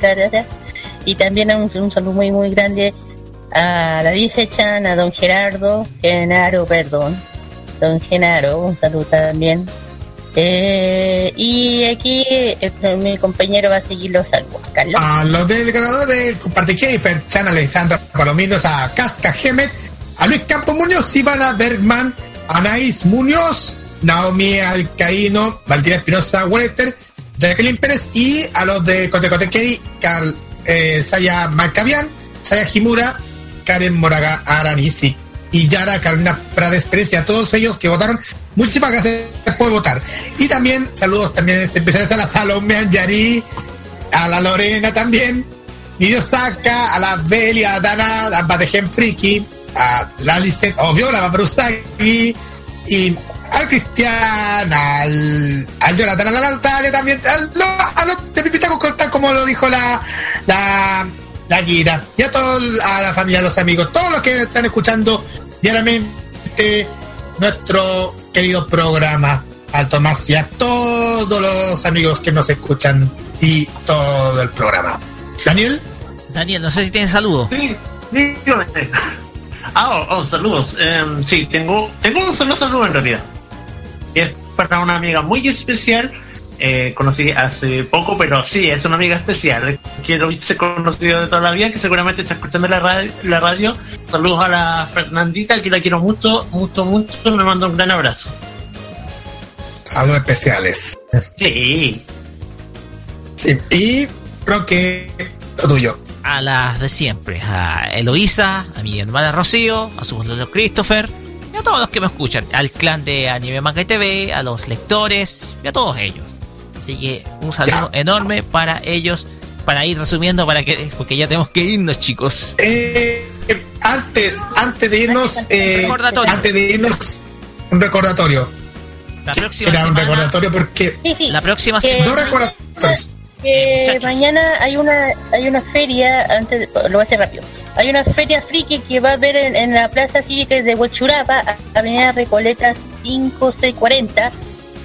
Ta, ta, ta. y también un, un saludo muy muy grande a la Dice Chan, a don Gerardo, Genaro, perdón, don Genaro, un saludo también. Eh, y aquí eh, mi compañero va a seguir los saludos, Carlos. A los del ganador del Comparte Keifer, Chan Alexandra Palominos, a Casca Gemet, a Luis Campos Muñoz, Ivana Bergman, Anaís Muñoz, Naomi Alcaíno, Valentina Espinosa Walter, Jacqueline Pérez y a los de Cotecote Kei, Carl, eh, Saya Marcavian, Saya Jimura, Karen Moraga Aranisi y Yara Carolina Prades Pérez y a todos ellos que votaron. Muchísimas gracias por votar. Y también saludos también especiales a la Salome Anjari, a la Lorena también, Nidio Saca, a la Belia, a Dana, a Badejen Friki, a la Lisette, obvio, la Babrusagi, y al Cristian, al, al Jonathan, a la Natalia también, al- a los de Pipitaco, tal como lo dijo la, la, la Guira, y a toda la familia, a los amigos, todos los que están escuchando diariamente nuestro querido programa, al Tomás, y a todos los amigos que nos escuchan y todo el programa. Daniel. Daniel, no sé si tienes saludos. Sí, dígame. Ah, oh, oh, saludos. Em, sí, tengo, tengo un solo saludo en realidad. Y es para una amiga muy especial. Eh, conocí hace poco, pero sí, es una amiga especial. Quiero ser conocido de toda la vida, que seguramente está escuchando la radio, la radio. Saludos a la Fernandita, que la quiero mucho, mucho, mucho. Me mando un gran abrazo. Saludos especiales. Sí. Sí, y Roque, lo tuyo. A las de siempre, a Eloísa, a mi hermana Rocío, a su boludo Christopher, y a todos los que me escuchan, al clan de Anime Manga y TV, a los lectores, y a todos ellos. Así que un saludo enorme para ellos, para ir resumiendo, para que, porque ya tenemos que irnos, chicos. Eh, antes, antes de irnos, eh, Recordatorio. antes de irnos, un recordatorio. La próxima Era un semana- recordatorio porque La próxima Eh, semana. dos recordatorios. que mañana hay una hay una feria antes de- lo voy a hacer rápido hay una feria friki que va a haber en, la plaza cívica de Huachurapa avenida Recoleta 5640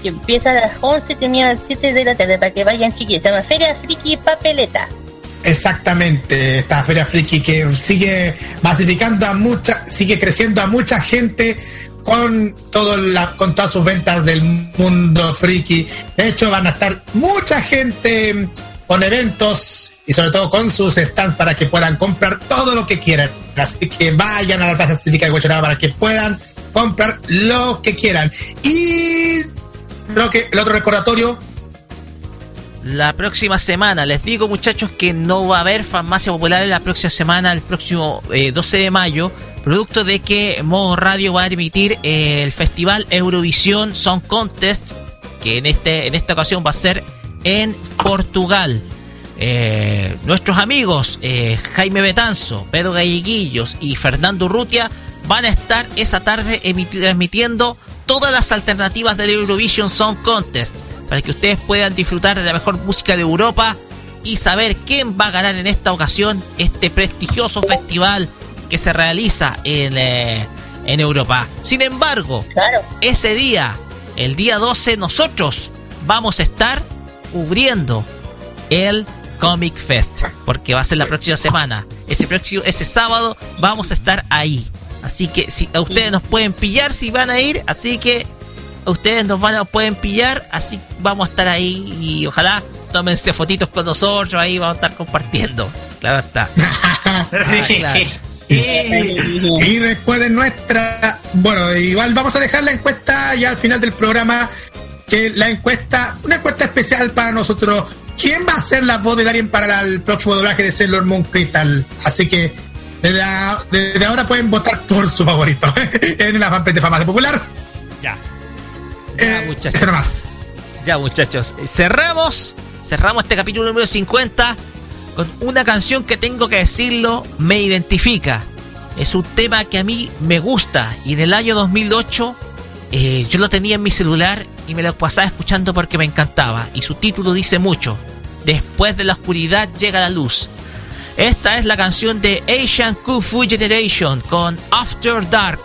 que empieza a las 11 y termina a las 7 de la tarde para que vayan chiquillos se llama Feria Friki Papeleta Exactamente, esta feria friki que sigue masificando a mucha, sigue creciendo a mucha gente con todo la, con todas sus ventas del mundo friki. De hecho, van a estar mucha gente con eventos y sobre todo con sus stands para que puedan comprar todo lo que quieran. Así que vayan a la Plaza Cívica de Huachuraba para que puedan comprar lo que quieran. Y creo que el otro recordatorio la próxima semana. Les digo, muchachos, que no va a haber farmacia popular en la próxima semana, el próximo eh, 12 de mayo, producto de que Modo Radio va a emitir eh, el festival Eurovisión Song Contest, que en, este, en esta ocasión va a ser en Portugal. Eh, nuestros amigos eh, Jaime Betanzo, Pedro Galleguillos y Fernando Urrutia van a estar esa tarde transmitiendo todas las alternativas del Eurovision Song Contest para que ustedes puedan disfrutar de la mejor música de Europa y saber quién va a ganar en esta ocasión este prestigioso festival que se realiza en, eh, en Europa. Sin embargo, ese día, el día 12, nosotros vamos a estar cubriendo el Comic Fest, porque va a ser la próxima semana. Ese próximo, ese sábado vamos a estar ahí. Así que si a ustedes nos pueden pillar si van a ir, así que a ustedes nos van a pueden pillar, así vamos a estar ahí y ojalá tómense fotitos con nosotros, ahí vamos a estar compartiendo. *laughs* Claro está. Ah, claro. Y recuerden nuestra. Bueno, igual vamos a dejar la encuesta ya al final del programa. Que la encuesta, una encuesta especial para nosotros. ¿Quién va a ser la voz de Darien para el próximo doblaje de Sailor Moon Crystal? Así que desde, a- desde ahora pueden votar por su favorito *laughs* en la fanpage de Farmacia Popular. Ya. Eh, muchachos. eso nomás. Ya, muchachos. eh, Cerramos. Cerramos este capítulo número 50 con una canción que tengo que decirlo, me identifica. Es un tema que a mí me gusta y en el año 2008 eh, yo lo tenía en mi celular y me lo pasaba escuchando porque me encantaba. Y su título dice mucho. Después de la oscuridad llega la luz. Esta es la canción de Asian Kung Fu Generation con After Dark,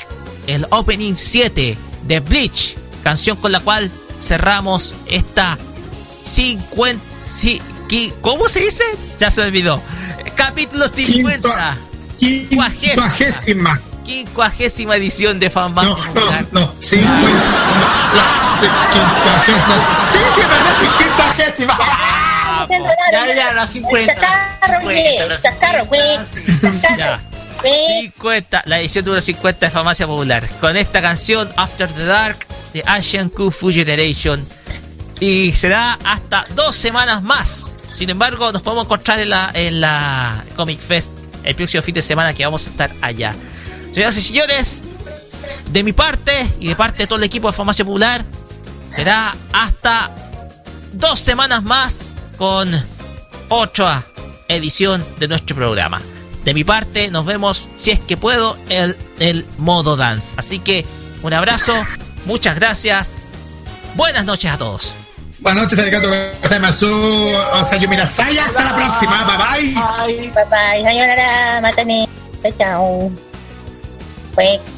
el opening 7 de Bleach, canción con la cual cerramos esta 50... si- qui- ¿Cómo se dice? Ya se me olvidó. Capítulo 50. Quincuagésima. Quincuagésima edición de Fan No, no, no, cincuenta. No, la- sí, quincuagésima. Sí, sí, verdad, quincuagésima. Ya, ya, la 50. Chacarro, güey. Chacarro, güey. Ya. 50, la edición número 50 de Farmacia Popular. Con esta canción After the Dark de Asian Kung Fu Generation. Y será hasta dos semanas más. Sin embargo, nos podemos encontrar en la, en la Comic Fest el próximo fin de semana que vamos a estar allá. Señoras y señores, de mi parte y de parte de todo el equipo de Farmacia Popular, será hasta dos semanas más con otra edición de nuestro programa. De mi parte, nos vemos, si es que puedo, en el modo dance. Así que un abrazo, muchas gracias, buenas noches a todos. Buenas noches, arigato gozaimasu. O sea, yo mira, Saya, hasta la próxima. Bye bye. Bye bye. Sayonara. Matane. Chao, chao.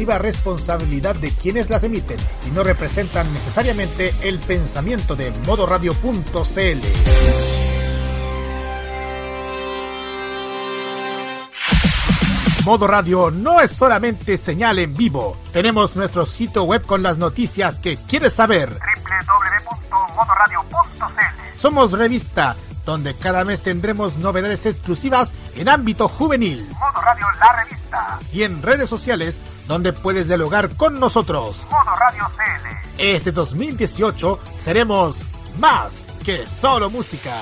exclusiva responsabilidad de quienes las emiten y no representan necesariamente el pensamiento de modoradio.cl. Modo Radio no es solamente señal en vivo. Tenemos nuestro sitio web con las noticias que quieres saber. www.modoradio.cl Somos revista, donde cada mes tendremos novedades exclusivas en ámbito juvenil. Modo Radio La Revista. Y en redes sociales, donde puedes dialogar con nosotros. Modo Radio CL. Este 2018 seremos más que solo música.